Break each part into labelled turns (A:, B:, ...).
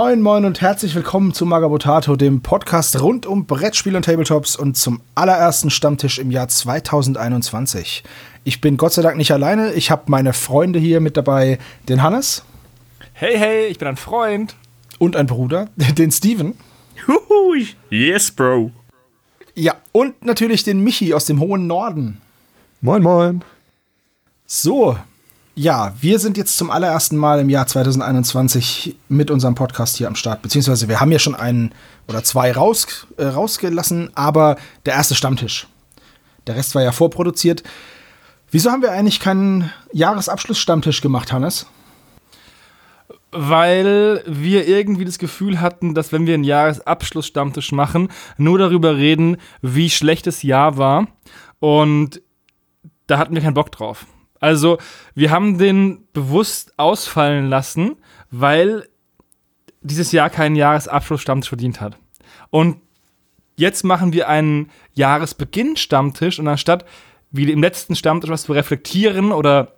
A: Moin, moin und herzlich willkommen zu Magabotato, dem Podcast rund um Brettspiel und Tabletops und zum allerersten Stammtisch im Jahr 2021. Ich bin Gott sei Dank nicht alleine. Ich habe meine Freunde hier mit dabei, den Hannes.
B: Hey, hey, ich bin ein Freund.
A: Und ein Bruder, den Steven.
C: Huhui. Yes, Bro.
A: Ja, und natürlich den Michi aus dem hohen Norden.
D: Moin, moin.
A: So, ja, wir sind jetzt zum allerersten Mal im Jahr 2021 mit unserem Podcast hier am Start. Beziehungsweise wir haben ja schon einen oder zwei raus, äh, rausgelassen, aber der erste Stammtisch. Der Rest war ja vorproduziert. Wieso haben wir eigentlich keinen Jahresabschluss-Stammtisch gemacht, Hannes?
B: Weil wir irgendwie das Gefühl hatten, dass wenn wir einen Jahresabschluss-Stammtisch machen, nur darüber reden, wie schlecht das Jahr war. Und da hatten wir keinen Bock drauf. Also, wir haben den bewusst ausfallen lassen, weil dieses Jahr keinen Jahresabschluss-Stammtisch verdient hat. Und jetzt machen wir einen Jahresbeginn-Stammtisch und anstatt wie im letzten Stammtisch was zu reflektieren oder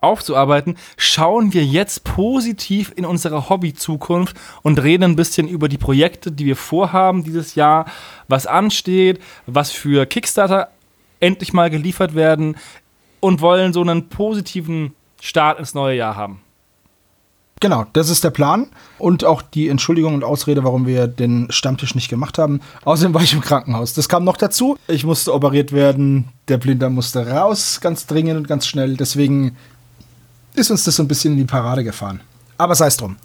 B: aufzuarbeiten, schauen wir jetzt positiv in unsere Hobby-Zukunft und reden ein bisschen über die Projekte, die wir vorhaben dieses Jahr, was ansteht, was für Kickstarter endlich mal geliefert werden, und wollen so einen positiven Start ins neue Jahr haben.
A: Genau, das ist der Plan und auch die Entschuldigung und Ausrede, warum wir den Stammtisch nicht gemacht haben. Außerdem war ich im Krankenhaus. Das kam noch dazu. Ich musste operiert werden. Der Blinder musste raus, ganz dringend und ganz schnell. Deswegen ist uns das so ein bisschen in die Parade gefahren. Aber sei es drum.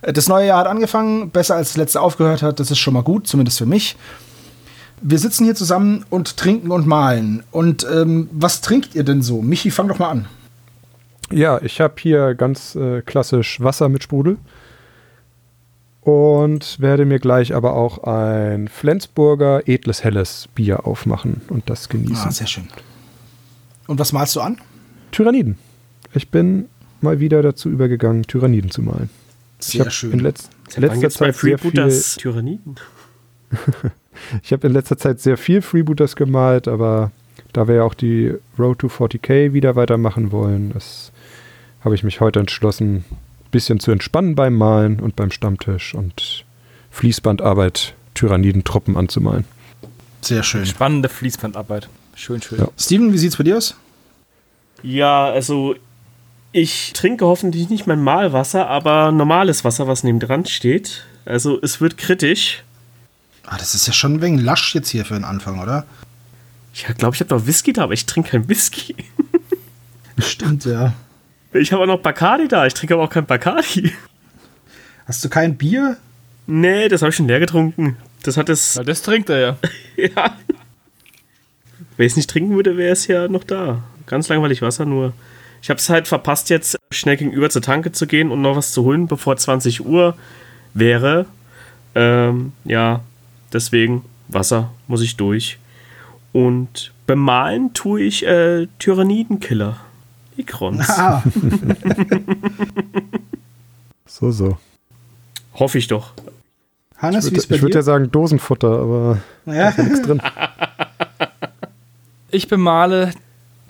A: Das neue Jahr hat angefangen, besser als das letzte aufgehört hat. Das ist schon mal gut, zumindest für mich wir sitzen hier zusammen und trinken und malen. Und ähm, was trinkt ihr denn so? Michi, fang doch mal an.
D: Ja, ich habe hier ganz äh, klassisch Wasser mit Sprudel und werde mir gleich aber auch ein Flensburger edles helles Bier aufmachen und das genießen.
A: Ah, sehr schön. Und was malst du an?
D: Tyranniden. Ich bin mal wieder dazu übergegangen, Tyranniden zu malen.
A: Sehr schön.
D: In letz letzter Zeit sehr viel
C: Tyranniden.
D: Ich habe in letzter Zeit sehr viel Freebooters gemalt, aber da wir ja auch die Road to 40k wieder weitermachen wollen, das habe ich mich heute entschlossen, ein bisschen zu entspannen beim Malen und beim Stammtisch und Fließbandarbeit Tyrannidentruppen anzumalen.
A: Sehr schön.
B: Spannende Fließbandarbeit. Schön, schön. Ja.
A: Steven, wie sieht's bei dir aus?
C: Ja, also ich trinke hoffentlich nicht mein Malwasser, aber normales Wasser, was neben dran steht. Also es wird kritisch.
A: Ah, das ist ja schon ein wenig lasch jetzt hier für den Anfang, oder?
C: Ich glaube, ich habe noch Whisky da, aber ich trinke kein Whisky.
A: Stimmt, ja.
C: Ich habe auch noch Bacardi da, ich trinke aber auch kein Bacardi.
A: Hast du kein Bier?
C: Nee, das habe ich schon leer getrunken. Das hat es.
B: Ja, das trinkt er ja.
C: ja. Wenn ich es nicht trinken würde, wäre es ja noch da. Ganz langweilig Wasser, nur. Ich habe es halt verpasst, jetzt schnell gegenüber zur Tanke zu gehen und noch was zu holen, bevor 20 Uhr wäre. Ähm, ja, Deswegen Wasser muss ich durch. Und bemalen tue ich äh, Tyrannidenkiller. Ikrons. Ah.
D: so, so.
C: Hoffe ich doch.
D: Hannes, ich würde würd ja sagen Dosenfutter, aber ja. da ist nichts drin.
B: Ich bemale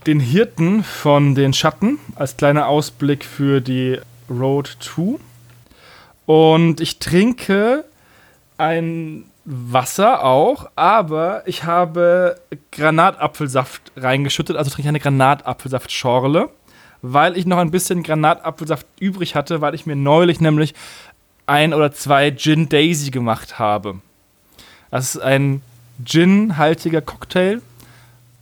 B: den Hirten von den Schatten als kleiner Ausblick für die Road 2. Und ich trinke ein Wasser auch, aber ich habe Granatapfelsaft reingeschüttet, also trinke ich eine Granatapfelsaftschorle, weil ich noch ein bisschen Granatapfelsaft übrig hatte, weil ich mir neulich nämlich ein oder zwei Gin Daisy gemacht habe. Das ist ein Gin-haltiger Cocktail.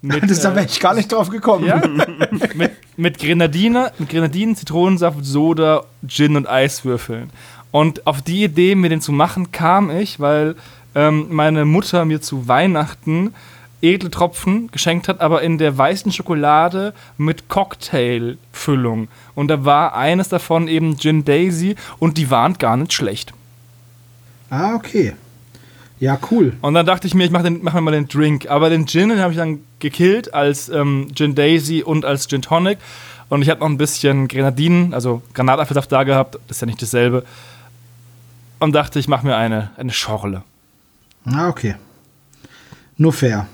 A: Mit, das, da wäre ich gar nicht drauf gekommen.
B: Ja, mit, mit Grenadine, mit Grenadinen, Zitronensaft, Soda, Gin und Eiswürfeln. Und auf die Idee, mir den zu machen, kam ich, weil ähm, meine Mutter mir zu Weihnachten edle Tropfen geschenkt hat, aber in der weißen Schokolade mit Cocktailfüllung. Und da war eines davon eben Gin Daisy und die waren gar nicht schlecht.
A: Ah, okay. Ja, cool.
B: Und dann dachte ich mir, ich mache mach mir mal den Drink. Aber den Gin, den habe ich dann gekillt als ähm, Gin Daisy und als Gin Tonic. Und ich habe noch ein bisschen Grenadinen, also Granatapfelsaft da gehabt. Das ist ja nicht dasselbe. Und dachte, ich mache mir eine, eine Schorle.
A: Ah, okay. Nur fair.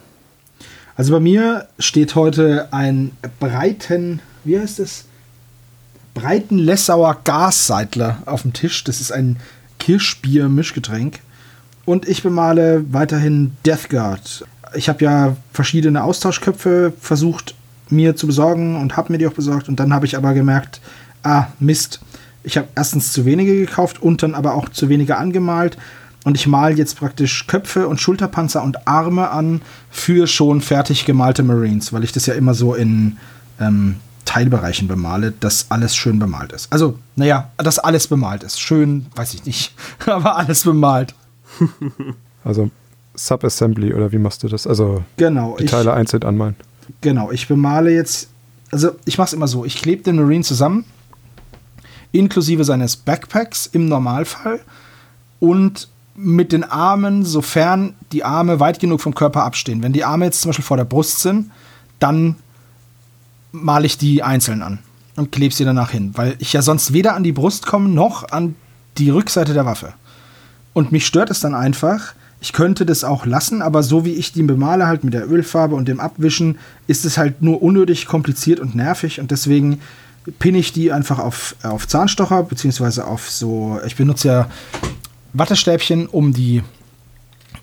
A: Also bei mir steht heute ein breiten, wie heißt es? Breiten Lessauer Gasseitler auf dem Tisch. Das ist ein Kirschbier-Mischgetränk. Und ich bemale weiterhin Death Guard. Ich habe ja verschiedene Austauschköpfe versucht mir zu besorgen und habe mir die auch besorgt. Und dann habe ich aber gemerkt, ah, Mist. Ich habe erstens zu wenige gekauft und dann aber auch zu wenige angemalt. Und ich male jetzt praktisch Köpfe und Schulterpanzer und Arme an für schon fertig gemalte Marines, weil ich das ja immer so in ähm, Teilbereichen bemale, dass alles schön bemalt ist. Also, naja, dass alles bemalt ist. Schön, weiß ich nicht, aber alles bemalt.
D: Also Subassembly oder wie machst du das? Also
A: genau,
D: die Teile einzeln anmalen.
A: Genau, ich bemale jetzt, also ich mache es immer so, ich klebe den Marine zusammen, inklusive seines Backpacks im Normalfall und mit den Armen, sofern die Arme weit genug vom Körper abstehen. Wenn die Arme jetzt zum Beispiel vor der Brust sind, dann male ich die einzeln an und klebe sie danach hin, weil ich ja sonst weder an die Brust komme noch an die Rückseite der Waffe. Und mich stört es dann einfach, ich könnte das auch lassen, aber so wie ich die bemale, halt mit der Ölfarbe und dem Abwischen, ist es halt nur unnötig kompliziert und nervig und deswegen pinne ich die einfach auf, auf Zahnstocher, beziehungsweise auf so, ich benutze ja Wattestäbchen, um die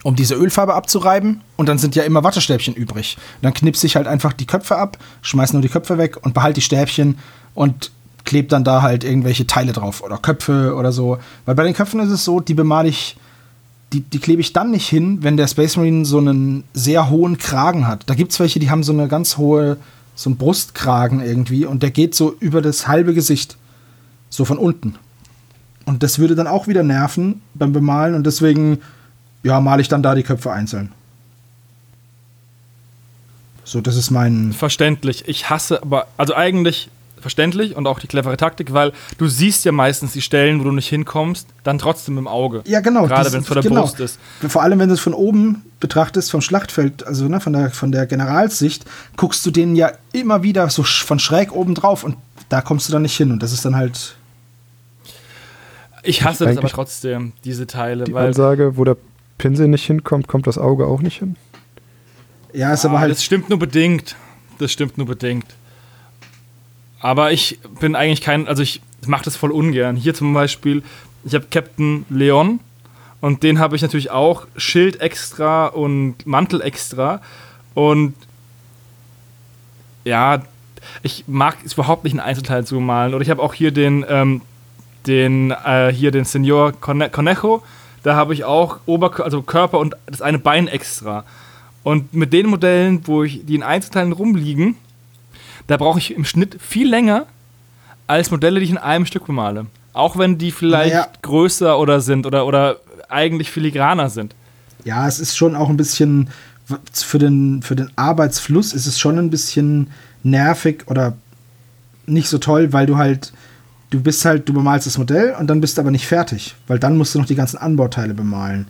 A: um diese Ölfarbe abzureiben und dann sind ja immer Wattestäbchen übrig. dann knipse ich halt einfach die Köpfe ab, schmeiß nur die Köpfe weg und behalte die Stäbchen und klebe dann da halt irgendwelche Teile drauf oder Köpfe oder so. Weil bei den Köpfen ist es so, die bemale ich, die, die klebe ich dann nicht hin, wenn der Space Marine so einen sehr hohen Kragen hat. Da gibt es welche, die haben so eine ganz hohe, so einen Brustkragen irgendwie und der geht so über das halbe Gesicht. So von unten. Und das würde dann auch wieder nerven beim Bemalen und deswegen ja, male ich dann da die Köpfe einzeln. So, das ist mein.
B: Verständlich. Ich hasse aber, also eigentlich verständlich und auch die clevere Taktik, weil du siehst ja meistens die Stellen, wo du nicht hinkommst, dann trotzdem im Auge.
A: Ja, genau.
B: Gerade wenn es vor der
A: genau.
B: Brust ist.
A: Vor allem, wenn du es von oben betrachtest, vom Schlachtfeld, also ne, von, der, von der Generalssicht, guckst du denen ja immer wieder so von schräg oben drauf und da kommst du dann nicht hin und das ist dann halt.
B: Ich hasse das aber trotzdem, diese Teile.
D: Die weil Ansage, wo der Pinsel nicht hinkommt, kommt das Auge auch nicht hin?
A: Ja, ist ah, aber halt.
B: Das stimmt nur bedingt. Das stimmt nur bedingt. Aber ich bin eigentlich kein, also ich mache das voll ungern. Hier zum Beispiel, ich habe Captain Leon und den habe ich natürlich auch Schild extra und Mantel extra. Und ja, ich mag es überhaupt nicht ein Einzelteil zu malen. Oder ich habe auch hier den, ähm, den, äh, hier den Senor Conejo da habe ich auch Oberkörper, also Körper und das eine Bein extra. Und mit den Modellen, wo ich die in Einzelteilen rumliegen, da brauche ich im Schnitt viel länger als Modelle, die ich in einem Stück bemale. Auch wenn die vielleicht naja. größer oder sind oder, oder eigentlich filigraner sind.
A: Ja, es ist schon auch ein bisschen für den, für den Arbeitsfluss ist es schon ein bisschen nervig oder nicht so toll, weil du halt du bist halt, du bemalst das Modell und dann bist du aber nicht fertig, weil dann musst du noch die ganzen Anbauteile bemalen.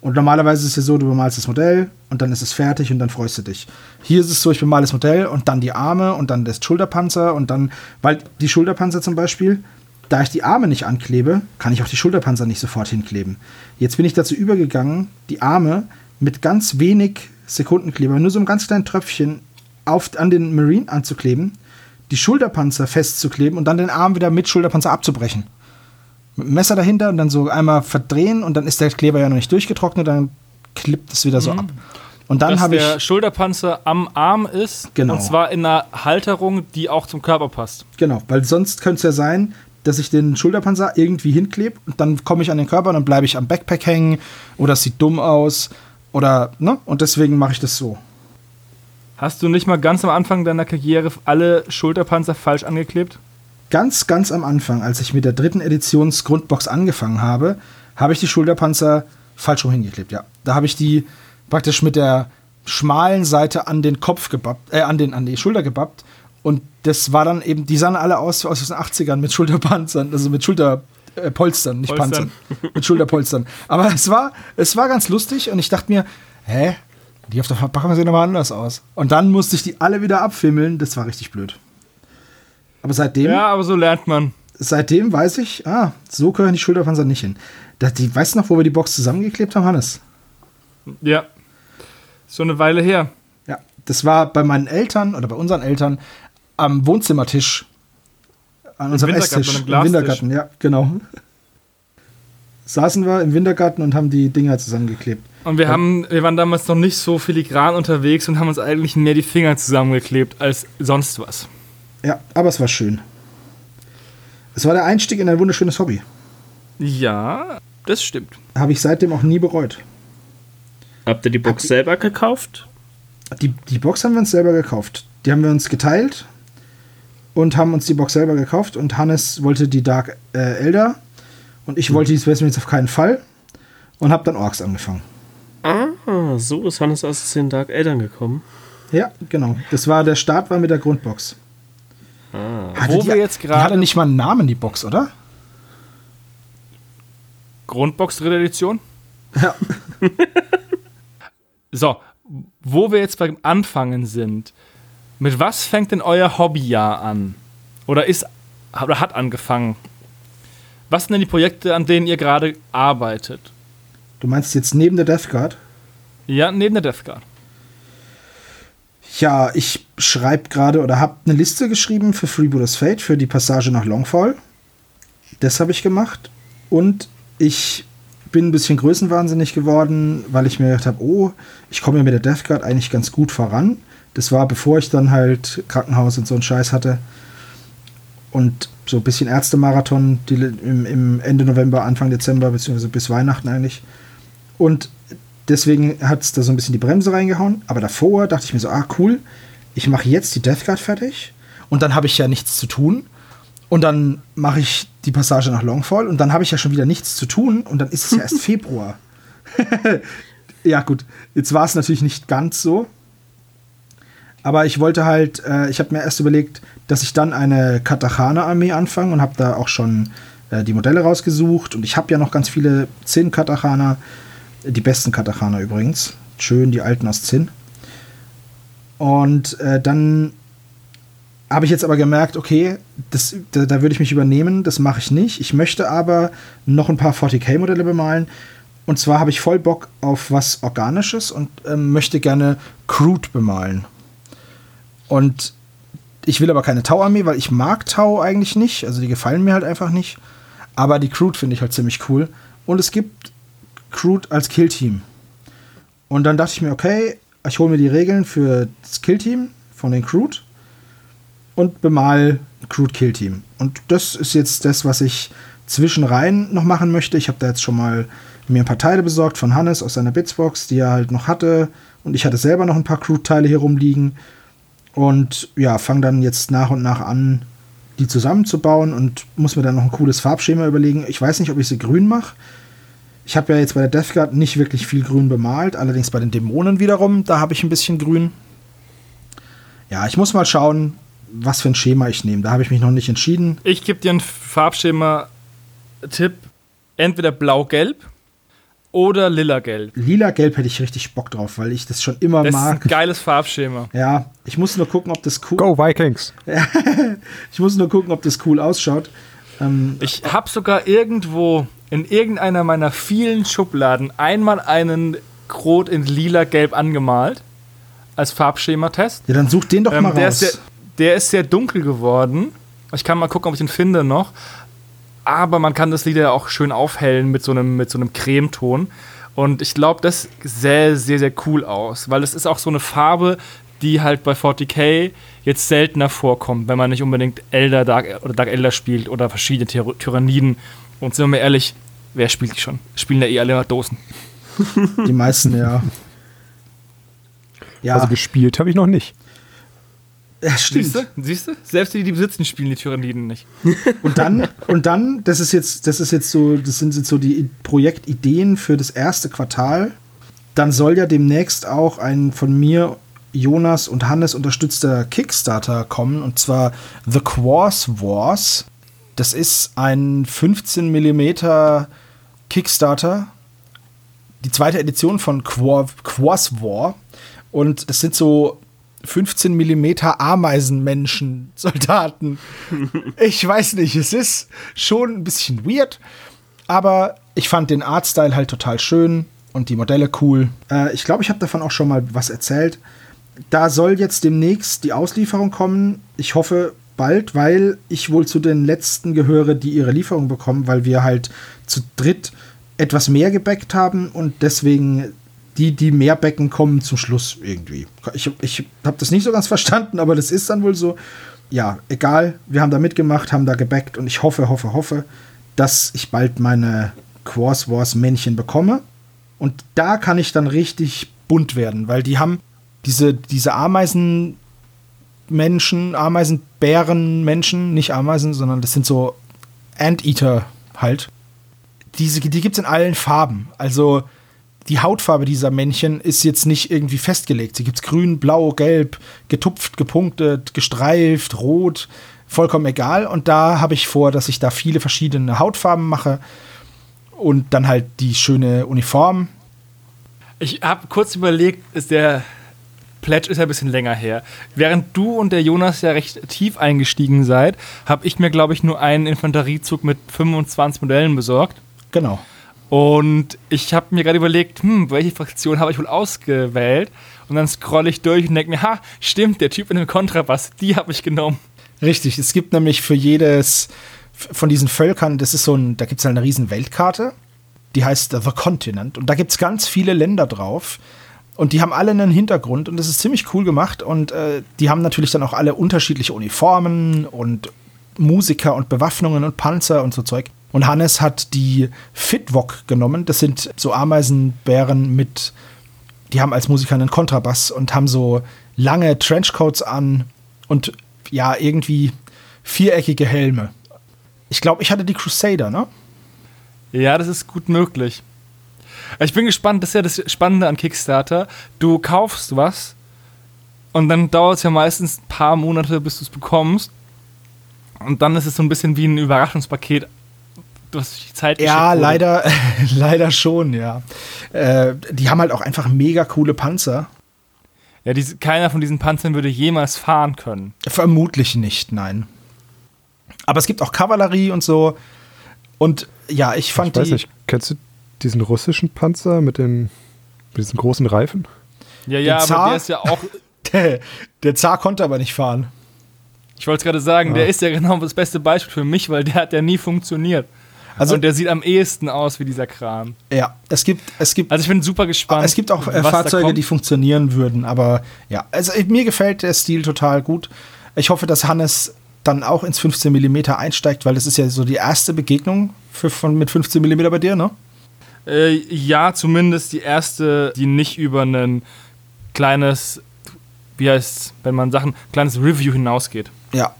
A: Und normalerweise ist es ja so, du bemalst das Modell und dann ist es fertig und dann freust du dich. Hier ist es so, ich bemale das Modell und dann die Arme und dann das Schulterpanzer und dann, weil die Schulterpanzer zum Beispiel, da ich die Arme nicht anklebe, kann ich auch die Schulterpanzer nicht sofort hinkleben. Jetzt bin ich dazu übergegangen, die Arme mit ganz wenig Sekundenkleber, nur so einem ganz kleinen Tröpfchen auf, an den Marine anzukleben die Schulterpanzer festzukleben und dann den Arm wieder mit Schulterpanzer abzubrechen. Mit dem Messer dahinter und dann so einmal verdrehen und dann ist der Kleber ja noch nicht durchgetrocknet, dann klippt es wieder so mhm. ab. Und dann habe ich.
B: der Schulterpanzer am Arm ist.
A: Genau.
B: Und zwar in einer Halterung, die auch zum Körper passt.
A: Genau, weil sonst könnte es ja sein, dass ich den Schulterpanzer irgendwie hinklebe und dann komme ich an den Körper und dann bleibe ich am Backpack hängen oder es sieht dumm aus oder, ne? Und deswegen mache ich das so.
B: Hast du nicht mal ganz am Anfang deiner Karriere alle Schulterpanzer falsch angeklebt?
A: Ganz, ganz am Anfang, als ich mit der dritten Editionsgrundbox angefangen habe, habe ich die Schulterpanzer falsch rum hingeklebt, ja. Da habe ich die praktisch mit der schmalen Seite an den Kopf gebappt, äh, an, den, an die Schulter gebappt. Und das war dann eben, die sahen alle aus aus den 80ern mit Schulterpanzern, also mit Schulterpolstern, äh, nicht Polstern. Panzern, mit Schulterpolstern. Aber es war, es war ganz lustig und ich dachte mir, hä, die auf der Verpackung sehen aber anders aus. Und dann musste ich die alle wieder abfimmeln. Das war richtig blöd. Aber seitdem.
B: Ja, aber so lernt man.
A: Seitdem weiß ich, ah, so gehören die Schulterpanzer nicht hin. Das, die, weißt du noch, wo wir die Box zusammengeklebt haben, Hannes?
B: Ja. So eine Weile her.
A: Ja, das war bei meinen Eltern oder bei unseren Eltern am Wohnzimmertisch. An unserem Esstisch. Im Wintergarten, ja, genau. Saßen wir im Wintergarten und haben die Dinger zusammengeklebt.
B: Und wir, haben, wir waren damals noch nicht so filigran unterwegs und haben uns eigentlich mehr die Finger zusammengeklebt als sonst was.
A: Ja, aber es war schön. Es war der Einstieg in ein wunderschönes Hobby.
B: Ja, das stimmt.
A: Habe ich seitdem auch nie bereut.
C: Habt ihr die Box selber gekauft?
A: Die, die Box haben wir uns selber gekauft. Die haben wir uns geteilt und haben uns die Box selber gekauft. Und Hannes wollte die Dark äh, Elder und ich wollte die Space Marines auf keinen Fall und habe dann Orks angefangen.
C: Ah, so ist Hannes aus den Dark Eltern gekommen.
A: Ja, genau. Das war der Start war mit der Grundbox. Hatte
B: Wo
A: die,
B: wir jetzt
A: die hatte
B: gerade
A: nicht mal einen Namen, die Box, oder?
B: Grundbox dritte Edition.
A: Ja.
B: So, wo wir jetzt beim Anfangen sind, mit was fängt denn euer Hobbyjahr an? Oder ist oder hat angefangen? Was sind denn die Projekte, an denen ihr gerade arbeitet?
A: Du meinst jetzt neben der Death Guard?
B: Ja, neben der Death Guard.
A: Ja, ich schreibe gerade oder habe eine Liste geschrieben für Freebooters Fate für die Passage nach Longfall. Das habe ich gemacht. Und ich bin ein bisschen größenwahnsinnig geworden, weil ich mir gedacht habe, oh, ich komme ja mit der Death Guard eigentlich ganz gut voran. Das war bevor ich dann halt Krankenhaus und so einen Scheiß hatte. Und so ein bisschen Ärztemarathon die, im, im Ende November, Anfang Dezember, beziehungsweise bis Weihnachten eigentlich. Und deswegen hat es da so ein bisschen die Bremse reingehauen. Aber davor dachte ich mir so, ah, cool, ich mache jetzt die Death Guard fertig. Und dann habe ich ja nichts zu tun. Und dann mache ich die Passage nach Longfall. Und dann habe ich ja schon wieder nichts zu tun. Und dann ist es ja erst Februar. ja, gut. Jetzt war es natürlich nicht ganz so. Aber ich wollte halt, äh, ich habe mir erst überlegt, dass ich dann eine Katachana-Armee anfange und habe da auch schon äh, die Modelle rausgesucht. Und ich habe ja noch ganz viele Zinn-Katachana. Die besten Katachana übrigens. Schön, die alten aus Zinn. Und äh, dann habe ich jetzt aber gemerkt, okay, das, da, da würde ich mich übernehmen, das mache ich nicht. Ich möchte aber noch ein paar 40k-Modelle bemalen. Und zwar habe ich voll Bock auf was Organisches und ähm, möchte gerne Crude bemalen. Und ich will aber keine Tau-Armee, weil ich mag Tau eigentlich nicht. Also die gefallen mir halt einfach nicht. Aber die Crude finde ich halt ziemlich cool. Und es gibt Crude als Killteam. Und dann dachte ich mir, okay, ich hole mir die Regeln für das Killteam von den Crude und bemal Crude Killteam. Und das ist jetzt das, was ich zwischenrein noch machen möchte. Ich habe da jetzt schon mal mir ein paar Teile besorgt von Hannes aus seiner Bitsbox, die er halt noch hatte. Und ich hatte selber noch ein paar Crude-Teile hier rumliegen. Und ja, fange dann jetzt nach und nach an, die zusammenzubauen und muss mir dann noch ein cooles Farbschema überlegen. Ich weiß nicht, ob ich sie grün mache. Ich habe ja jetzt bei der Death Guard nicht wirklich viel grün bemalt, allerdings bei den Dämonen wiederum, da habe ich ein bisschen grün. Ja, ich muss mal schauen, was für ein Schema ich nehme. Da habe ich mich noch nicht entschieden.
B: Ich gebe dir einen Farbschema-Tipp. Entweder blau-gelb oder lila-gelb.
A: Lila-gelb hätte ich richtig Bock drauf, weil ich das schon immer
B: Das
A: mag.
B: ist ein geiles Farbschema.
A: Ja, ich muss nur gucken, ob das cool.
D: Go Vikings!
A: Ich muss nur gucken, ob das cool ausschaut. Ähm,
B: Ich habe sogar irgendwo in irgendeiner meiner vielen Schubladen einmal einen Rot in lila-gelb angemalt. Als Farbschema-Test.
A: ja, dann such den doch
B: Ähm,
A: mal
B: der,
A: raus.
B: ist sehr, der ist sehr dunkel geworden. Ich kann mal gucken, ob ich ihn finde noch. Aber man kann das Lied ja auch schön aufhellen mit so einem, mit so einem Cremeton. Und ich glaube, das sähe sehr, sehr cool aus. Weil es ist auch so eine Farbe, die halt bei 40k jetzt seltener vorkommt, wenn man nicht unbedingt Elder Dark oder Dark Elder spielt oder verschiedene Tyr Tyranniden. Und sind wir mal ehrlich, wer spielt die schon? Spielen ja eh alle Dosen.
A: Die meisten, ja. Ja,
D: Also gespielt habe ich noch nicht.
A: Ja, stimmt.
B: Siehst du? Siehst du? Selbst die, die besitzen, spielen die Tyranniden nicht.
A: Und dann, und dann, das ist jetzt, das ist jetzt so, das sind jetzt so die Projektideen für das erste Quartal. Dann soll ja demnächst auch ein von mir, Jonas und Hannes unterstützter Kickstarter kommen, und zwar The Quars Wars. Das ist ein 15 mm Kickstarter, die zweite Edition von Quar Quars War. Und es sind so 15 mm Ameisenmenschen, Soldaten. Ich weiß nicht, es ist schon ein bisschen weird, aber ich fand den Artstyle halt total schön und die Modelle cool. Äh, ich glaube, ich habe davon auch schon mal was erzählt. Da soll jetzt demnächst die Auslieferung kommen. Ich hoffe bald, weil ich wohl zu den letzten gehöre, die ihre Lieferung bekommen, weil wir halt zu dritt etwas mehr gebackt haben und deswegen die, die mehr backen, kommen zum Schluss irgendwie. Ich, ich habe das nicht so ganz verstanden, aber das ist dann wohl so. Ja, egal, wir haben da mitgemacht, haben da gebackt und ich hoffe, hoffe, hoffe, dass ich bald meine Quartz Wars Männchen bekomme. Und da kann ich dann richtig bunt werden, weil die haben diese, diese Ameisen Menschen, Ameisenbären Menschen, nicht Ameisen, sondern das sind so Anteater halt. Diese, die gibt es in allen Farben. Also die Hautfarbe dieser Männchen ist jetzt nicht irgendwie festgelegt. Sie gibt es grün, blau, gelb, getupft, gepunktet, gestreift, rot, vollkommen egal. Und da habe ich vor, dass ich da viele verschiedene Hautfarben mache und dann halt die schöne Uniform.
B: Ich habe kurz überlegt, ist der Pledge ist ja ein bisschen länger her. Während du und der Jonas ja recht tief eingestiegen seid, habe ich mir, glaube ich, nur einen Infanteriezug mit 25 Modellen besorgt.
A: Genau.
B: Und ich habe mir gerade überlegt, hm, welche Fraktion habe ich wohl ausgewählt? Und dann scrolle ich durch und denke mir, ha, stimmt, der Typ in dem Kontrabass, die habe ich genommen.
A: Richtig, es gibt nämlich für jedes von diesen Völkern, das ist so ein, da gibt es halt eine riesen Weltkarte, die heißt The Continent und da gibt es ganz viele Länder drauf. Und die haben alle einen Hintergrund und das ist ziemlich cool gemacht. Und äh, die haben natürlich dann auch alle unterschiedliche Uniformen und Musiker und Bewaffnungen und Panzer und so Zeug. Und Hannes hat die Fitwok genommen. Das sind so Ameisenbären mit, die haben als Musiker einen Kontrabass und haben so lange Trenchcoats an und ja, irgendwie viereckige Helme. Ich glaube, ich hatte die Crusader, ne?
B: Ja, das ist gut möglich. Ich bin gespannt, das ist ja das Spannende an Kickstarter. Du kaufst was und dann dauert es ja meistens ein paar Monate, bis du es bekommst. Und dann ist es so ein bisschen wie ein Überraschungspaket, was die Zeit
A: Ja, leider, leider schon, ja. Äh, die haben halt auch einfach mega coole Panzer.
B: Ja, diese, keiner von diesen Panzern würde jemals fahren können.
A: Vermutlich nicht, nein. Aber es gibt auch Kavallerie und so. Und ja, ich fand
D: ich weiß
A: die.
D: Nicht, kennst du diesen russischen Panzer mit den mit diesen großen Reifen?
B: Ja, ja,
A: Den
B: aber
A: Zar?
B: der ist ja auch.
A: Der, der Zar konnte aber nicht fahren.
B: Ich wollte es gerade sagen,
D: Ja.
B: der ist ja genau das beste Beispiel für mich, weil der hat ja nie funktioniert.
A: Also-
B: und der sieht am ehesten aus wie dieser Kram.
A: Ja, es gibt, es gibt,
B: Also ich bin super gespannt.
A: es gibt auch äh, Fahrzeuge, die funktionieren würden. Aber ja, also mir gefällt der Stil total gut. Ich hoffe, dass Hannes dann auch ins 15 mm einsteigt, weil das ist ja so die erste Begegnung für, von, mit 15 mm bei dir, ne?
B: Äh, ja, zumindest die erste, die nicht über ein kleines, wie heißt wenn man Sachen, kleines Review hinausgeht.
A: Ja.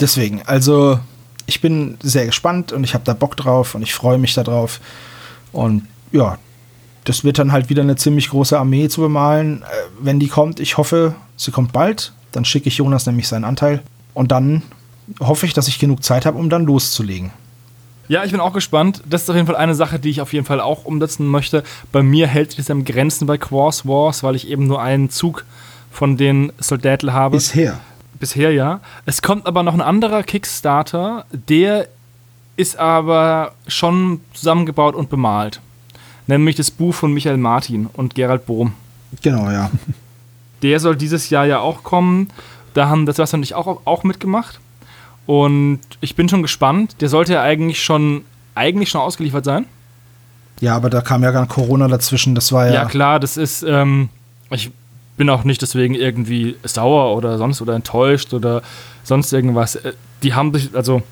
A: Deswegen, also ich bin sehr gespannt und ich habe da Bock drauf und ich freue mich darauf. Und ja, das wird dann halt wieder eine ziemlich große Armee zu bemalen, äh, wenn die kommt. Ich hoffe, sie kommt bald. Dann schicke ich Jonas nämlich seinen Anteil. Und dann hoffe ich, dass ich genug Zeit habe, um dann loszulegen.
B: Ja, ich bin auch gespannt. Das ist auf jeden Fall eine Sache, die ich auf jeden Fall auch umsetzen möchte. Bei mir hält sich das am Grenzen bei Quartz Wars, weil ich eben nur einen Zug von den Soldaten habe.
A: Bisher.
B: Bisher ja. Es kommt aber noch ein anderer Kickstarter, der ist aber schon zusammengebaut und bemalt. Nämlich das Buch von Michael Martin und Gerald Bohm.
A: Genau, ja.
B: Der soll dieses Jahr ja auch kommen. Da haben das Wasser und ich auch, auch mitgemacht. Und ich bin schon gespannt. Der sollte ja eigentlich schon, eigentlich schon ausgeliefert sein.
A: Ja, aber da kam ja gar Corona dazwischen. Das war ja.
B: Ja, klar, das ist. Ähm, ich bin auch nicht deswegen irgendwie sauer oder sonst oder enttäuscht oder sonst irgendwas. Äh, Die haben sich, also,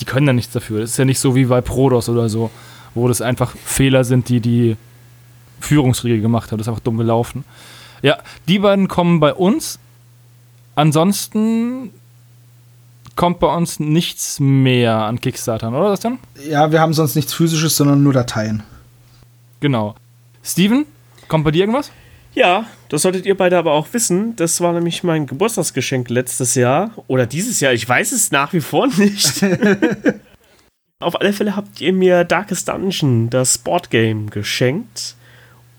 B: die können ja nichts dafür. Das ist ja nicht so wie bei Prodos oder so, wo das einfach Fehler sind, die die Führungsriege gemacht hat. Das ist einfach dumm gelaufen. Ja, die beiden kommen bei uns. Ansonsten kommt bei uns nichts mehr an Kickstartern, oder das dann?
A: ja, wir haben sonst nichts Physisches, sondern nur Dateien.
B: Genau. Steven, kommt bei dir irgendwas?
C: Ja, das solltet ihr beide aber auch wissen. Das war nämlich mein Geburtstagsgeschenk letztes Jahr oder dieses Jahr. Ich weiß es nach wie vor nicht. Auf alle Fälle habt ihr mir Darkest Dungeon, das Boardgame, geschenkt.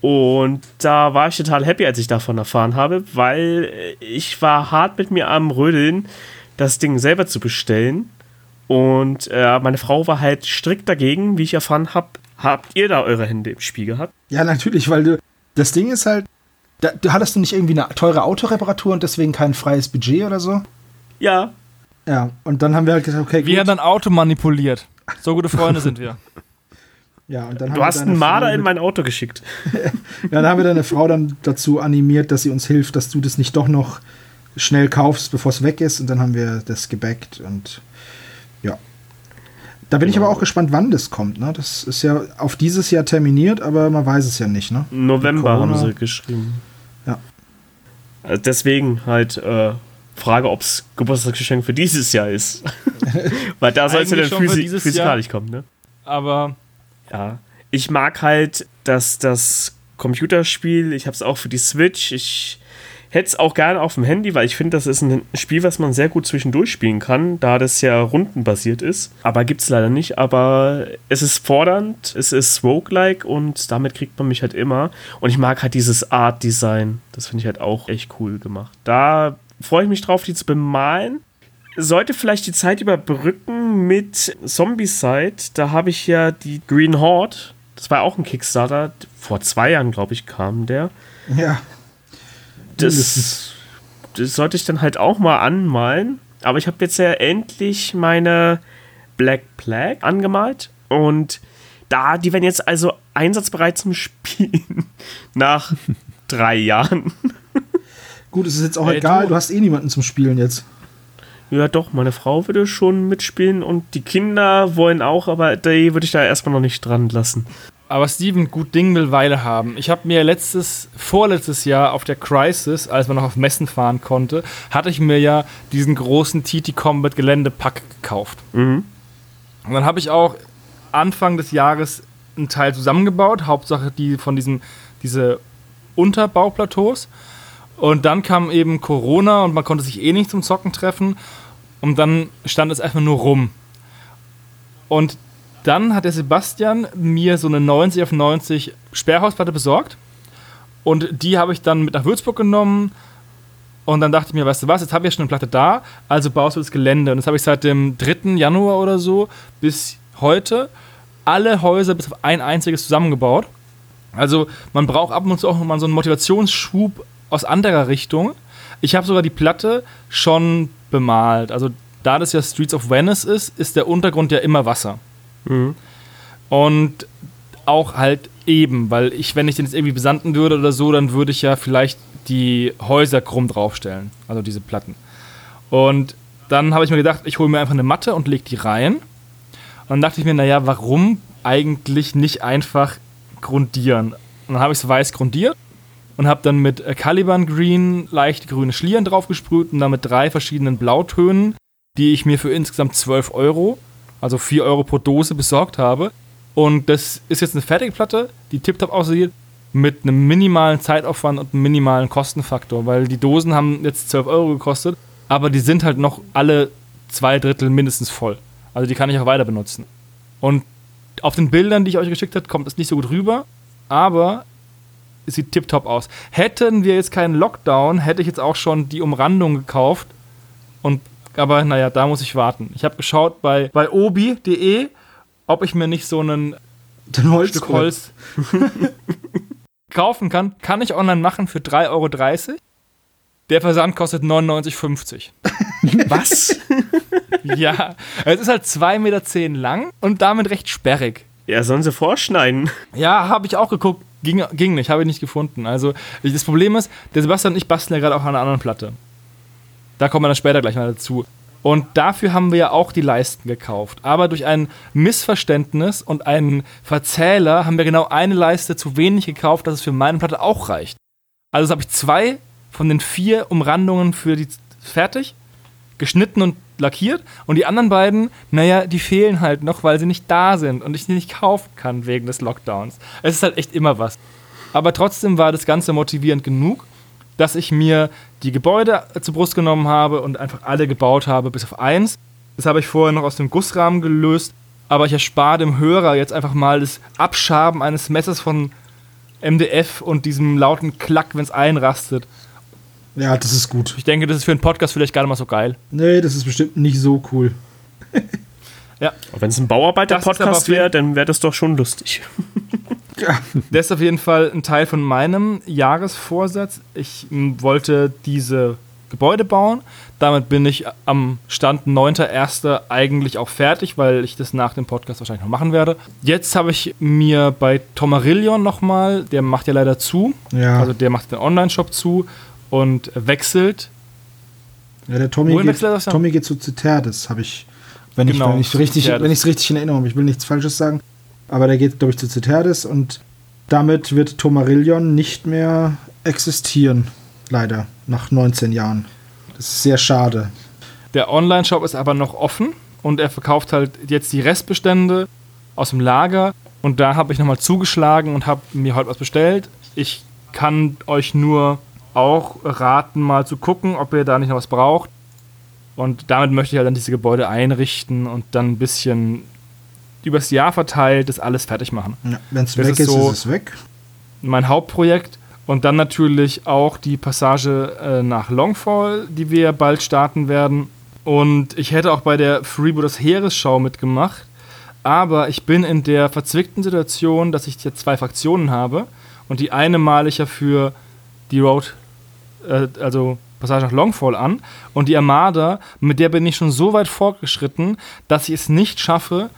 C: Und da war ich total happy, als ich davon erfahren habe, weil ich war hart mit mir am Rödeln, das Ding selber zu bestellen. Und äh, meine Frau war halt strikt dagegen, wie ich erfahren habe. Habt ihr da eure Hände im Spiel gehabt?
A: Ja, natürlich, weil du. Das Ding ist halt. Da, du hattest du nicht irgendwie eine teure Autoreparatur und deswegen kein freies Budget oder so?
C: Ja,
A: Ja, und dann haben wir halt gesagt, okay,
B: Wir haben ein Auto manipuliert. So gute Freunde sind wir.
A: Ja, und dann haben
C: Du
A: wir
C: hast einen Marder
A: Frau
C: in mein Auto geschickt.
A: Ja, dann haben wir deine Frau dann dazu animiert, dass sie uns hilft, dass du das nicht doch noch schnell kaufst, bevor es weg ist. Und dann haben wir das gebackt und ja. Da bin ich
C: Genau.
A: aber auch gespannt, wann das kommt. Ne? Das ist ja auf dieses Jahr terminiert, aber man weiß es ja nicht. Ne?
C: November haben sie geschrieben. Also deswegen halt äh, Frage, ob es Geburtstagsgeschenk für dieses Jahr ist. Weil da soll es ja dann physi physikalisch kommen, ne?
B: Aber
C: Ja. Ich mag halt, dass das Computerspiel, ich habe es auch für die Switch, ich hätte es auch gerne auf dem Handy, weil ich finde, das ist ein Spiel, was man sehr gut zwischendurch spielen kann, da das ja rundenbasiert ist. Aber gibt es leider nicht. Aber es ist fordernd, es ist roguelike und damit kriegt man mich halt immer. Und ich mag halt dieses Art-Design. Das finde ich halt auch echt cool gemacht. Da freue ich mich drauf, die zu bemalen sollte vielleicht die Zeit überbrücken mit Zombicide. Da habe ich ja die Green Horde. Das war auch ein Kickstarter. Vor zwei Jahren, glaube ich, kam der.
A: Ja.
C: Das, das sollte ich dann halt auch mal anmalen. Aber ich habe jetzt ja endlich meine Black Plague angemalt. Und da, die werden jetzt also einsatzbereit zum Spielen. Nach drei Jahren.
A: Gut, es ist jetzt auch
B: Ey,
A: egal,
B: du-
A: du hast eh niemanden zum Spielen jetzt.
C: Ja, doch, meine Frau würde schon mitspielen und die Kinder wollen auch, aber die würde ich da erstmal noch nicht dran lassen.
B: Aber Steven, gut Ding will Weile haben. Ich habe mir letztes, vorletztes Jahr auf der Crisis, als man noch auf Messen fahren konnte, hatte ich mir ja diesen großen TT Combat Geländepack gekauft.
C: Mhm.
B: Und dann habe ich auch Anfang des Jahres einen Teil zusammengebaut, Hauptsache die von diesen diese Unterbauplateaus. Und dann kam eben Corona und man konnte sich eh nicht zum Zocken treffen. Und dann stand es einfach nur rum. Und dann hat der Sebastian mir so eine 90 auf 90 Sperrhausplatte besorgt. Und die habe ich dann mit nach Würzburg genommen. Und dann dachte ich mir, weißt du was, jetzt habe ich ja schon eine Platte da, also baust du das Gelände. Und das habe ich seit dem 3. Januar oder so bis heute alle Häuser bis auf ein einziges zusammengebaut. Also man braucht ab und zu auch mal so einen Motivationsschub aus anderer Richtung. Ich habe sogar die Platte schon bemalt. Also da das ja Streets of Venice ist, ist der Untergrund ja immer Wasser. Und auch halt eben, weil ich, wenn ich den jetzt irgendwie besanden würde oder so, dann würde ich ja vielleicht die Häuser krumm draufstellen, also diese Platten. Und dann habe ich mir gedacht, ich hole mir einfach eine Matte und lege die rein. Und dann dachte ich mir, naja, warum eigentlich nicht einfach grundieren? Und dann habe ich es weiß grundiert und habe dann mit äh, Caliban Green leicht grüne Schlieren draufgesprüht und dann mit drei verschiedenen Blautönen, die ich mir für insgesamt 12 Euro, also 4 Euro pro Dose besorgt habe. Und das ist jetzt eine fertige Platte, die tiptop aussieht, mit einem minimalen Zeitaufwand und einem minimalen Kostenfaktor, weil die Dosen haben jetzt 12 Euro gekostet, aber die sind halt noch alle zwei Drittel mindestens voll. Also die kann ich auch weiter benutzen. Und auf den Bildern, die ich euch geschickt habe, kommt es nicht so gut rüber, aber es sieht tiptop aus. Hätten wir jetzt keinen Lockdown, hätte ich jetzt auch schon die Umrandung gekauft. Und, aber naja, da muss ich warten. Ich habe geschaut bei, bei obi.de, ob ich mir nicht so einen
A: Den Holz
B: Stück Holz kaufen kann. Kann ich online machen für 3,30 Euro. Der Versand kostet 99,50.
C: Was?
B: ja, es ist halt 2,10 Meter lang und damit recht sperrig.
C: ja, sollen sie vorschneiden.
B: Ja, habe ich auch geguckt. Ging, ging nicht, habe ich nicht gefunden. Also, das Problem ist, der Sebastian und ich basteln ja gerade auch an einer anderen Platte. Da kommen wir dann später gleich mal dazu. Und dafür haben wir ja auch die Leisten gekauft. Aber durch ein Missverständnis und einen Verzähler haben wir genau eine Leiste zu wenig gekauft, dass es für meine Platte auch reicht. Also habe ich zwei von den vier Umrandungen für die fertig, geschnitten und lackiert. Und die anderen beiden, naja, die fehlen halt noch, weil sie nicht da sind und ich die nicht kaufen kann wegen des Lockdowns. Es ist halt echt immer was. Aber trotzdem war das Ganze motivierend genug, dass ich mir die Gebäude zur Brust genommen habe und einfach alle gebaut habe, bis auf eins. Das habe ich vorher noch aus dem Gussrahmen gelöst, aber ich erspare dem Hörer jetzt einfach mal das Abschaben eines Messers von MDF und diesem lauten Klack, wenn es einrastet.
A: Ja, das ist gut.
B: Ich denke, das ist für einen Podcast vielleicht gar nicht mal so geil.
A: Nee, das ist bestimmt nicht so cool.
C: Wenn es ein Bauarbeiter-Podcast wäre, dann wäre das doch schon lustig.
B: Das ist auf jeden Fall ein Teil von meinem Jahresvorsatz. Ich wollte diese Gebäude bauen. Damit bin ich am Stand 9.1. eigentlich auch fertig, weil ich das nach dem Podcast wahrscheinlich noch machen werde. Jetzt habe ich mir bei Tomarillion nochmal, der macht ja leider zu,
A: Ja.
B: also der macht den Online-Shop zu und wechselt.
A: ja, der Tommy
B: Wohin
A: geht,
B: wechselt er das dann?
A: Tommy geht zu Citerdes, habe ich, wenn ich
B: Genau,
A: ich
B: zu
A: richtig,
B: Citerdes.
A: wenn ich es richtig in Erinnerung habe. Ich will nichts Falsches sagen, aber der geht, glaube ich, zu Citerdes und damit wird Tomarillion nicht mehr existieren. Leider, nach 19 Jahren. Das ist sehr schade.
B: Der Online-Shop ist aber noch offen und er verkauft halt jetzt die Restbestände aus dem Lager. Und da habe ich nochmal zugeschlagen und habe mir heute was bestellt. Ich kann euch nur auch raten, mal zu gucken, ob ihr da nicht noch was braucht. Und damit möchte ich halt dann diese Gebäude einrichten und dann ein bisschen übers Jahr verteilt das alles fertig machen.
A: Ja, wenn es weg
B: ist
A: ist,
B: so-
A: ist es weg.
B: mein Hauptprojekt und dann natürlich auch die Passage äh, nach Longfall, die wir bald starten werden. Und ich hätte auch bei der Freebooters Heeresschau mitgemacht, aber ich bin in der verzwickten Situation, dass ich hier zwei Fraktionen habe und die eine male ich ja für die Road, äh, also Passage nach Longfall an und die Armada, mit der bin ich schon so weit fortgeschritten, dass ich es nicht schaffe,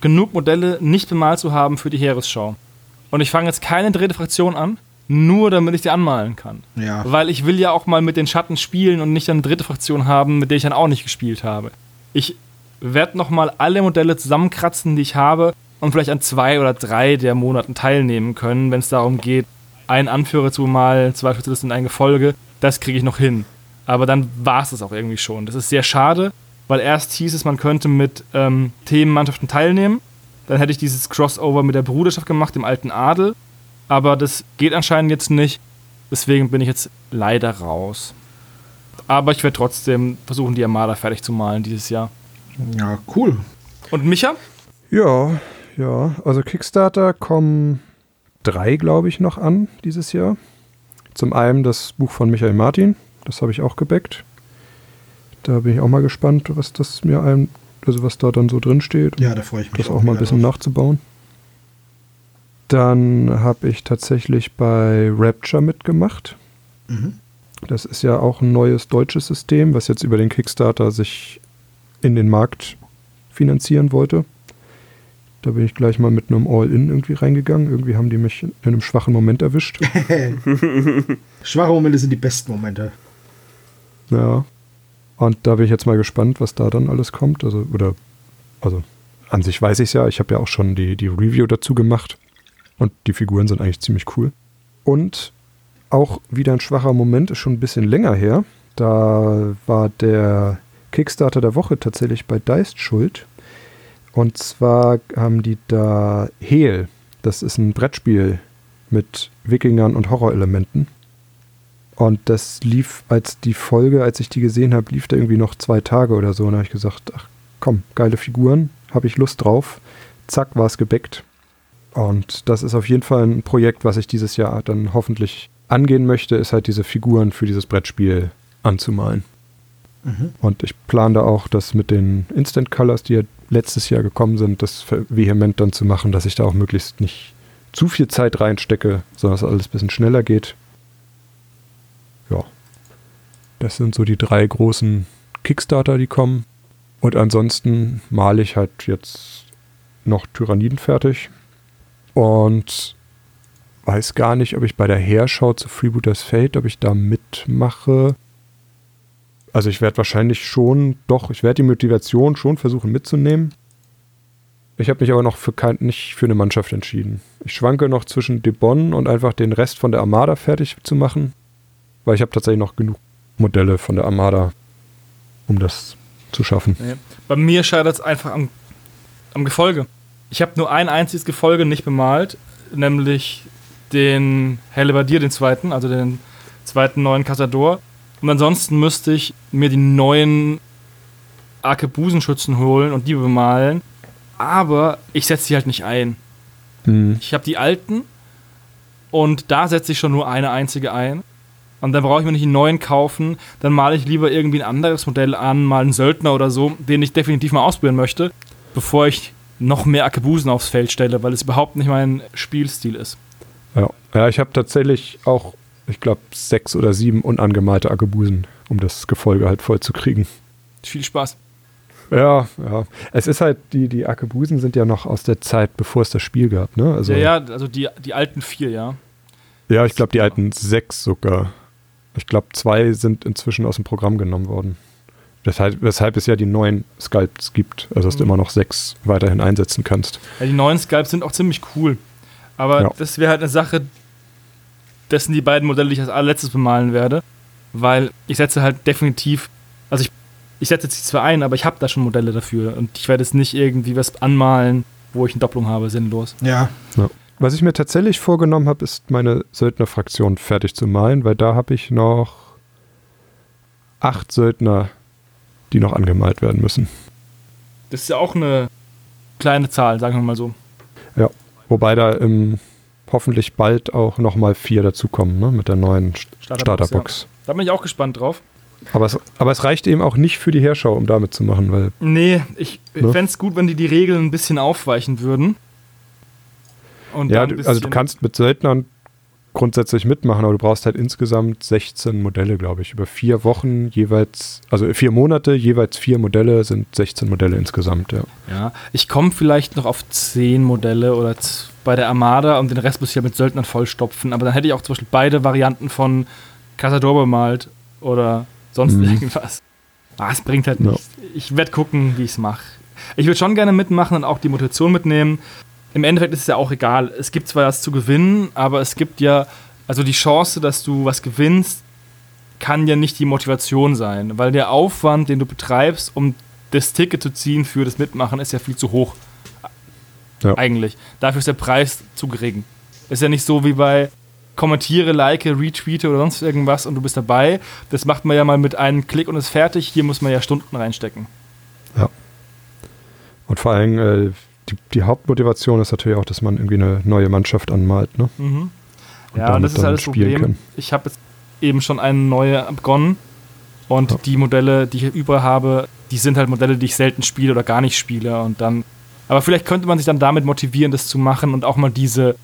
B: genug Modelle nicht bemalt zu haben für die Heeresschau. Und ich fange jetzt keine dritte Fraktion an, nur damit ich die anmalen kann.
A: Ja.
B: Weil ich will ja auch mal mit den Schatten spielen und nicht eine dritte Fraktion haben, mit der ich dann auch nicht gespielt habe. Ich werde nochmal alle Modelle zusammenkratzen, die ich habe und vielleicht an zwei oder drei der Monaten teilnehmen können, wenn es darum geht, einen Anführer zu malen, zwei Spezialisten in ein Gefolge. Das kriege ich noch hin. Aber dann war es das auch irgendwie schon. Das ist sehr schade, weil erst hieß es, man könnte mit ähm, Themenmannschaften teilnehmen. Dann hätte ich dieses Crossover mit der Bruderschaft gemacht, dem alten Adel. Aber das geht anscheinend jetzt nicht. Deswegen bin ich jetzt leider raus. Aber ich werde trotzdem versuchen, die Armada fertig zu malen dieses Jahr.
A: Ja, cool.
B: Und Micha?
D: Ja, ja. Also Kickstarter kommen drei, glaube ich, noch an dieses Jahr. Zum einen das Buch von Michael Martin, das habe ich auch gebackt. Da bin ich auch mal gespannt, was das mir einem, also was da dann so drin steht.
A: Ja, da freue ich mich
D: das auch mal ein bisschen
A: drauf.
D: nachzubauen. Dann habe ich tatsächlich bei Rapture mitgemacht.
A: Mhm.
D: Das ist ja auch ein neues deutsches System, was jetzt über den Kickstarter sich in den Markt finanzieren wollte. Da bin ich gleich mal mit einem All-In irgendwie reingegangen. Irgendwie haben die mich in einem schwachen Moment erwischt.
A: Schwache Momente sind die besten Momente.
D: Ja. Und da bin ich jetzt mal gespannt, was da dann alles kommt. Also, oder, also an sich weiß ich es ja. Ich habe ja auch schon die, die Review dazu gemacht. Und die Figuren sind eigentlich ziemlich cool. Und auch wieder ein schwacher Moment, ist schon ein bisschen länger her. Da war der Kickstarter der Woche tatsächlich bei Deist schuld. Und zwar haben die da Hehl. Das ist ein Brettspiel mit Wikingern und Horrorelementen. Und das lief als die Folge, als ich die gesehen habe, lief da irgendwie noch zwei Tage oder so. Und da habe ich gesagt, ach komm, geile Figuren, habe ich Lust drauf. Zack, war es gebackt. Und das ist auf jeden Fall ein Projekt, was ich dieses Jahr dann hoffentlich angehen möchte, ist halt diese Figuren für dieses Brettspiel anzumalen.
A: Mhm.
D: Und ich plane da auch, das mit den Instant Colors, die ja letztes Jahr gekommen sind, das vehement dann zu machen, dass ich da auch möglichst nicht zu viel Zeit reinstecke, sondern dass alles ein bisschen schneller geht. Ja. Das sind so die drei großen Kickstarter, die kommen. Und ansonsten male ich halt jetzt noch Tyranniden fertig. Und weiß gar nicht, ob ich bei der Heerschau zu Freebooters Fate, ob ich da mitmache. Also ich werde wahrscheinlich schon, doch, ich werde die Motivation schon versuchen mitzunehmen. Ich habe mich aber noch für kein, nicht für eine Mannschaft entschieden. Ich schwanke noch zwischen Debon und einfach den Rest von der Armada fertig zu machen, weil ich habe tatsächlich noch genug Modelle von der Armada, um das zu schaffen.
B: Nee. Bei mir scheitert es einfach am, am Gefolge. Ich habe nur ein einziges Gefolge nicht bemalt, nämlich den Hellebardier, den zweiten, also den zweiten neuen Casador. Und ansonsten müsste ich mir die neuen Arkebusenschützen holen und die bemalen. Aber ich setze die halt nicht ein.
D: Hm.
B: Ich habe die alten und da setze ich schon nur eine einzige ein. Und dann brauche ich mir nicht einen neuen kaufen. Dann male ich lieber irgendwie ein anderes Modell an, mal einen Söldner oder so, den ich definitiv mal ausprobieren möchte, bevor ich noch mehr Arkebusen aufs Feld stelle, weil es überhaupt nicht mein Spielstil ist.
D: Ja, ja ich habe tatsächlich auch ich glaube, sechs oder sieben unangemalte Arkebusen, um das Gefolge halt voll zu kriegen.
B: Viel Spaß.
D: Ja, ja. Es ist halt, die, die Arkebusen sind ja noch aus der Zeit, bevor es das Spiel gab, ne? Also,
B: ja, ja, also die, die alten vier, ja.
D: ja, ich glaube, die alten sechs sogar. Ich glaube, zwei sind inzwischen aus dem Programm genommen worden. Weshalb, weshalb es ja die neuen Sculpts gibt, also dass du
B: Mhm.
D: immer noch sechs weiterhin einsetzen kannst.
B: ja die neuen Sculpts sind auch ziemlich cool. Aber
D: Ja.
B: das wäre halt eine Sache, dessen die beiden Modelle, die ich als allerletztes bemalen werde. Weil ich setze halt definitiv, also ich, ich setze jetzt die zwar ein, aber ich habe da schon Modelle dafür. Und ich werde jetzt nicht irgendwie was anmalen, wo ich eine Doppelung habe, sinnlos.
A: Ja,
D: Was ich mir tatsächlich vorgenommen habe, ist meine Söldnerfraktion fertig zu malen, weil da habe ich noch acht Söldner, die noch angemalt werden müssen.
B: Das ist ja auch eine kleine Zahl, sagen wir mal so.
D: Wobei da ähm, hoffentlich bald auch nochmal vier dazukommen, ne, mit der neuen St-
B: Starterbox,
D: Starterbox.
B: Da bin ich auch gespannt drauf.
D: Aber, es, aber es reicht eben auch nicht für die Herschau, um damit zu machen, weil
B: Nee, ich
D: Ne?
B: fände es gut, wenn die die Regeln ein bisschen aufweichen würden. Und
D: ja, du, also du kannst mit Söldnern grundsätzlich mitmachen, aber du brauchst halt insgesamt 16 Modelle, glaube ich. Über vier Wochen jeweils, also vier Monate, jeweils vier Modelle sind 16 Modelle insgesamt, ja.
B: Ja, ich komme vielleicht noch auf 10 Modelle oder bei der Armada und den Rest muss ich ja mit Söldnern vollstopfen. Aber dann hätte ich auch zum Beispiel beide Varianten von Casador bemalt oder sonst
D: Mhm.
B: irgendwas. Ah, es bringt halt nichts. Ich werde gucken, wie ich es mache. Ich würde schon gerne mitmachen und auch die Motivation mitnehmen. Im Endeffekt ist es ja auch egal. Es gibt zwar was zu gewinnen, aber es gibt ja, also die Chance, dass du was gewinnst, kann ja nicht die Motivation sein, weil der Aufwand, den du betreibst, um das Ticket zu ziehen für das Mitmachen, ist ja viel zu hoch.
D: Ja.
B: Eigentlich. Dafür ist der Preis zu gering. Ist ja nicht so wie bei kommentiere, like, retweete oder sonst irgendwas und du bist dabei. Das macht man ja mal mit einem Klick und ist fertig. Hier muss man ja Stunden reinstecken.
D: Und vor allem äh, die, die Hauptmotivation ist natürlich auch, dass man irgendwie eine neue Mannschaft anmalt, ne?
B: Mhm.
D: Und
B: Ja, und das ist halt das
D: spielen
B: Problem.
D: kann.
B: Ich habe jetzt eben schon eine neue begonnen. Und
D: Ja.
B: die Modelle, die ich über habe, die sind halt Modelle, die ich selten spiele oder gar nicht spiele. Und dann. Aber vielleicht könnte man sich dann damit motivieren, das zu machen und auch mal diese,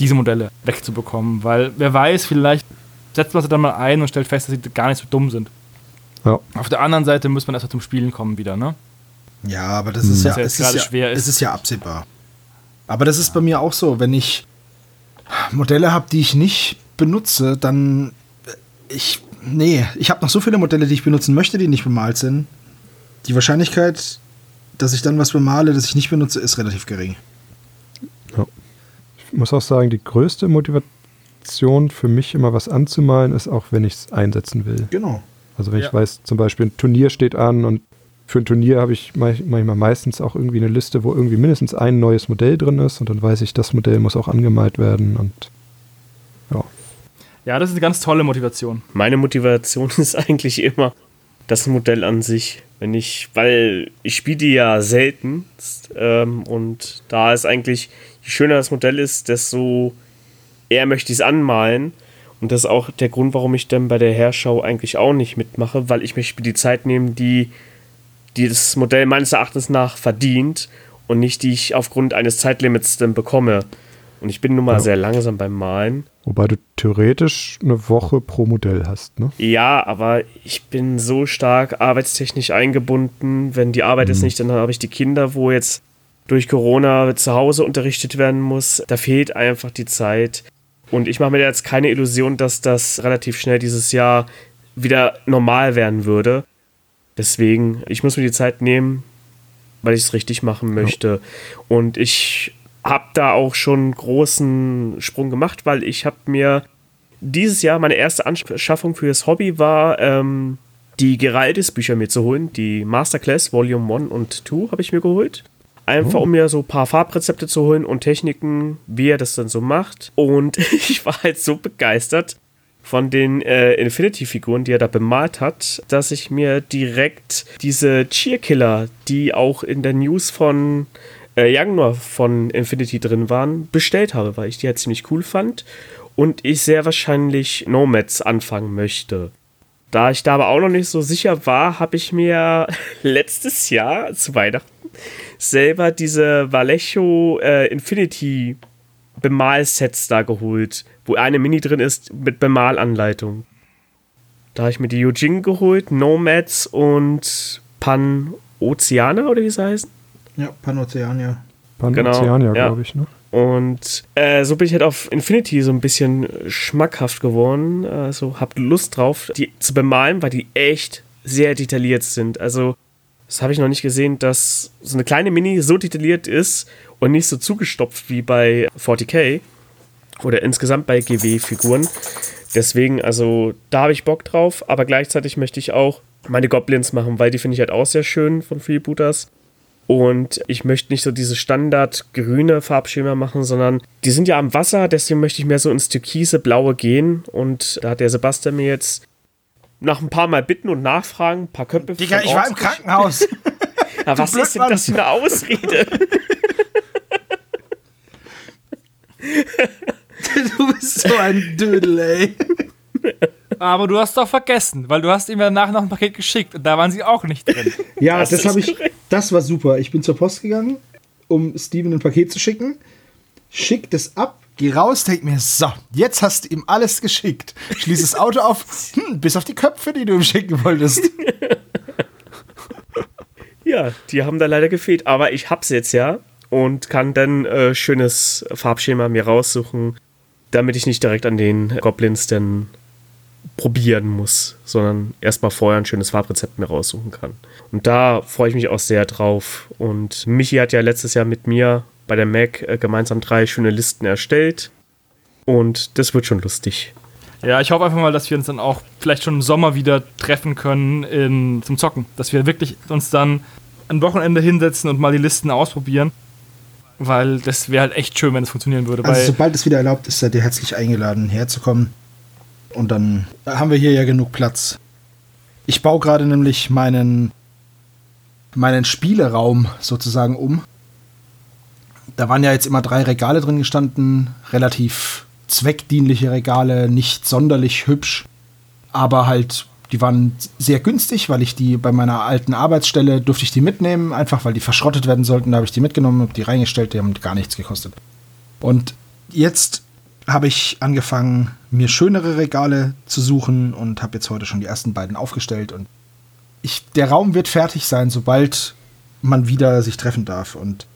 B: diese Modelle wegzubekommen. Weil wer weiß, vielleicht setzt man sie dann mal ein und stellt fest, dass sie gar nicht so dumm sind.
D: Ja.
B: Auf der anderen Seite muss man erstmal zum Spielen kommen wieder, ne?
A: Ja, aber das ist ja,
B: Was ja
A: es ist
B: gerade
A: ja,
B: schwer ist.
A: es ist ja absehbar. Aber das ist bei mir auch so, wenn ich Modelle habe, die ich nicht benutze, dann äh, ich nee, ich habe noch so viele Modelle, die ich benutzen möchte, die nicht bemalt sind. Die Wahrscheinlichkeit, dass ich dann was bemale, das ich nicht benutze, ist relativ gering.
D: Ich muss auch sagen, die größte Motivation für mich immer was anzumalen ist auch, wenn ich es einsetzen will.
A: Genau.
D: Also wenn
B: Ja.
D: ich weiß, zum Beispiel ein Turnier steht an und für ein Turnier habe ich manchmal meistens auch irgendwie eine Liste, wo irgendwie mindestens ein neues Modell drin ist und dann weiß ich, das Modell muss auch angemalt werden und ja.
B: Ja, das ist eine ganz tolle Motivation.
C: Meine Motivation ist eigentlich immer das Modell an sich. Wenn ich, weil ich spiele die ja selten ähm, und da ist eigentlich, je schöner das Modell ist, desto eher möchte ich es anmalen. Und das ist auch der Grund, warum ich dann bei der Herschau eigentlich auch nicht mitmache, weil ich möchte mir die Zeit nehmen, die, die das Modell meines Erachtens nach verdient und nicht die ich aufgrund eines Zeitlimits dann bekomme. Und ich bin nun mal
D: Ja.
C: sehr langsam beim Malen.
D: Wobei du theoretisch eine Woche pro Modell hast, ne?
C: Ja, aber ich bin so stark arbeitstechnisch eingebunden. Wenn die Arbeit ist nicht, dann habe ich die Kinder, wo jetzt durch Corona zu Hause unterrichtet werden muss. Da fehlt einfach die Zeit. Und ich mache mir jetzt keine Illusion, dass das relativ schnell dieses Jahr wieder normal werden würde. Deswegen, ich muss mir die Zeit nehmen, weil ich es richtig machen möchte. Und ich habe da auch schon einen großen Sprung gemacht, weil ich habe mir dieses Jahr meine erste Anschaffung für das Hobby war, ähm, die Geraldis-Bücher mir zu holen. Die Masterclass Volume 1 und 2 habe ich mir geholt. Einfach um mir so ein paar Farbrezepte zu holen und Techniken, wie er das dann so macht. Und ich war halt so begeistert von den äh, Infinity-Figuren, die er da bemalt hat, dass ich mir direkt diese Cheerkiller, die auch in der News von äh, Januar von Infinity drin waren, bestellt habe, weil ich die halt ziemlich cool fand und ich sehr wahrscheinlich Nomads anfangen möchte. Da ich da aber auch noch nicht so sicher war, habe ich mir letztes Jahr zu Weihnachten selber diese Vallejo äh, Infinity Bemalsets da geholt, wo eine Mini drin ist mit Bemalanleitung. Da habe ich mir die Yujing geholt, Nomads und Pan-Ozeaner oder wie sie heißen.
A: Ja, Panoceania.
D: Panoceania,
C: Genau, ja.
D: glaube ich, ne?
C: Und äh, so bin ich halt auf Infinity so ein bisschen schmackhaft geworden. Also hab Lust drauf, die zu bemalen, weil die echt sehr detailliert sind. Also das habe ich noch nicht gesehen, dass so eine kleine Mini so detailliert ist und nicht so zugestopft wie bei 40k oder insgesamt bei GW-Figuren. Deswegen, also da habe ich Bock drauf, aber gleichzeitig möchte ich auch meine Goblins machen, weil die finde ich halt auch sehr schön von Freebooters. Und ich möchte nicht so diese standard grüne Farbschema machen, sondern die sind ja am Wasser, deswegen möchte ich mehr so ins türkise Blaue gehen. Und da hat der Sebastian mir jetzt nach ein paar Mal bitten und nachfragen, ein paar Köpfe
A: Digga, ich war im Krankenhaus.
C: ja, was ist denn das für eine Ausrede?
A: du bist so ein Dödel, ey.
B: Aber du hast doch vergessen, weil du hast ihm danach noch ein Paket geschickt und da waren sie auch nicht drin.
A: Ja,
C: Das
A: das, habe ich. Das war super. Ich bin zur Post gegangen, um Steven ein Paket zu schicken. Schick das ab, geh raus, denk mir, so, jetzt hast du ihm alles geschickt. Schließ das Auto auf, hm, bis auf die Köpfe, die du ihm schicken wolltest.
C: Ja, die haben da leider gefehlt. Aber ich hab's jetzt ja und kann dann äh, schönes Farbschema mir raussuchen, damit ich nicht direkt an den Goblins dann probieren muss, sondern erstmal vorher ein schönes Farbrezept mir raussuchen kann. Und da freue ich mich auch sehr drauf. Und Michi hat ja letztes Jahr mit mir bei der Mac äh, gemeinsam drei schöne Listen erstellt. Und das wird schon lustig.
B: Ja, ich hoffe einfach mal, dass wir uns dann auch vielleicht schon im Sommer wieder treffen können in, zum Zocken. Dass wir wirklich uns dann ein Wochenende hinsetzen und mal die Listen ausprobieren. Weil das wäre halt echt schön, wenn es funktionieren würde.
A: Also sobald es wieder erlaubt ist, seid ihr herzlich eingeladen, herzukommen. Und dann haben wir hier ja genug Platz. Ich baue gerade nämlich meinen, meinen Spieleraum sozusagen um. Da waren ja jetzt immer drei Regale drin gestanden, relativ zweckdienliche Regale, nicht sonderlich hübsch, aber halt, die waren sehr günstig, weil ich die bei meiner alten Arbeitsstelle durfte ich die mitnehmen, einfach weil die verschrottet werden sollten. Da habe ich die mitgenommen und die reingestellt, die haben gar nichts gekostet. Und jetzt habe ich angefangen, mir schönere Regale zu suchen und habe jetzt heute schon die ersten beiden aufgestellt. Und ich, der Raum wird fertig sein, sobald man wieder sich treffen darf. Und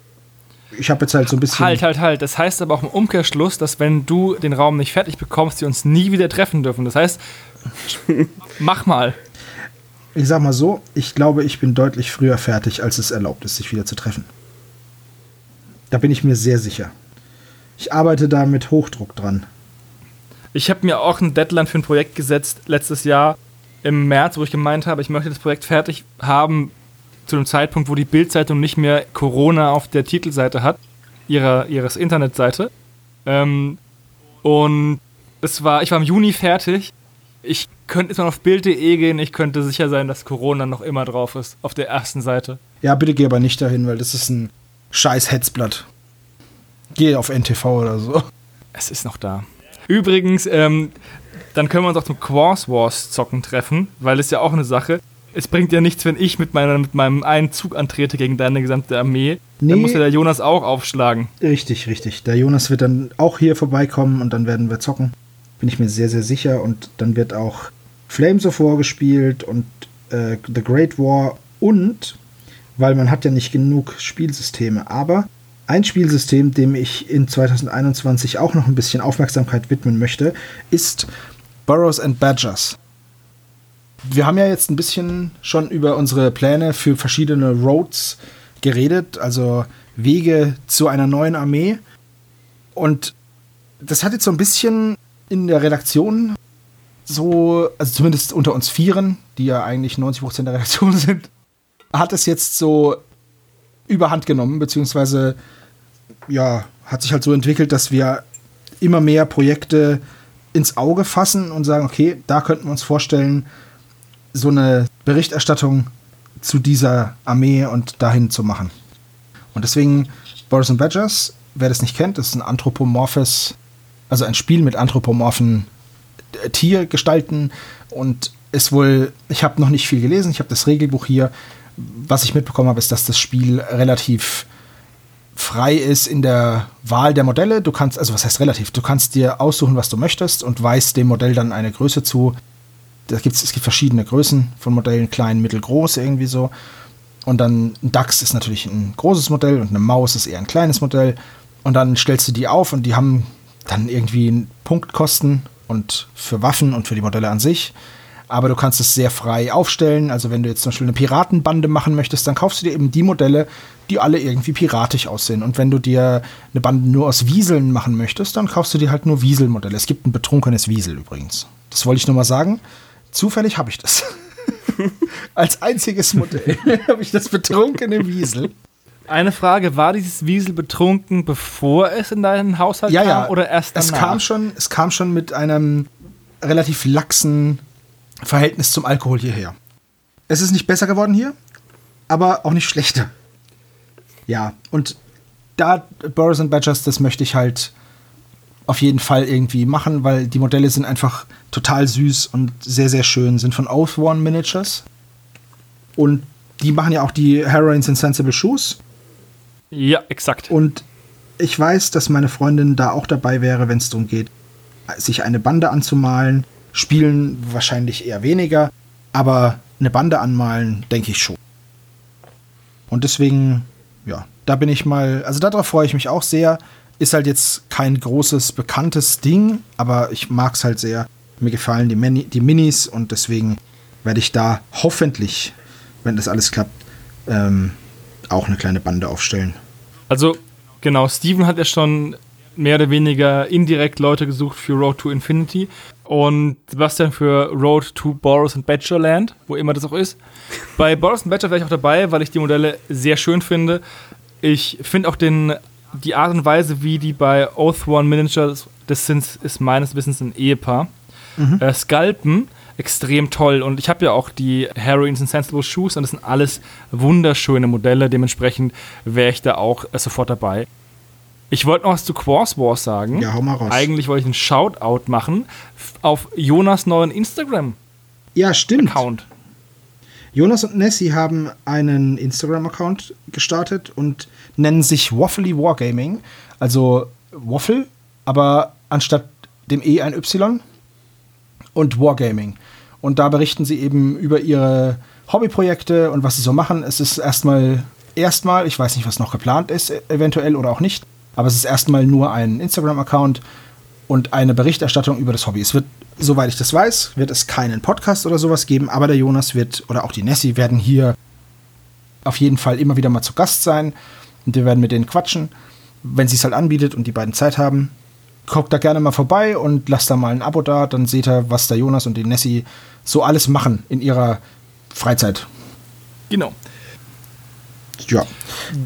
A: ich habe jetzt halt so ein bisschen.
B: Halt, halt, halt. Das heißt aber auch im Umkehrschluss, dass wenn du den Raum nicht fertig bekommst, wir uns nie wieder treffen dürfen. Das heißt, mach mal.
A: Ich sag mal so, ich glaube, ich bin deutlich früher fertig, als es erlaubt ist, sich wieder zu treffen. Da bin ich mir sehr sicher. Ich arbeite da mit Hochdruck dran.
B: Ich habe mir auch ein Deadline für ein Projekt gesetzt letztes Jahr im März, wo ich gemeint habe, ich möchte das Projekt fertig haben zu dem Zeitpunkt, wo die Bildzeitung nicht mehr Corona auf der Titelseite hat, ihrer, ihres Internetseite. Ähm, und es war, ich war im Juni fertig. Ich könnte jetzt mal auf Bild.de gehen, ich könnte sicher sein, dass Corona noch immer drauf ist, auf der ersten Seite.
A: Ja, bitte geh aber nicht dahin, weil das ist ein scheiß Hetzblatt. Geh auf NTV oder so.
B: Es ist noch da. Übrigens, ähm, dann können wir uns auch zum Quars Wars zocken treffen, weil es ja auch eine Sache. Es bringt ja nichts, wenn ich mit, meiner, mit meinem einen Zug antrete gegen deine gesamte Armee.
A: Nee.
B: Dann muss ja der Jonas auch aufschlagen.
A: Richtig, richtig. Der Jonas wird dann auch hier vorbeikommen und dann werden wir zocken. Bin ich mir sehr, sehr sicher. Und dann wird auch Flames of War gespielt und äh, The Great War und, weil man hat ja nicht genug Spielsysteme, aber ein Spielsystem, dem ich in 2021 auch noch ein bisschen Aufmerksamkeit widmen möchte, ist Burrows and Badgers. Wir haben ja jetzt ein bisschen schon über unsere Pläne für verschiedene Roads geredet, also Wege zu einer neuen Armee. Und das hat jetzt so ein bisschen in der Redaktion so, also zumindest unter uns Vieren, die ja eigentlich 90% der Redaktion sind, hat es jetzt so überhand genommen, beziehungsweise ja, hat sich halt so entwickelt, dass wir immer mehr Projekte ins Auge fassen und sagen, okay, da könnten wir uns vorstellen, so eine Berichterstattung zu dieser Armee und dahin zu machen. Und deswegen Boris and Badgers, wer das nicht kennt, ist ein anthropomorphes, also ein Spiel mit anthropomorphen äh, Tiergestalten und ist wohl, ich habe noch nicht viel gelesen, ich habe das Regelbuch hier. Was ich mitbekommen habe, ist, dass das Spiel relativ frei ist in der Wahl der Modelle. Du kannst, also was heißt relativ, du kannst dir aussuchen, was du möchtest und weist dem Modell dann eine Größe zu. Da gibt's, es gibt verschiedene Größen von Modellen, klein, mittel, groß, irgendwie so. Und dann ein DAX ist natürlich ein großes Modell und eine Maus ist eher ein kleines Modell. Und dann stellst du die auf und die haben dann irgendwie Punktkosten und für Waffen und für die Modelle an sich. Aber du kannst es sehr frei aufstellen. Also wenn du jetzt zum Beispiel eine Piratenbande machen möchtest, dann kaufst du dir eben die Modelle, die alle irgendwie piratisch aussehen. Und wenn du dir eine Bande nur aus Wieseln machen möchtest, dann kaufst du dir halt nur Wieselmodelle. Es gibt ein betrunkenes Wiesel übrigens. Das wollte ich nur mal sagen. Zufällig habe ich das. Als einziges Modell habe ich das betrunkene Wiesel.
B: Eine Frage, war dieses Wiesel betrunken, bevor es in deinen Haushalt
A: Ja,
B: kam
A: ja.
B: oder erst danach?
A: Es kam schon, es kam schon mit einem relativ laxen Verhältnis zum Alkohol hierher. Es ist nicht besser geworden hier, aber auch nicht schlechter. Ja, und da Boris and Badgers, das möchte ich halt auf jeden Fall irgendwie machen, weil die Modelle sind einfach total süß und sehr, sehr schön, sind von Oathworn Miniatures. Und die machen ja auch die Heroines Insensible Shoes.
B: Ja, exakt.
A: Und ich weiß, dass meine Freundin da auch dabei wäre, wenn es darum geht, sich eine Bande anzumalen. Spielen wahrscheinlich eher weniger, aber eine Bande anmalen, denke ich schon. Und deswegen, ja, da bin ich mal, also darauf freue ich mich auch sehr. Ist halt jetzt kein großes, bekanntes Ding, aber ich mag es halt sehr. Mir gefallen die, Mini, die Minis und deswegen werde ich da hoffentlich, wenn das alles klappt, ähm, auch eine kleine Bande aufstellen.
B: Also, genau, Steven hat ja schon mehr oder weniger indirekt Leute gesucht für Road to Infinity und Sebastian für Road to Boros and Badgerland, wo immer das auch ist. Bei Boros and Badger wäre ich auch dabei, weil ich die Modelle sehr schön finde. Ich finde auch den, die Art und Weise, wie die bei Oath One Miniatures, das sind, ist meines Wissens ein Ehepaar, äh, scalpen, extrem toll. Und ich habe ja auch die Heroines and Sensible Shoes und das sind alles wunderschöne Modelle. Dementsprechend wäre ich da auch äh, sofort dabei. Ich wollte noch was zu Quartz Wars sagen.
A: Ja, hau mal raus.
B: Eigentlich wollte ich einen Shoutout machen auf Jonas neuen Instagram-Account.
A: Ja, stimmt. Jonas und Nessie haben einen Instagram-Account gestartet und nennen sich Waffly Wargaming. Also Waffle, aber anstatt dem E ein Y und Wargaming. Und da berichten sie eben über ihre Hobbyprojekte und was sie so machen. Es ist erstmal, erstmal, ich weiß nicht, was noch geplant ist, e- eventuell oder auch nicht, aber es ist erstmal nur ein Instagram-Account und eine Berichterstattung über das Hobby. Es wird, soweit ich das weiß, wird es keinen Podcast oder sowas geben, aber der Jonas wird oder auch die Nessie werden hier auf jeden Fall immer wieder mal zu Gast sein und wir werden mit denen quatschen, wenn sie es halt anbietet und die beiden Zeit haben. Guckt da gerne mal vorbei und lasst da mal ein Abo da, dann seht ihr, was der Jonas und die Nessie so alles machen in ihrer Freizeit.
B: Genau.
A: Ja,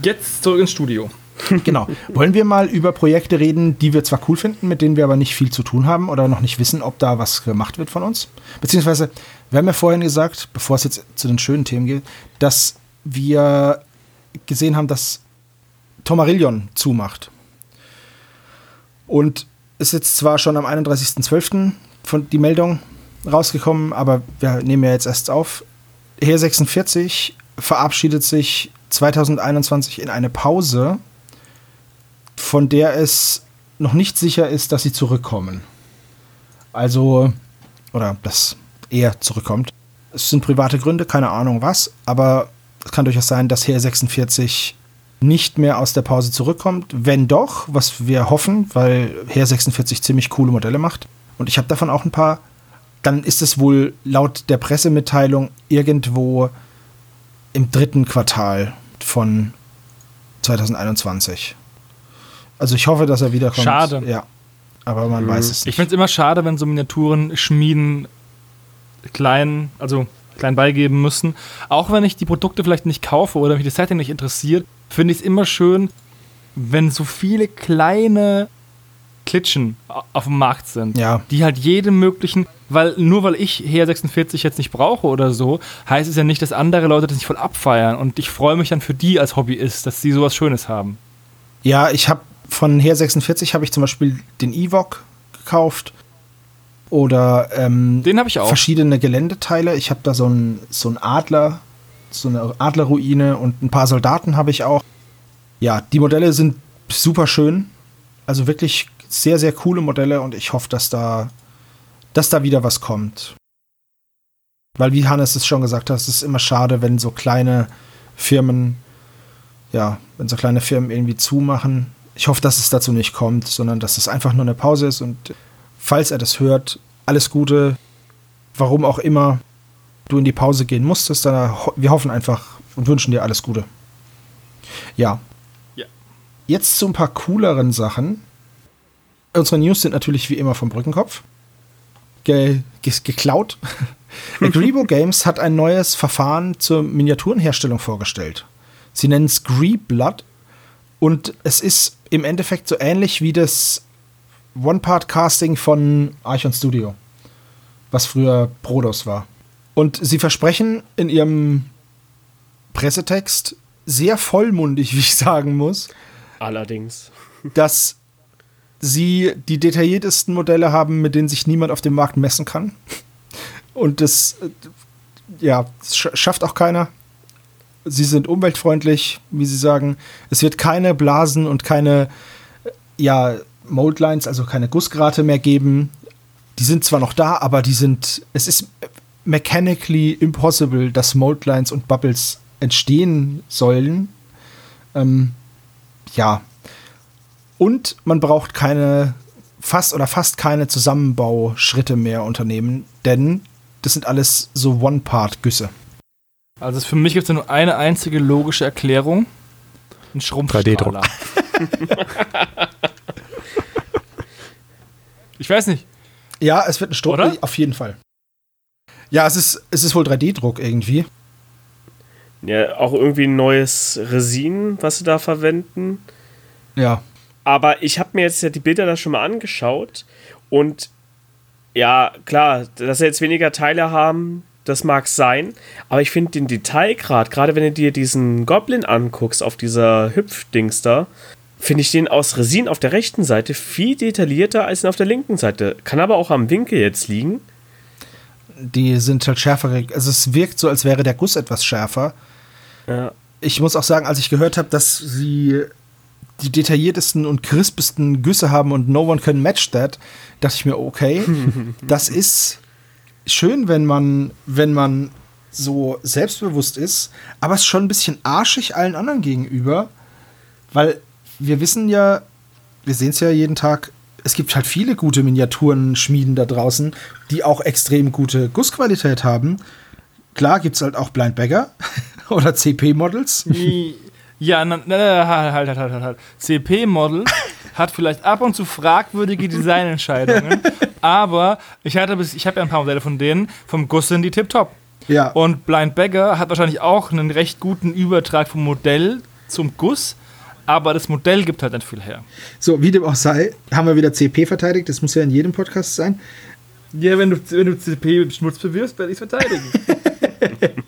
B: Jetzt zurück ins Studio.
A: genau. Wollen wir mal über Projekte reden, die wir zwar cool finden, mit denen wir aber nicht viel zu tun haben oder noch nicht wissen, ob da was gemacht wird von uns? Beziehungsweise, wir haben ja vorhin gesagt, bevor es jetzt zu den schönen Themen geht, dass wir gesehen haben, dass Tomarillion zumacht. Und ist jetzt zwar schon am 31.12. von die Meldung rausgekommen, aber wir nehmen ja jetzt erst auf. Her 46 verabschiedet sich 2021 in eine Pause, von der es noch nicht sicher ist, dass sie zurückkommen. Also, oder dass er zurückkommt. Es sind private Gründe, keine Ahnung was, aber es kann durchaus sein, dass Her 46 nicht mehr aus der Pause zurückkommt. Wenn doch, was wir hoffen, weil Her 46 ziemlich coole Modelle macht. Und ich habe davon auch ein paar. Dann ist es wohl laut der Pressemitteilung irgendwo im dritten Quartal von 2021. Also ich hoffe, dass er wiederkommt.
B: Schade.
A: Ja. Aber man weiß es
B: Ich
A: nicht.
B: finde es immer schade, wenn so Miniaturen Schmieden klein, also klein beigeben müssen. Auch wenn ich die Produkte vielleicht nicht kaufe oder mich das Setting nicht interessiert, finde ich es immer schön, wenn so viele kleine Klitschen au- auf dem Markt sind.
A: Ja.
B: Die halt jedem möglichen, weil nur weil ich Her 46 jetzt nicht brauche oder so, heißt es ja nicht, dass andere Leute das nicht voll abfeiern. Und ich freue mich dann für die als Hobbyist, dass sie sowas Schönes haben.
A: Ja, ich habe von Her 46 habe ich zum Beispiel den Evok gekauft. Oder ähm,
B: Den habe ich auch.
A: verschiedene Geländeteile. Ich habe da so einen so einen Adler, so eine Adlerruine und ein paar Soldaten habe ich auch. ja, die Modelle sind super schön. Also wirklich sehr, sehr coole Modelle und ich hoffe, dass da, dass da wieder was kommt. Weil, wie Hannes es schon gesagt hat, es ist immer schade, wenn so kleine Firmen, ja, wenn so kleine Firmen irgendwie zumachen. Ich hoffe, dass es dazu nicht kommt, sondern dass es einfach nur eine Pause ist und falls er das hört, alles Gute, warum auch immer du in die Pause gehen musstest, dann wir hoffen einfach und wünschen dir alles Gute. Ja.
B: Ja.
A: Jetzt zu ein paar cooleren Sachen. Unsere News sind natürlich wie immer vom Brückenkopf. Ge ge geklaut. Agreebo Games hat ein neues Verfahren zur Miniaturenherstellung vorgestellt. Sie nennen es Blood und es ist im Endeffekt so ähnlich wie das One-Part-Casting von Archon Studio, was früher Prodos war. Und sie versprechen in ihrem Pressetext sehr vollmundig, wie ich sagen muss.
C: Allerdings.
A: Dass sie die detailliertesten Modelle haben, mit denen sich niemand auf dem Markt messen kann. Und das, äh, ja, das schafft auch keiner. Sie sind umweltfreundlich, wie sie sagen. Es wird keine Blasen und keine, äh, ja, Moldlines, also keine Gussgrate mehr geben. Die sind zwar noch da, aber die sind, es ist mechanically impossible, dass Moldlines und Bubbles entstehen sollen. Ähm, ja. Und man braucht keine, fast oder fast keine Zusammenbauschritte mehr unternehmen, denn das sind alles so One-Part-Güsse.
B: Also für mich gibt es nur eine einzige logische Erklärung. Ein Schrumpfstrahler. ich weiß nicht.
A: Ja, es wird ein
B: Oder?
A: auf jeden Fall. Ja, es ist, es ist wohl 3D-Druck irgendwie.
C: Ja, auch irgendwie ein neues Resin, was sie da verwenden.
A: Ja.
C: Aber ich habe mir jetzt ja die Bilder da schon mal angeschaut und ja, klar, dass sie jetzt weniger Teile haben, das mag sein, aber ich finde den Detailgrad, gerade wenn du dir diesen Goblin anguckst auf dieser Hüpfdings da, finde ich den aus Resin auf der rechten Seite viel detaillierter als auf der linken Seite. Kann aber auch am Winkel jetzt liegen.
A: Die sind halt schärfer. Also es wirkt so, als wäre der Guss etwas schärfer.
C: Ja.
A: Ich muss auch sagen, als ich gehört habe, dass sie die detailliertesten und crispesten Güsse haben und no one can match that, dachte ich mir, okay, das ist schön, wenn man, wenn man so selbstbewusst ist, aber es ist schon ein bisschen arschig allen anderen gegenüber, weil wir wissen ja, wir sehen es ja jeden Tag, es gibt halt viele gute Miniaturenschmieden da draußen, die auch extrem gute Gussqualität haben. Klar gibt es halt auch Blind Bagger oder CP-Models.
B: Ja, na, na, halt, halt, halt, halt, halt. CP-Model hat vielleicht ab und zu fragwürdige Designentscheidungen, aber ich hatte bis, ich habe ja ein paar Modelle von denen, vom Guss sind die tipptopp.
A: Ja.
B: Und Blind Bagger hat wahrscheinlich auch einen recht guten Übertrag vom Modell zum Guss, aber das Modell gibt halt nicht viel her.
A: So, wie dem auch sei, haben wir wieder CP verteidigt. Das muss ja in jedem Podcast sein.
B: Ja, wenn du, wenn du CP Schmutz bewirfst, werde ich es verteidigen.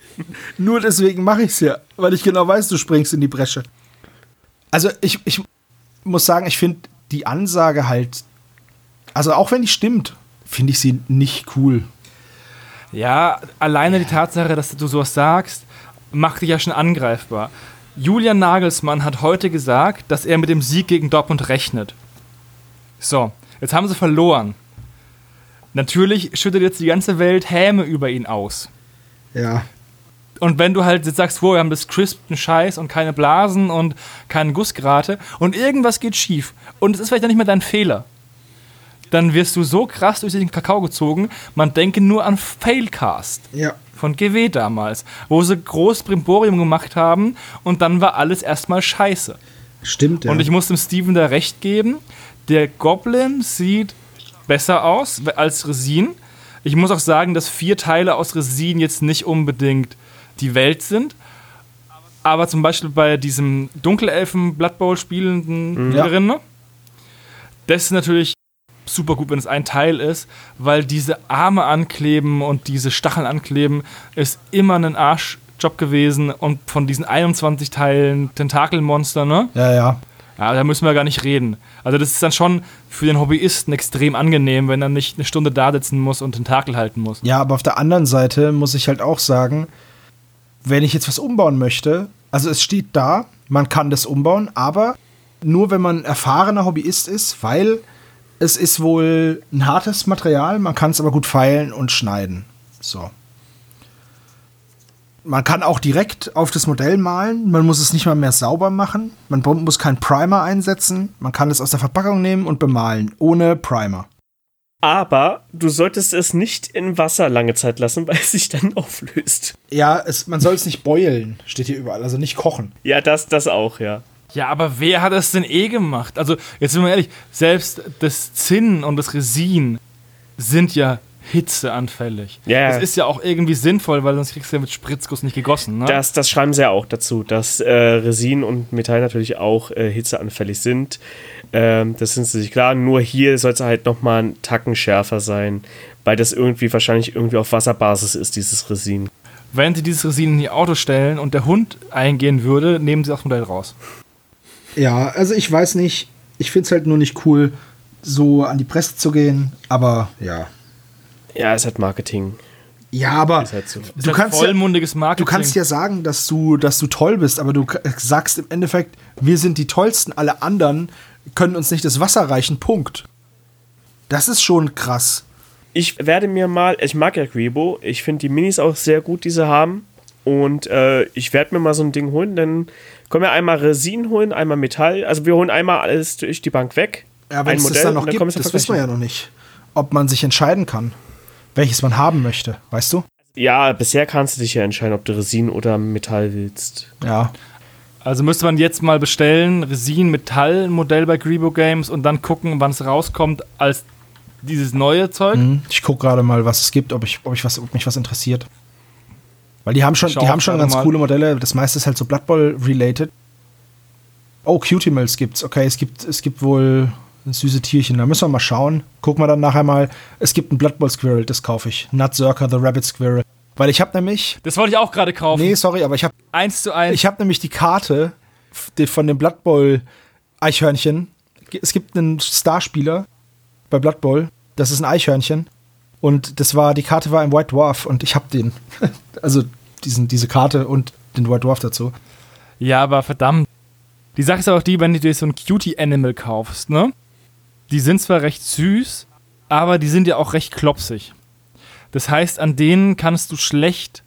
A: Nur deswegen mache ich es ja, weil ich genau weiß, du springst in die Bresche. Also ich, ich muss sagen, ich finde die Ansage halt, also auch wenn die stimmt, finde ich sie nicht cool.
B: Ja, alleine die Tatsache, dass du sowas sagst, macht dich ja schon angreifbar. Julian Nagelsmann hat heute gesagt, dass er mit dem Sieg gegen Dortmund rechnet. So, jetzt haben sie verloren. Natürlich schüttet jetzt die ganze Welt Häme über ihn aus.
A: Ja.
B: Und wenn du halt jetzt sagst, wo wir haben das crispten Scheiß und keine Blasen und keine Gussgrate und irgendwas geht schief und es ist vielleicht dann nicht mehr dein Fehler, dann wirst du so krass durch den Kakao gezogen, man denke nur an Failcast
A: Ja.
B: von GW damals, wo sie groß Brimborium gemacht haben und dann war alles erstmal scheiße.
A: Stimmt, ja.
B: Und ich muss dem Steven da recht geben, der Goblin sieht besser aus als Resin. Ich muss auch sagen, dass vier Teile aus Resin jetzt nicht unbedingt die Welt sind. Aber zum Beispiel bei diesem Dunkelelfen Blood Bowl spielenden
A: Ja.
B: Rinder, das ist natürlich super gut, wenn es ein Teil ist, weil diese Arme ankleben und diese Stacheln ankleben ist immer ein Arschjob gewesen und von diesen 21 Teilen Tentakelmonster, ne?
A: ja, ja.
B: Ja, da müssen wir gar nicht reden. Also das ist dann schon für den Hobbyisten extrem angenehm, wenn er nicht eine Stunde da sitzen muss und Tentakel halten muss.
A: Ja, aber auf der anderen Seite muss ich halt auch sagen, wenn ich jetzt was umbauen möchte, also es steht da, man kann das umbauen, aber nur wenn man erfahrener Hobbyist ist, weil es ist wohl ein hartes Material, man kann es aber gut feilen und schneiden. So. Man kann auch direkt auf das Modell malen, man muss es nicht mal mehr sauber machen, man muss keinen Primer einsetzen, man kann es aus der Verpackung nehmen und bemalen, ohne Primer.
C: Aber du solltest es nicht in Wasser lange Zeit lassen, weil es sich dann auflöst.
A: Ja, es, man soll es nicht beulen, steht hier überall, also nicht kochen.
C: Ja, das, das auch, ja.
B: Ja, aber wer hat das denn eh gemacht? Also, jetzt sind wir ehrlich, selbst das Zinn und das Resin sind ja hitzeanfällig.
C: Ja, ja.
B: Das ist ja auch irgendwie sinnvoll, weil sonst kriegst du ja mit Spritzguss nicht gegossen. Ne?
C: Das, das schreiben sie ja auch dazu, dass äh, Resin und Metall natürlich auch äh, hitzeanfällig sind. Ähm, das sind sie sich klar. Nur hier soll es halt nochmal einen Tacken schärfer sein, weil das irgendwie wahrscheinlich irgendwie auf Wasserbasis ist, dieses Resin.
B: Wenn sie dieses Resin in ihr Auto stellen und der Hund eingehen würde, nehmen sie das Modell raus.
A: Ja, also ich weiß nicht, ich finde es halt nur nicht cool, so an die Presse zu gehen, aber ja.
C: Ja, es hat Marketing.
A: Ja, aber
C: halt so.
A: Du
B: halt
A: kannst ja,
B: vollmundiges Marketing.
A: du kannst ja sagen, dass du, dass du toll bist, aber du sagst im Endeffekt, wir sind die tollsten, alle anderen können uns nicht das Wasser reichen. Punkt. Das ist schon krass.
C: Ich werde mir mal, ich mag ja Grebo, ich finde die Minis auch sehr gut, die sie haben. Und äh, ich werde mir mal so ein Ding holen, dann können wir einmal Resin holen, einmal Metall. Also wir holen einmal alles durch die Bank weg.
A: Ja, wenn
C: ein
A: es das
C: Modell
A: dann noch
C: dann
A: gibt, das wissen wir ja noch nicht. Ob man sich entscheiden kann, welches man haben möchte, weißt du?
C: Ja, bisher kannst du dich ja entscheiden, ob du Resin oder Metall willst.
A: Ja.
B: Also müsste man jetzt mal bestellen, Resin, Metall, ein Modell bei Grebo Games und dann gucken, wann es rauskommt als dieses neue Zeug.
A: Mhm. Ich gucke gerade mal, was es gibt, ob, ich, ob, ich was, ob mich was interessiert. Weil die haben schon, die haben schon ganz
B: mal.
A: coole Modelle. Das meiste ist halt so Blood Bowl-related. Oh, Cutie-Mills gibt's. Okay, es gibt, es gibt wohl süße Tierchen. Da müssen wir mal schauen. Gucken wir dann nachher mal. Es gibt ein Blood Bowl Squirrel, das kaufe ich. Nutsurker, the Rabbit Squirrel. Weil ich habe nämlich.
B: Das wollte ich auch gerade kaufen.
A: Nee, sorry, aber ich habe
B: Eins zu eins.
A: ich habe nämlich die Karte von dem Blood Bowl Eichhörnchen. Es gibt einen Starspieler bei Blood Bowl. Das ist ein Eichhörnchen. Und das war, die Karte war im White Dwarf und ich habe den. Also diesen, diese Karte und den White Dwarf dazu.
B: Ja, aber verdammt. Die Sache ist auch die, wenn du dir so ein Cutie-Animal kaufst, ne? Die sind zwar recht süß, aber die sind ja auch recht klopsig. Das heißt, an denen kannst du schlecht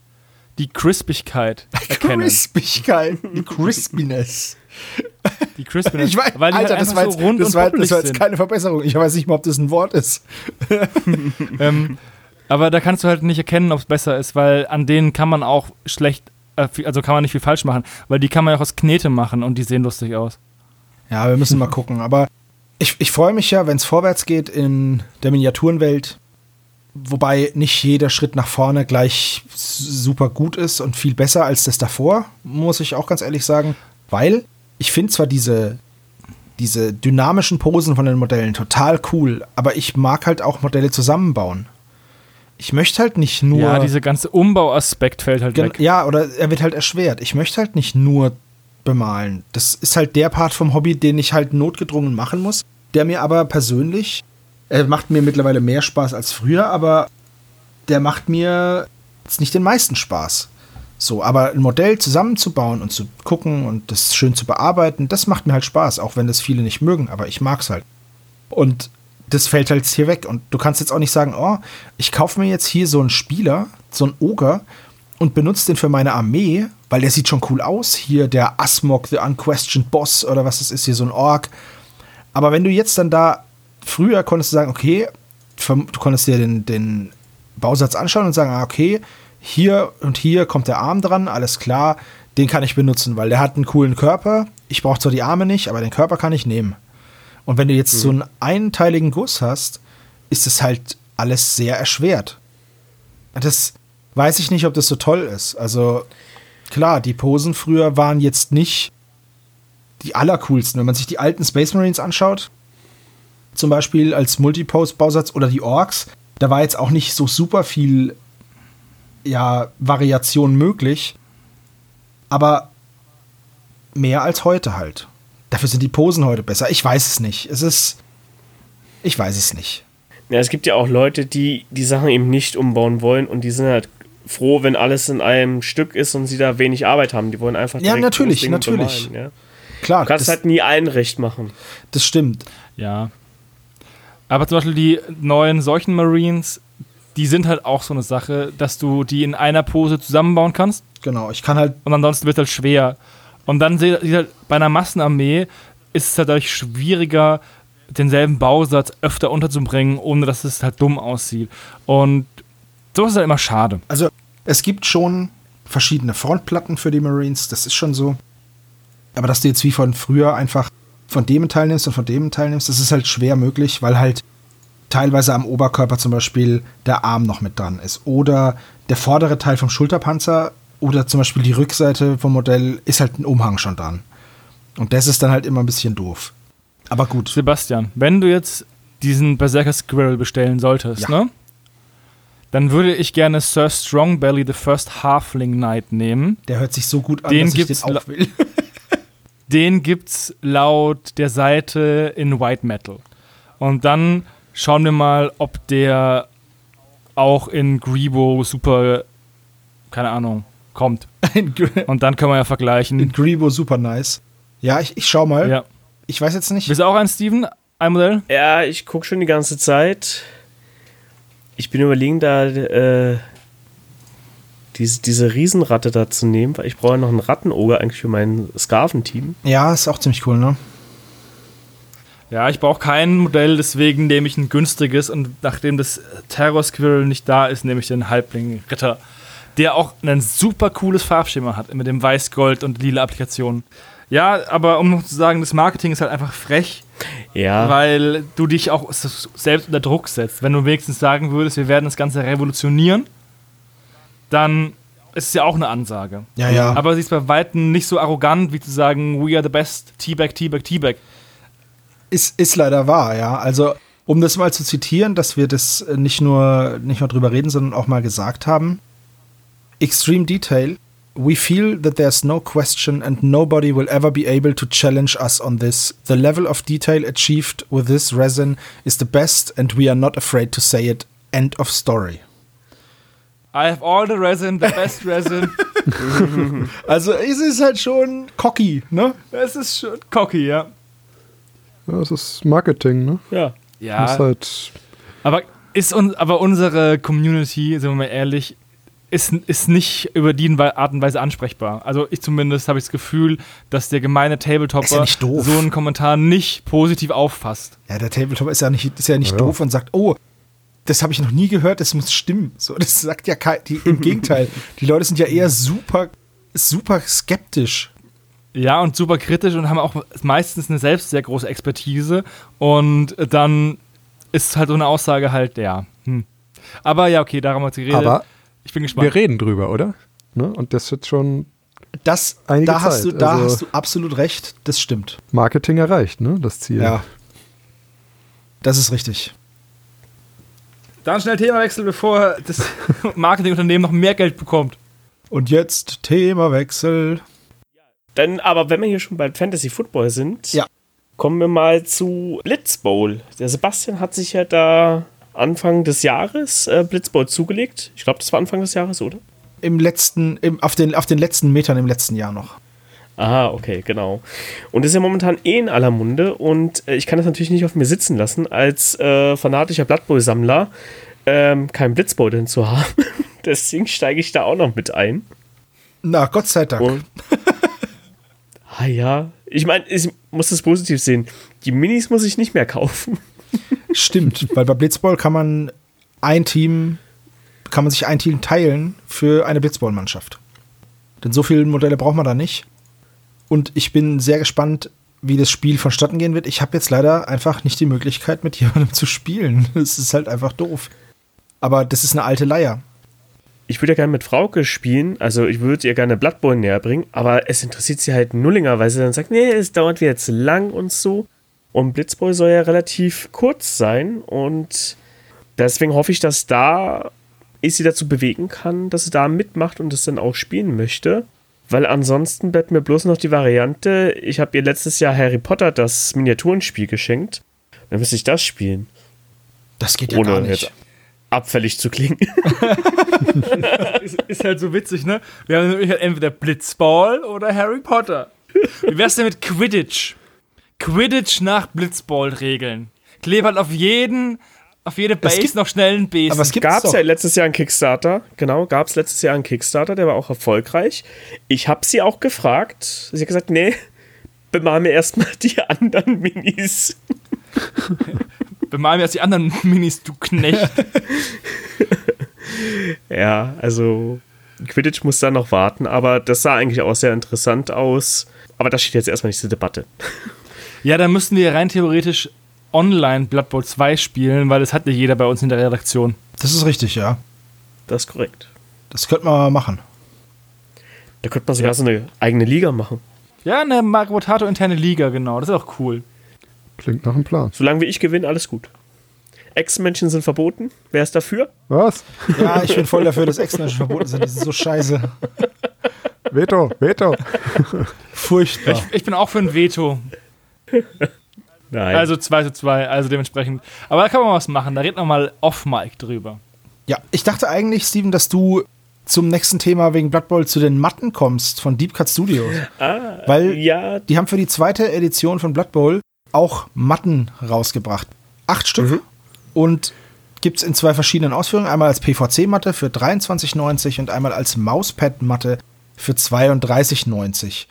B: die Crispigkeit erkennen.
A: Crispigkeit, die Crispiness.
B: Die Crispiness.
A: Ich weiß,
B: weil die
A: Alter,
B: halt
A: das war, jetzt,
B: so rund
A: das, war, das war jetzt keine Verbesserung. Ich weiß nicht mal, ob das ein Wort ist.
B: ähm, aber da kannst du halt nicht erkennen, ob es besser ist, weil an denen kann man auch schlecht, äh, also kann man nicht viel falsch machen, weil die kann man ja auch aus Knete machen und die sehen lustig aus.
A: Ja, wir müssen mal gucken. Aber ich, ich freue mich ja, wenn es vorwärts geht in der Miniaturenwelt. Wobei nicht jeder Schritt nach vorne gleich super gut ist und viel besser als das davor, muss ich auch ganz ehrlich sagen. Weil ich finde zwar diese, diese dynamischen Posen von den Modellen total cool, aber ich mag halt auch Modelle zusammenbauen. Ich möchte halt nicht nur.
B: Ja, dieser ganze Umbauaspekt fällt halt weg.
A: Ja, oder er wird halt erschwert. Ich möchte halt nicht nur bemalen. Das ist halt der Part vom Hobby, den ich halt notgedrungen machen muss, der mir aber persönlich, er macht mir mittlerweile mehr Spaß als früher, aber der macht mir jetzt nicht den meisten Spaß. So, aber ein Modell zusammenzubauen und zu gucken und das schön zu bearbeiten, das macht mir halt Spaß, auch wenn das viele nicht mögen, aber ich mag's halt. Und das fällt halt hier weg. Und du kannst jetzt auch nicht sagen, oh, ich kaufe mir jetzt hier so einen Spieler, so einen Oger und benutze den für meine Armee, weil der sieht schon cool aus. Hier der Asmok, the Unquestioned Boss oder was das ist, hier so ein Ork. Aber wenn du jetzt dann da, früher konntest du sagen, okay, du konntest dir den, den Bausatz anschauen und sagen, ah, okay, hier und hier kommt der Arm dran, alles klar, den kann ich benutzen, weil der hat einen coolen Körper. Ich brauche zwar die Arme nicht, aber den Körper kann ich nehmen. Und wenn du jetzt so einen einteiligen Guss hast, ist es halt alles sehr erschwert. Das weiß ich nicht, ob das so toll ist. Also klar, die Posen früher waren jetzt nicht die allercoolsten. Wenn man sich die alten Space Marines anschaut, zum Beispiel als Multipose-Bausatz oder die Orks, da war jetzt auch nicht so super viel ja, Variation möglich. Aber mehr als heute halt. Dafür sind die Posen heute besser. Ich weiß es nicht. Es ist. Ich weiß es nicht.
C: Ja, es gibt ja auch Leute, die die Sachen eben nicht umbauen wollen und die sind halt froh, wenn alles in einem Stück ist und sie da wenig Arbeit haben. Die wollen einfach
A: Ja, natürlich, natürlich.
C: bemalen, ja.
A: Klar,
C: Du kannst
A: das,
C: halt nie allen recht machen.
A: das stimmt.
B: Ja. Aber zum Beispiel die neuen solchen Marines, die sind halt auch so eine Sache, dass du die in einer Pose zusammenbauen kannst
A: Genau, ich kann halt
B: und ansonsten wird es halt schwer. Und dann sieht halt, bei einer Massenarmee ist es halt dadurch schwieriger, denselben Bausatz öfter unterzubringen, ohne dass es halt dumm aussieht. Und so ist es halt immer schade.
A: Also, es gibt schon verschiedene Frontplatten für die Marines, das ist schon so. Aber dass du jetzt wie von früher einfach von dem teilnimmst und von dem teilnimmst, das ist halt schwer möglich, weil halt teilweise am Oberkörper zum Beispiel der Arm noch mit dran ist. Oder der vordere Teil vom Schulterpanzer oder zum Beispiel die Rückseite vom Modell ist halt ein Umhang schon dran. Und das ist dann halt immer ein bisschen doof. Aber gut.
B: Sebastian, wenn du jetzt diesen Berserker Squirrel bestellen solltest,
A: Ja.
B: ne? Dann würde ich gerne Sir Strongbelly the First Halfling Knight nehmen.
A: Der hört sich so gut an,
B: Den
A: dass ich
B: gibt's
A: den
B: la-
A: auch will.
B: Den gibt's laut der Seite in White Metal. Und dann schauen wir mal, ob der auch in Grebo super, keine Ahnung, kommt.
A: In,
B: Und dann können wir ja
A: in
B: vergleichen.
A: Grebo super nice. Ja, ich, ich schau mal.
B: Ja.
A: Ich weiß jetzt nicht.
B: Bist du auch ein Steven? Ein Modell?
C: Ja, ich gucke schon die ganze Zeit. Ich bin überlegen, da äh, diese, diese Riesenratte da zu nehmen, weil ich brauche ja noch einen Rattenoger eigentlich für mein Skarventeam.
A: Ja, ist auch ziemlich cool, ne?
B: Ja, ich brauche kein Modell, deswegen nehme ich ein günstiges und nachdem das Terror Squirrel nicht da ist, nehme ich den Halbling Ritter, der auch ein super cooles Farbschema hat mit dem Weiß-Gold und lila Applikationen. Ja, aber um noch zu sagen, das Marketing ist halt einfach frech,
C: Ja,
B: weil du dich auch selbst unter Druck setzt. Wenn du wenigstens sagen würdest, wir werden das Ganze revolutionieren, dann ist es ja auch eine Ansage.
A: Ja, ja.
B: Aber sie ist bei Weitem nicht so arrogant, wie zu sagen, we are the best, Teabag, Teabag, Teabag.
A: Ist, ist leider wahr, ja. Also, um das mal zu zitieren, dass wir das nicht nur, nicht nur drüber reden, sondern auch mal gesagt haben. Extreme Detail. We feel that there's no question and nobody will ever be able to challenge us on this. The level of detail achieved with this resin is the best and we are not afraid to say it. End of story.
B: I have all the resin, the best resin.
A: Also, es ist halt schon cocky, ne?
B: Es ist schon cocky, ja.
D: Ja, es ist Marketing, ne?
C: ja.
B: Ja,
D: Ist halt,
B: aber, ist un aber unsere Community, sind wir mal ehrlich, ist, ist nicht über die Art und Weise ansprechbar. Also ich zumindest habe ich das Gefühl, dass der gemeine
A: Ist ja
B: so einen Kommentar nicht positiv auffasst.
A: Ja, der Tabletop ist ja nicht, ist ja nicht
D: Ja.
A: doof und sagt, oh, das habe ich noch nie gehört, das muss stimmen. So, das sagt ja kein, die, im Gegenteil. Die Leute sind ja eher super, super skeptisch.
B: Ja, und super kritisch und haben auch meistens eine selbst sehr große Expertise. Und dann ist halt so eine Aussage halt, ja. Hm. Aber ja, okay, darum hat sie geredet.
D: aber
B: ich bin gespannt.
D: wir reden drüber, oder? Ne? Und das wird schon
A: Das,
D: Einige
A: da, hast du,
D: Zeit,
A: da
D: also-
A: hast du absolut recht, das stimmt.
D: Marketing erreicht, ne? Das Ziel.
A: Ja. Das ist richtig.
B: Dann schnell Themawechsel, bevor das Marketingunternehmen noch mehr Geld bekommt.
A: Und jetzt Themawechsel.
C: Dann, aber wenn wir hier schon bei Fantasy Football sind,
A: Ja.
C: kommen wir mal zu Blitz Bowl. Der Sebastian hat sich ja da Anfang des Jahres äh, Blitz Bowl zugelegt. Ich glaube, das war Anfang des Jahres, oder?
A: Im letzten, im, auf, den, auf den letzten Metern im letzten Jahr noch.
C: Aha, okay, genau. Und das ist ja momentan eh in aller Munde und äh, ich kann das natürlich nicht auf mir sitzen lassen, als äh, fanatischer Blood Bowl-Sammler ähm, kein Blitzbowl denn zu haben. Deswegen steige ich da auch noch mit ein.
A: Na, Gott sei Dank.
C: Und ah ja, ich meine, ich muss das positiv sehen. Die Minis muss ich nicht mehr kaufen.
A: Stimmt, weil bei Blitzball kann man ein Team, kann man sich ein Team teilen für eine Blitzball-Mannschaft. Denn so viele Modelle braucht man da nicht. Und ich bin sehr gespannt, wie das Spiel vonstatten gehen wird. Ich habe jetzt leider einfach nicht die Möglichkeit, mit jemandem zu spielen. Das ist halt einfach doof. Aber das ist eine alte Leier.
C: Ich würde ja gerne mit Frauke spielen, also ich würde ihr gerne Blood Bowl näher bringen, aber es interessiert sie halt nullinger, weil sie dann sagt, nee, es dauert wieder zu lang und so. Und Blitzboy soll ja relativ kurz sein und deswegen hoffe ich, dass da ich sie dazu bewegen kann, dass sie da mitmacht und es dann auch spielen möchte. Weil ansonsten bleibt mir bloß noch die Variante, ich habe ihr letztes Jahr Harry Potter das Miniaturenspiel geschenkt. Dann müsste ich das spielen.
A: Das geht ja
C: Ohne
A: gar nicht.
C: jetzt abfällig zu klingen.
B: ist, ist halt so witzig, ne? Wir haben nämlich halt entweder Blitzball oder Harry Potter. Wie wär's denn mit Quidditch? Quidditch nach Blitzball-Regeln. Klebert halt auf jeden, auf jede Base
A: gibt-
B: noch schnell einen Besen.
A: aber es
C: Gab es
A: doch.
C: ja letztes Jahr einen Kickstarter. Genau, gab es letztes Jahr einen Kickstarter, der war auch erfolgreich. Ich habe sie auch gefragt. Sie hat gesagt, nee, bemal mir erstmal die anderen Minis.
B: Bemal mir jetzt die anderen Minis, du Knecht.
C: Ja, also Quidditch muss da noch warten, aber das sah eigentlich auch sehr interessant aus. Aber das steht jetzt erstmal nicht zur Debatte.
B: ja, dann müssten wir rein theoretisch online Blood Bowl 2 spielen, weil das hat ja jeder bei uns in der Redaktion.
A: Das ist richtig, ja.
C: Das ist korrekt.
A: Das könnte man machen.
C: Da könnte man sogar so eine eigene Liga machen.
B: Ja, eine Mario Tato interne Liga, genau. Das ist auch cool.
D: Klingt nach einem Plan.
C: Solange wie ich gewinne, alles gut. Ex-Menschen sind verboten. Wer ist dafür?
D: Was?
A: Ja, ich bin voll dafür, dass Ex-Menschen verboten sind. Die sind so scheiße.
D: Veto, Veto.
A: Furchtbar.
B: Ich bin auch für ein Veto.
C: Nein.
B: Also 2 zu 2, also dementsprechend. Aber da kann man was machen. Da reden wir mal off-Mic drüber.
A: Ja, ich dachte eigentlich, Steven, dass du zum nächsten Thema wegen Blood Bowl zu den Matten kommst von Deep Cut Studios.
C: ah,
A: Weil
C: ja,
A: die haben für die zweite Edition von Blood Bowl auch Matten rausgebracht. Acht Stück. Und gibt es in zwei verschiedenen Ausführungen. Einmal als PVC-Matte für 23,90 und einmal als Mauspad-Matte für 32,90.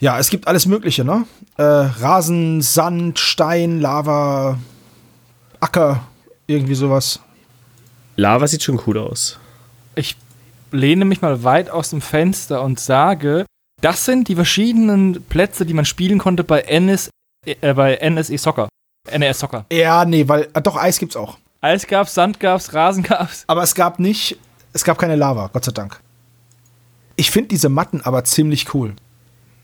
A: Ja, es gibt alles Mögliche, ne? Äh, Rasen, Sand, Stein, Lava, Acker, irgendwie sowas.
C: Lava sieht schon cool aus.
B: Ich lehne mich mal weit aus dem Fenster und sage, das sind die verschiedenen Plätze, die man spielen konnte bei, NS, äh, bei NSE Soccer. NES Soccer.
A: Ja, nee, weil, äh, doch, Eis gibt's auch.
B: Eis gab's, Sand gab's, Rasen gab's.
A: Aber es gab nicht, es gab keine Lava, Gott sei Dank. Ich finde diese Matten aber ziemlich cool.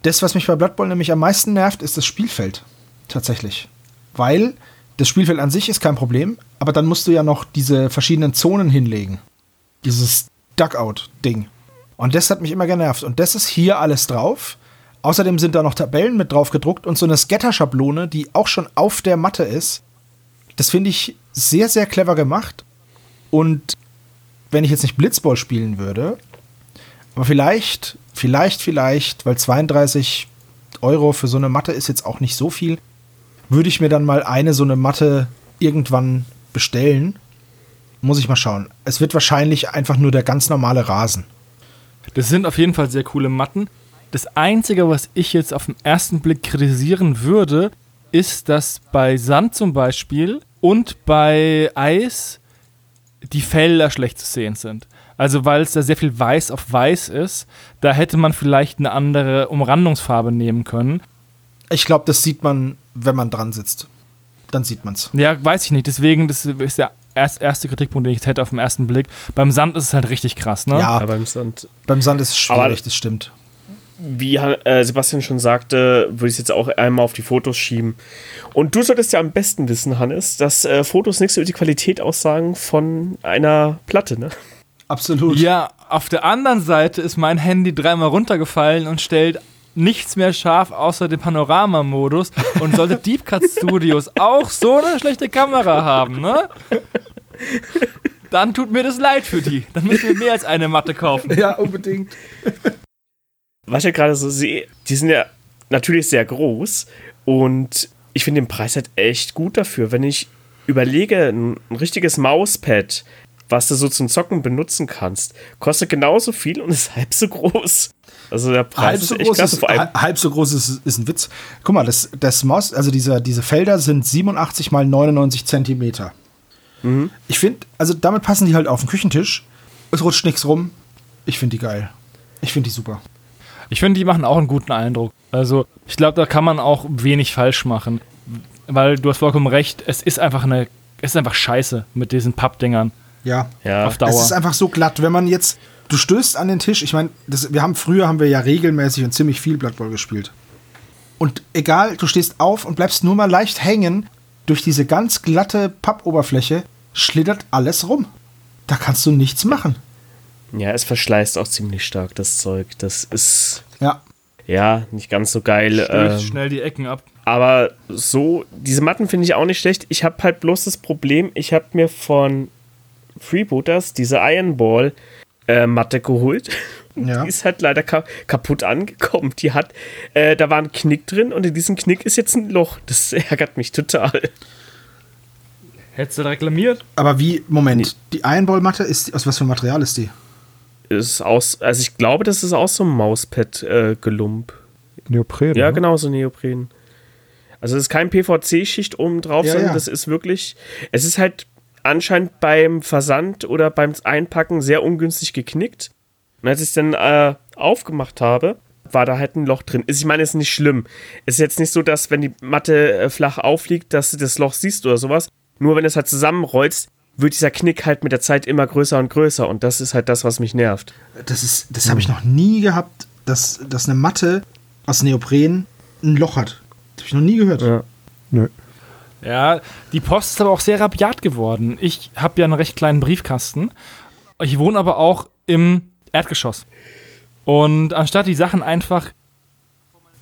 A: Das, was mich bei Blood Bowl nämlich am meisten nervt, ist das Spielfeld. Tatsächlich. Weil das Spielfeld an sich ist kein Problem, aber dann musst du ja noch diese verschiedenen Zonen hinlegen. Dieses Duckout-Ding. Und das hat mich immer genervt. Und das ist hier alles drauf. Außerdem sind da noch Tabellen mit drauf gedruckt und so eine Scatter-Schablone, die auch schon auf der Matte ist. Das finde ich sehr, sehr clever gemacht. Und wenn ich jetzt nicht Blitzball spielen würde, aber vielleicht, vielleicht, vielleicht, weil 32 Euro für so eine Matte ist jetzt auch nicht so viel, würde ich mir dann mal eine so eine Matte irgendwann bestellen. Muss ich mal schauen. Es wird wahrscheinlich einfach nur der ganz normale Rasen.
B: Das sind auf jeden Fall sehr coole Matten. Das Einzige, was ich jetzt auf den ersten Blick kritisieren würde, ist, dass bei Sand zum Beispiel und bei Eis die Felder schlecht zu sehen sind. Also weil es da sehr viel Weiß auf Weiß ist, da hätte man vielleicht eine andere Umrandungsfarbe nehmen können.
A: Ich glaube, das sieht man, wenn man dran sitzt. Dann sieht man's.
B: Ja, weiß ich nicht. Deswegen, das ist der erst, erste Kritikpunkt, den ich jetzt hätte auf den ersten Blick. Beim Sand ist es halt richtig krass, ne?
A: Ja,
C: Aber im Sand.
A: beim Sand ist es schwierig,
C: Aber-
A: das stimmt.
C: Wie äh, Sebastian schon sagte, würde ich es jetzt auch einmal auf die Fotos schieben. Und du solltest ja am besten wissen, Hannes, dass äh, Fotos nichts über die Qualität aussagen von einer Platte, ne?
A: Absolut.
B: Ja, auf der anderen Seite ist mein Handy dreimal runtergefallen und stellt nichts mehr scharf außer dem Panoramamodus. Und sollte Deep Cut Studios auch so eine schlechte Kamera haben, ne? Dann tut mir das leid für die. Dann müssen wir mehr als eine Matte kaufen.
A: Ja, unbedingt.
C: Was ich ja gerade so sehe, die sind ja natürlich sehr groß und ich finde den Preis halt echt gut dafür. Wenn ich überlege, ein, ein richtiges Mauspad, was du so zum Zocken benutzen kannst, kostet genauso viel und ist halb so groß. Also der Preis
A: halb
C: ist
A: so,
C: echt
A: groß
C: klasse.
A: ist,
C: Vor allem,
A: hal- halb so groß ist, ist ein Witz. Guck mal, das, das Maus, also diese, diese Felder sind 87 mal 99 Zentimeter.
C: Mhm.
A: Ich finde, also damit passen die halt auf den Küchentisch. Es rutscht nichts rum. Ich finde die geil. Ich finde die super.
B: Ich finde, die machen auch einen guten Eindruck. Also, ich glaube, da kann man auch wenig falsch machen. Weil du hast vollkommen recht, es ist einfach eine, es ist einfach scheiße mit diesen Pappdingern
A: Ja.
C: ja,
B: auf Dauer.
A: Es ist einfach so glatt, wenn man jetzt, du stößt an den Tisch, ich meine, wir haben früher haben wir ja regelmäßig und ziemlich viel Blood Bowl gespielt. Und egal, du stehst auf und bleibst nur mal leicht hängen, durch diese ganz glatte Pappoberfläche schlittert alles rum. Da kannst du nichts machen.
C: Ja, es verschleißt auch ziemlich stark, das Zeug. Das ist,
A: Ja.
C: ja, nicht ganz so geil. Ähm,
B: schnell die Ecken ab.
C: Aber so, diese Matten finde ich auch nicht schlecht. Ich habe halt bloß das Problem, ich habe mir von Freebooters diese Iron Ball äh, Matte geholt.
A: Ja.
C: Die ist halt leider ka kaputt angekommen. Die hat, äh, da war ein Knick drin und in diesem Knick ist jetzt ein Loch. Das ärgert mich total.
B: Hättest du reklamiert?
A: Aber wie, Moment, die Ironball-Matte, ist, aus was für Material ist die?
C: Ist aus, also ich glaube, das ist aus so einem Mauspad-Gelump.
D: Neopren.
C: ja,
D: ne?
C: genau, so Neopren. Also es ist kein PVC-Schicht oben drauf,
A: Ja,
C: sondern
A: ja.
C: das ist wirklich, es ist halt anscheinend beim Versand oder beim Einpacken sehr ungünstig geknickt. Und als ich es dann äh, aufgemacht habe, war da halt ein Loch drin. Ist- Ich meine, es ist nicht schlimm. Es ist jetzt nicht so, dass wenn die Matte äh, flach aufliegt, dass du das Loch siehst oder sowas. Nur wenn es halt zusammenrollst, wird dieser Knick halt mit der Zeit immer größer und größer. Und das ist halt das, was mich nervt.
A: Das ist, das habe ich noch nie gehabt, dass, dass eine Matte aus Neopren ein Loch hat. Das habe ich noch nie gehört.
C: Ja.
D: Nö.
B: Ja, die Post ist aber auch sehr rabiat geworden. Ich habe ja einen recht kleinen Briefkasten. Ich wohne aber auch im Erdgeschoss. Und anstatt die Sachen einfach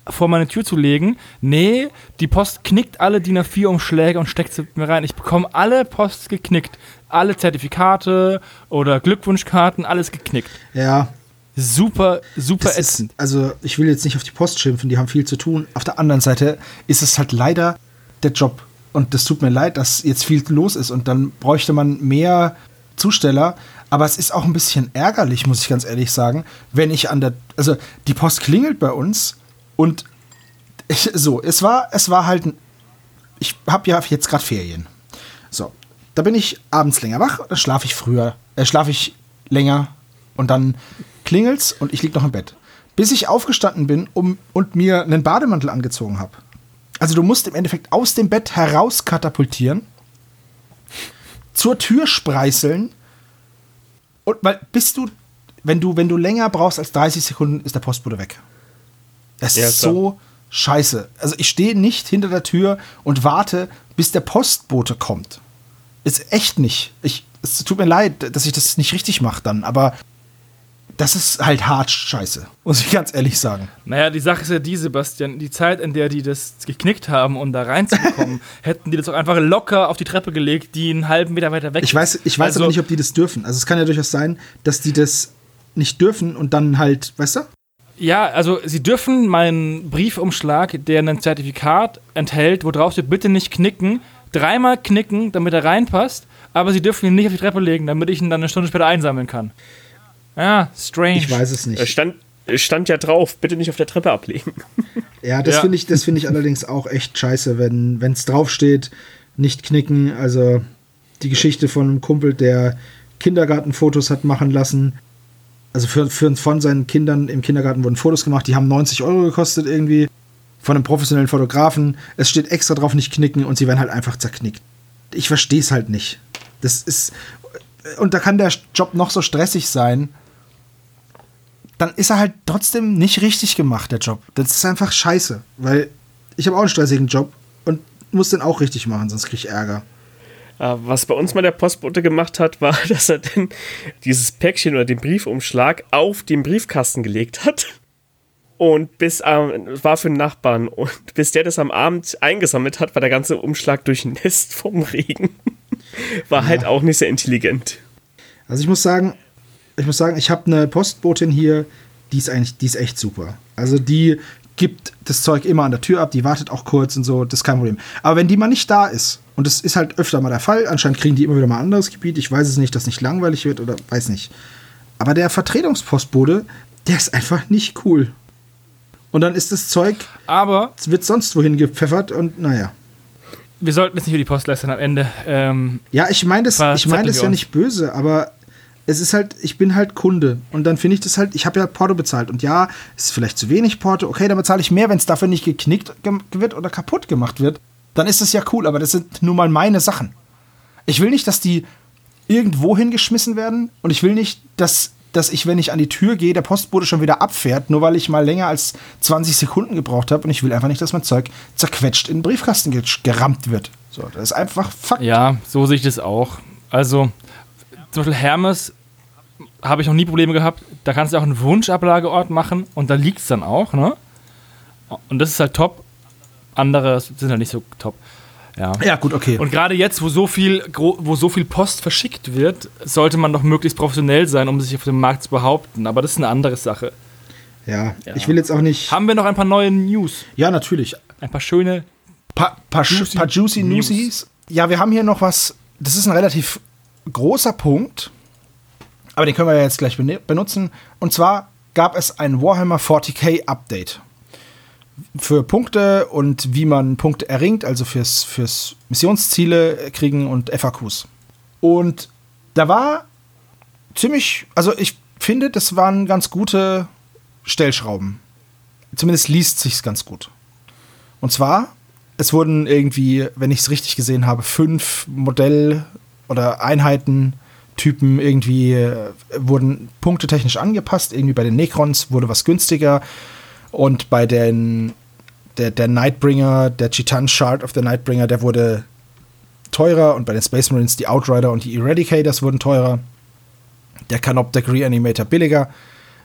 B: vor meine Tür zu legen, nee, die Post knickt alle DIN A4-Umschläge und steckt sie mir rein. Ich bekomme alle Posts geknickt. Alle Zertifikate oder Glückwunschkarten, alles geknickt.
A: Ja,
B: Super, super
A: das ist,
B: ätzend.
A: also ich will jetzt nicht auf die Post schimpfen, die haben viel zu tun. Auf der anderen Seite ist es halt leider der Job. Und das tut mir leid, dass jetzt viel los ist und dann bräuchte man mehr Zusteller. Aber es ist auch ein bisschen ärgerlich, muss ich ganz ehrlich sagen, wenn ich an der, also die Post klingelt bei uns und so, es war, es war halt, ich habe ja jetzt gerade Ferien. So, da bin ich abends länger wach, dann schlafe ich früher, äh, schlafe ich länger und dann klingelt's und ich lieg noch im Bett. Bis ich aufgestanden bin um, und mir einen Bademantel angezogen habe. Also du musst im Endeffekt aus dem Bett heraus katapultieren, zur Tür spreißeln und weil bist du, wenn du, wenn du länger brauchst als 30 Sekunden, ist der Postbote weg. Das
C: Ja,
A: ist
C: klar.
A: so scheiße. Also ich stehe nicht hinter der Tür und warte, bis der Postbote kommt. Ist echt nicht. Ich, es tut mir leid, dass ich das nicht richtig mache dann, aber das ist halt hart scheiße, muss ich ganz ehrlich sagen.
B: Naja, die Sache ist ja die, Sebastian, die Zeit, in der die das geknickt haben, um da reinzukommen, hätten die das auch einfach locker auf die Treppe gelegt, die einen halben Meter weiter weg
A: Ich weiß, ich weiß
B: Also-
A: aber nicht, ob die das dürfen. Also es kann ja durchaus sein, dass die das nicht dürfen und dann halt, weißt du?
B: Ja, also sie dürfen meinen Briefumschlag, der ein Zertifikat enthält, wo drauf steht, bitte nicht knicken, dreimal knicken, damit er reinpasst, aber sie dürfen ihn nicht auf die Treppe legen, damit ich ihn dann eine Stunde später einsammeln kann. Ja, strange.
A: Ich weiß es nicht.
C: stand, es stand ja drauf, bitte nicht auf der Treppe ablegen.
A: Ja, das
B: Ja.
A: finde ich, das finde ich allerdings auch echt scheiße, wenn es draufsteht, nicht knicken. Also die Geschichte von einem Kumpel, der Kindergartenfotos hat machen lassen. Also für, für, von seinen Kindern im Kindergarten wurden Fotos gemacht, die haben 90 Euro gekostet irgendwie. Von einem professionellen Fotografen. Es steht extra drauf, nicht knicken und sie werden halt einfach zerknickt. Ich verstehe es halt nicht. Das ist. Und da kann der Job noch so stressig sein. Dann ist er halt trotzdem nicht richtig gemacht, der Job. Das ist einfach scheiße. Weil ich habe auch einen stressigen Job und muss den auch richtig machen, sonst kriege ich Ärger.
C: Äh, Was bei uns mal der Postbote gemacht hat, war, dass er dann dieses Päckchen oder den Briefumschlag auf den Briefkasten gelegt hat. Und bis am, war für den Nachbarn. Und bis der das am Abend eingesammelt hat, war der ganze Umschlag durchnässt vom Regen. War halt auch nicht sehr intelligent.
A: Also ich muss sagen, ich muss sagen, ich habe eine Postbotin hier, die ist eigentlich, die ist echt super. Also die gibt das Zeug immer an der Tür ab, die wartet auch kurz und so, das ist kein Problem. Aber wenn die mal nicht da ist, und das ist halt öfter mal der Fall, anscheinend kriegen die immer wieder mal ein anderes Gebiet, ich weiß es nicht, dass nicht langweilig wird oder weiß nicht. Aber der Vertretungspostbote, der ist einfach nicht cool. Und dann ist das Zeug,
B: Aber
A: es wird sonst wohin gepfeffert und naja.
B: wir sollten jetzt nicht über die Post lästern am Ende. Ähm,
A: Ja, ich meine das, ich meine das ja
B: uns.
A: nicht böse, aber es ist halt, ich bin halt Kunde und dann finde ich das halt, ich habe ja Porto bezahlt und ja, ist vielleicht zu wenig Porto, okay, dann bezahle ich mehr, wenn es dafür nicht geknickt wird oder kaputt gemacht wird, dann ist es ja cool, aber das sind nun mal meine Sachen. Ich will nicht, dass die irgendwo hingeschmissen werden und ich will nicht, dass, dass ich, wenn ich an die Tür gehe, der Postbote schon wieder abfährt, nur weil ich mal länger als 20 Sekunden gebraucht habe und ich will einfach nicht, dass mein Zeug zerquetscht in den Briefkasten ge- gerammt wird. So, das ist einfach Fakt.
B: ja, so sehe ich das auch. Also, zum Beispiel Hermes habe ich noch nie Probleme gehabt. Da kannst du auch einen Wunschablageort machen und da liegt es dann auch, ne? Und das ist halt top. Andere sind halt nicht so top. Ja.
A: Ja, gut, okay.
B: Und gerade jetzt, wo so, viel, wo so viel Post verschickt wird, sollte man doch möglichst professionell sein, um sich auf dem Markt zu behaupten. Aber das ist eine andere Sache.
A: ja.
B: Ja.
A: ich will jetzt auch nicht.
B: Haben wir noch ein paar neue News?
A: Ja, natürlich.
B: Ein paar schöne.
A: Pa paar, juicy, paar juicy
B: News.
A: Newsies. Ja, wir haben hier noch was. Das ist ein relativ großer Punkt. Aber den können wir ja jetzt gleich benutzen. Und zwar gab es ein Warhammer 40k Update. Für Punkte und wie man Punkte erringt, also fürs, fürs Missionsziele kriegen und FAQs. Und da war ziemlich, also ich finde, das waren ganz gute Stellschrauben. Zumindest liest sich's ganz gut. Und zwar, es wurden irgendwie, wenn ich es richtig gesehen habe, fünf Modell- oder Einheitentypen irgendwie äh, wurden punktetechnisch angepasst. Irgendwie bei den Necrons wurde was günstiger und bei den der, der Nightbringer, der Chitan Shard of the Nightbringer, der wurde teurer und bei den Space Marines die Outrider und die Eradicators wurden teurer. Der Canoptek Reanimator billiger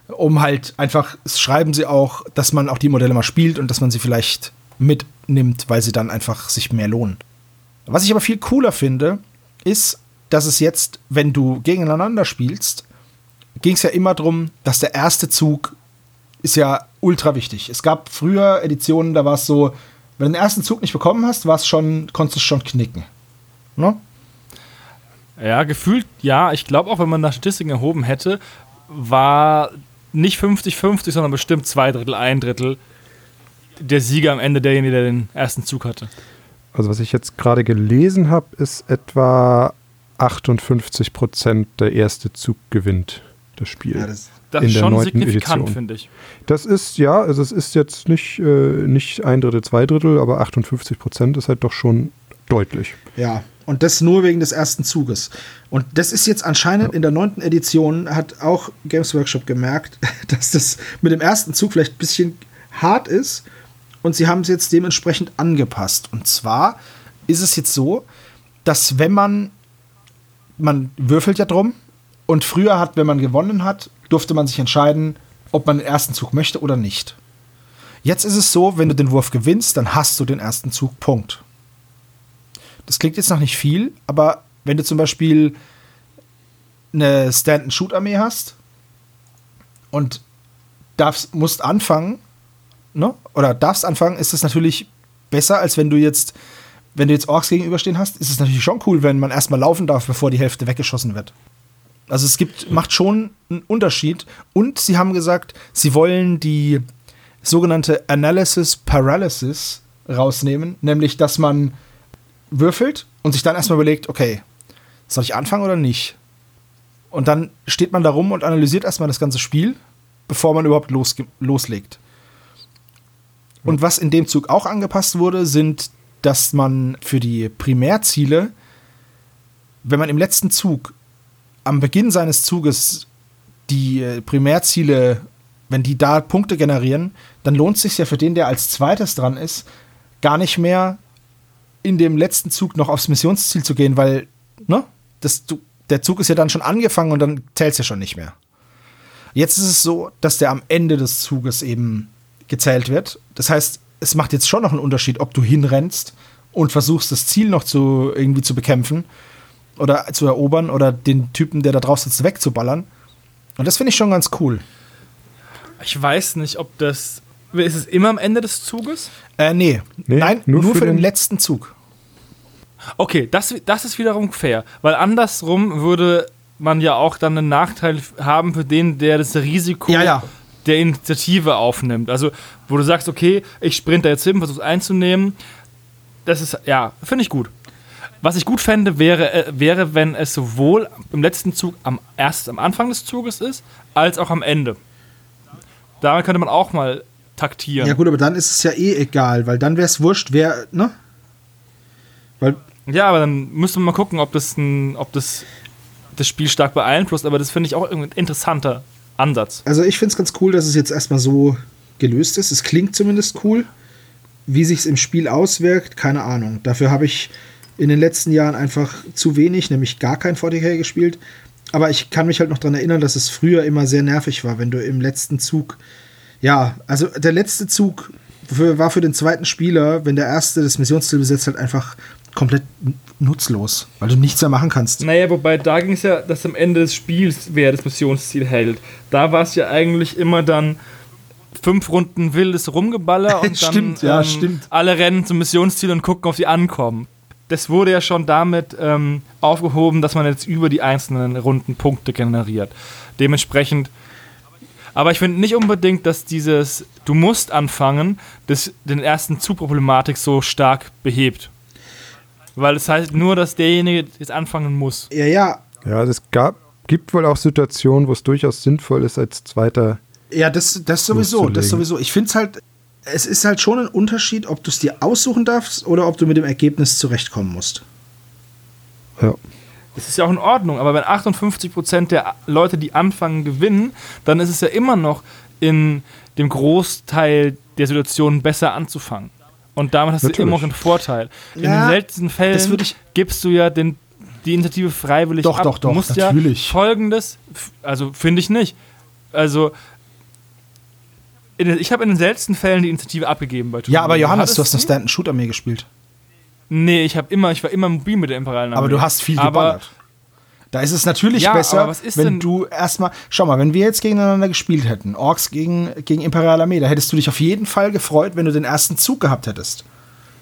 A: um halt einfach, schreiben sie auch, dass man auch die Modelle mal spielt und dass man sie vielleicht mitnimmt, weil sie dann einfach sich mehr lohnen. Was ich aber viel cooler finde, ist, dass es jetzt, wenn du gegeneinander spielst, ging es ja immer darum, dass der erste Zug ist ja ultra wichtig. Es gab früher Editionen, da war es so, wenn du den ersten Zug nicht bekommen hast, war es schon, konntest du schon knicken. Ne?
B: Ja, gefühlt, ja. Ich glaube auch, wenn man nach Statistiken erhoben hätte, war nicht 50-50, sondern bestimmt zwei Drittel, ein Drittel der Sieger am Ende derjenige, der den ersten Zug hatte.
D: Also was ich jetzt gerade gelesen habe, ist etwa 58 Prozent der erste Zug gewinnt das Spiel.
A: Ja, das,
B: Das
D: In
B: ist
D: der
B: schon
D: neunten
B: signifikant,
D: Edition.
B: finde ich.
D: Das ist, ja, also es ist jetzt nicht, äh, nicht ein Drittel, zwei Drittel, aber 58 Prozent ist halt doch schon deutlich.
A: Ja, und das nur wegen des ersten Zuges. Und das ist jetzt anscheinend in der neunten Edition, hat auch Games Workshop gemerkt, dass das mit dem ersten Zug vielleicht ein bisschen hart ist. Und sie haben es jetzt dementsprechend angepasst. Und zwar ist es jetzt so, dass wenn man, man würfelt ja drum, und früher hat, wenn man gewonnen hat, durfte man sich entscheiden, ob man den ersten Zug möchte oder nicht. Jetzt ist es so, wenn du den Wurf gewinnst, dann hast du den ersten Zug, Punkt. Das klingt jetzt noch nicht viel, aber wenn du zum Beispiel eine Stand-and-Shoot-Armee hast und darfst, musst anfangen, ne? oder darfst anfangen, ist es natürlich besser, als wenn du jetzt, wenn du jetzt Orks gegenüberstehen hast, ist es natürlich schon cool, wenn man erstmal laufen darf, bevor die Hälfte weggeschossen wird. Also es gibt, macht schon einen Unterschied. Und sie haben gesagt, sie wollen die sogenannte Analysis Paralysis rausnehmen, nämlich dass man würfelt und sich dann erstmal überlegt, okay, soll ich anfangen oder nicht? Und dann steht man da rum und analysiert erstmal das ganze Spiel, bevor man überhaupt losge- loslegt. Und was in dem Zug auch angepasst wurde, sind, dass man für die Primärziele, wenn man im letzten Zug am Beginn seines Zuges die äh, Primärziele, wenn die da Punkte generieren, dann lohnt es sich ja für den, der als zweites dran ist, gar nicht mehr in dem letzten Zug noch aufs Missionsziel zu gehen, weil, ne, das, der Zug ist ja dann schon angefangen und dann zählt es ja schon nicht mehr. Jetzt ist es so, dass der am Ende des Zuges eben gezählt wird. Das heißt, es macht jetzt schon noch einen Unterschied, ob du hinrennst und versuchst, das Ziel noch zu, irgendwie zu bekämpfen oder zu erobern oder den Typen, der da drauf sitzt, wegzuballern. Und das finde ich schon ganz cool.
B: Ich weiß nicht, ob das. Ist es immer am Ende des Zuges?
A: Äh, nee.
D: Nee,
A: Nein, nur,
D: nur
A: für,
D: für
A: den
D: den-
A: letzten Zug.
B: Okay, das, das ist wiederum fair. Weil andersrum würde man ja auch dann einen Nachteil haben für den, der das Risiko
A: Ja, ja.
B: der Initiative aufnimmt. Also, wo du sagst, okay, ich sprinte jetzt hin, versuche es einzunehmen. Das ist, ja, finde ich gut. Was ich gut fände, wäre, äh, wäre, wenn es sowohl im letzten Zug am erst am Anfang des Zuges ist, als auch am Ende. Da könnte man auch mal taktieren.
A: Ja, gut, aber dann ist es ja eh egal, weil dann wäre es wurscht, wer, ne? Weil,
B: Ja, aber dann müsste man mal gucken, ob das, ein, ob das das Spiel stark beeinflusst. Aber das finde ich auch irgendwie ein interessanter Ansatz.
A: also ich finde es ganz cool, dass es jetzt erstmal so gelöst ist. Es klingt zumindest cool. Wie sich es im Spiel auswirkt, keine Ahnung. Dafür habe ich in den letzten Jahren einfach zu wenig, nämlich gar kein 40k gespielt. Aber ich kann mich halt noch daran erinnern, dass es früher immer sehr nervig war, wenn du im letzten Zug, ja, also der letzte Zug für, war für den zweiten Spieler, wenn der erste das Missionsziel besetzt hat, einfach komplett nutzlos, weil du nichts mehr machen kannst.
B: Naja, wobei da ging es ja, dass am Ende des Spiels wer das Missionsziel hält. Da war es ja eigentlich immer dann fünf Runden wildes Rumgeballer und dann
A: Stimmt, ja, stimmt.
B: alle rennen zum Missionsziel und gucken, ob sie ankommen. Das wurde ja schon damit ähm, aufgehoben, dass man jetzt über die einzelnen Runden Punkte generiert. Dementsprechend. Aber ich finde nicht unbedingt, dass dieses Du musst anfangen, das, den ersten Zugproblematik so stark behebt. Weil es heißt nur, dass derjenige jetzt anfangen muss.
A: Ja, ja.
D: Ja, es gab, gibt wohl auch Situationen, wo es durchaus sinnvoll ist, als Zweiter.
A: Ja, das, das sowieso, das sowieso. Ich finde es halt, es ist halt schon ein Unterschied, ob du es dir aussuchen darfst oder ob du mit dem Ergebnis zurechtkommen musst.
D: Ja.
B: Das ist ja auch in Ordnung, aber wenn 58% der Leute, die anfangen, gewinnen, dann ist es ja immer noch in dem Großteil der Situationen besser anzufangen. Und damit hast du
D: Natürlich.
B: immer noch einen Vorteil. In
A: Ja,
B: den seltensten Fällen gibst du ja den, die Initiative freiwillig
A: Doch,
B: ab.
A: doch, doch,
B: du musst
A: natürlich.
B: ja folgendes, also finde ich nicht. Also den- ich habe in den seltensten Fällen die Initiative abgegeben bei
A: Ja, aber. Johannes,
B: Hattest
A: du hast eine Stand-and-Shoot-Armee gespielt.
B: Nee, ich habe immer, ich war immer mobil mit der Imperialen
A: Aber
B: Armee.
A: du hast viel
B: Aber
A: geballert. Da ist es natürlich
B: Ja,
A: besser,
B: aber
A: wenn
B: denn-
A: du erstmal. Schau mal, wenn wir jetzt gegeneinander gespielt hätten, Orks gegen, gegen Imperial Armee, da hättest du dich auf jeden Fall gefreut, wenn du den ersten Zug gehabt hättest.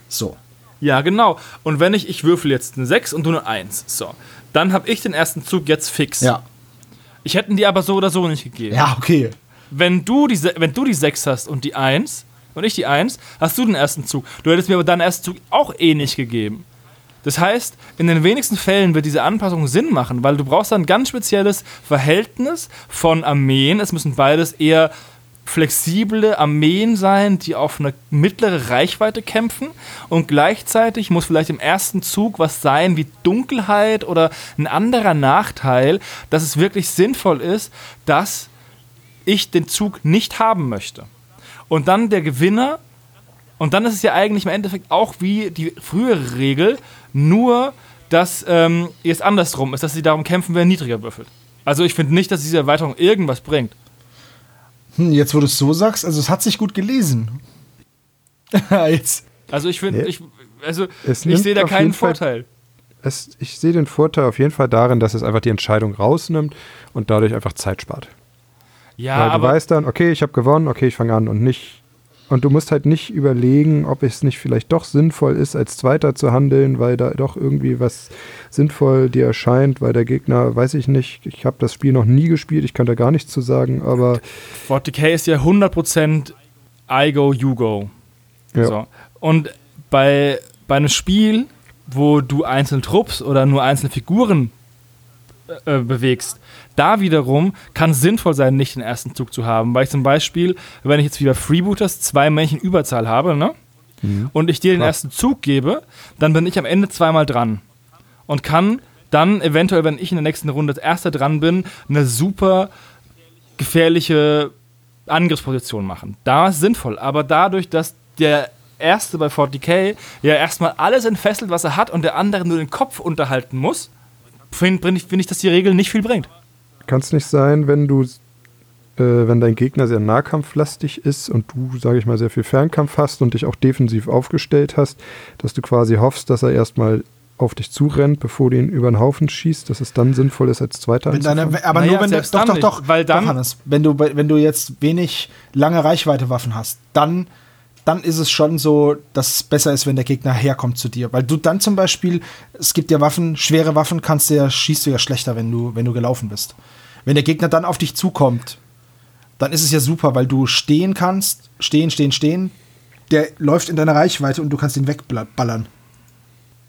A: So.
B: Ja, genau. Und wenn ich, ich würfel jetzt eine 6 und du eine 1. So. Dann habe ich den ersten Zug jetzt fix.
A: Ja.
B: Ich hätte ihn dir aber so oder so nicht gegeben.
A: Ja, okay.
B: Wenn, du die, wenn du die 6 hast und die 1 und ich die 1, hast du den ersten Zug. Du hättest mir aber deinen ersten Zug auch eh nicht gegeben. Das heißt, in den wenigsten Fällen wird diese Anpassung Sinn machen, weil du brauchst dann ein ganz spezielles Verhältnis von Armeen. Es müssen beides eher flexible Armeen sein, die auf eine mittlere Reichweite kämpfen und gleichzeitig muss vielleicht im ersten Zug was sein wie Dunkelheit oder ein anderer Nachteil, dass es wirklich sinnvoll ist, dass ich den Zug nicht haben möchte. Und dann der Gewinner, und dann ist es ja eigentlich im Endeffekt auch wie die frühere Regel, nur dass ähm, jetzt andersrum ist, dass sie darum kämpfen, wer niedriger würfelt. Also ich finde nicht, dass diese Erweiterung irgendwas bringt.
A: Hm, jetzt, wo du es so sagst, also es hat sich gut gelesen. jetzt.
B: Also ich finde,
D: Nee.
B: ich, also
D: Es
B: ich sehe da keinen
D: jeden Fall-
B: Vorteil.
D: Es, ich sehe den Vorteil auf jeden Fall darin, dass es einfach die Entscheidung rausnimmt und dadurch einfach Zeit spart.
B: Ja,
D: Weil du
B: aber
D: weißt dann, okay, ich habe gewonnen, okay, ich fange an und nicht. Und du musst halt nicht überlegen, ob es nicht vielleicht doch sinnvoll ist, als Zweiter zu handeln, weil da doch irgendwie was sinnvoll dir erscheint, weil der Gegner, weiß ich nicht, ich habe das Spiel noch nie gespielt, ich kann da gar nichts zu sagen, aber
B: 40k ist ja 100% I go, you go.
D: ja,
B: So. Und bei, bei einem Spiel, wo du einzelne Trupps oder nur einzelne Figuren äh, bewegst, da wiederum kann es sinnvoll sein, nicht den ersten Zug zu haben. Weil ich zum Beispiel, wenn ich jetzt wie bei Freebooters zwei Männchen Überzahl habe, ne? Und ich dir den
D: Klar.
B: ersten Zug gebe, dann bin ich am Ende zweimal dran. Und kann dann eventuell, wenn ich in der nächsten Runde als erster dran bin, eine super gefährliche Angriffsposition machen. Da ist sinnvoll. Aber dadurch, dass der Erste bei 40k ja erstmal alles entfesselt, was er hat, und der andere nur den Kopf unterhalten muss, finde find ich, dass die Regel nicht viel bringt.
D: Kann es nicht sein, wenn du, äh, wenn dein Gegner sehr nahkampflastig ist und du, sage ich mal, sehr viel Fernkampf hast und dich auch defensiv aufgestellt hast, dass du quasi hoffst, dass er erstmal auf dich zurennt, bevor du ihn über den Haufen schießt, dass es dann sinnvoll ist, als Zweiter
A: Wenn deine, aber
B: Naja,
A: nur wenn du. Doch, doch, doch.
B: weil dann-
A: doch, Hannes, wenn du, wenn du jetzt wenig lange Reichweite-Waffen hast, dann, dann ist es schon so, dass es besser ist, wenn der Gegner herkommt zu dir. Weil du dann zum Beispiel, es gibt ja Waffen, schwere Waffen kannst du ja, schießt du ja schlechter, wenn du, wenn du gelaufen bist. Wenn der Gegner dann auf dich zukommt, dann ist es ja super, weil du stehen kannst, stehen, stehen, stehen. Der läuft in deiner Reichweite und du kannst ihn wegballern.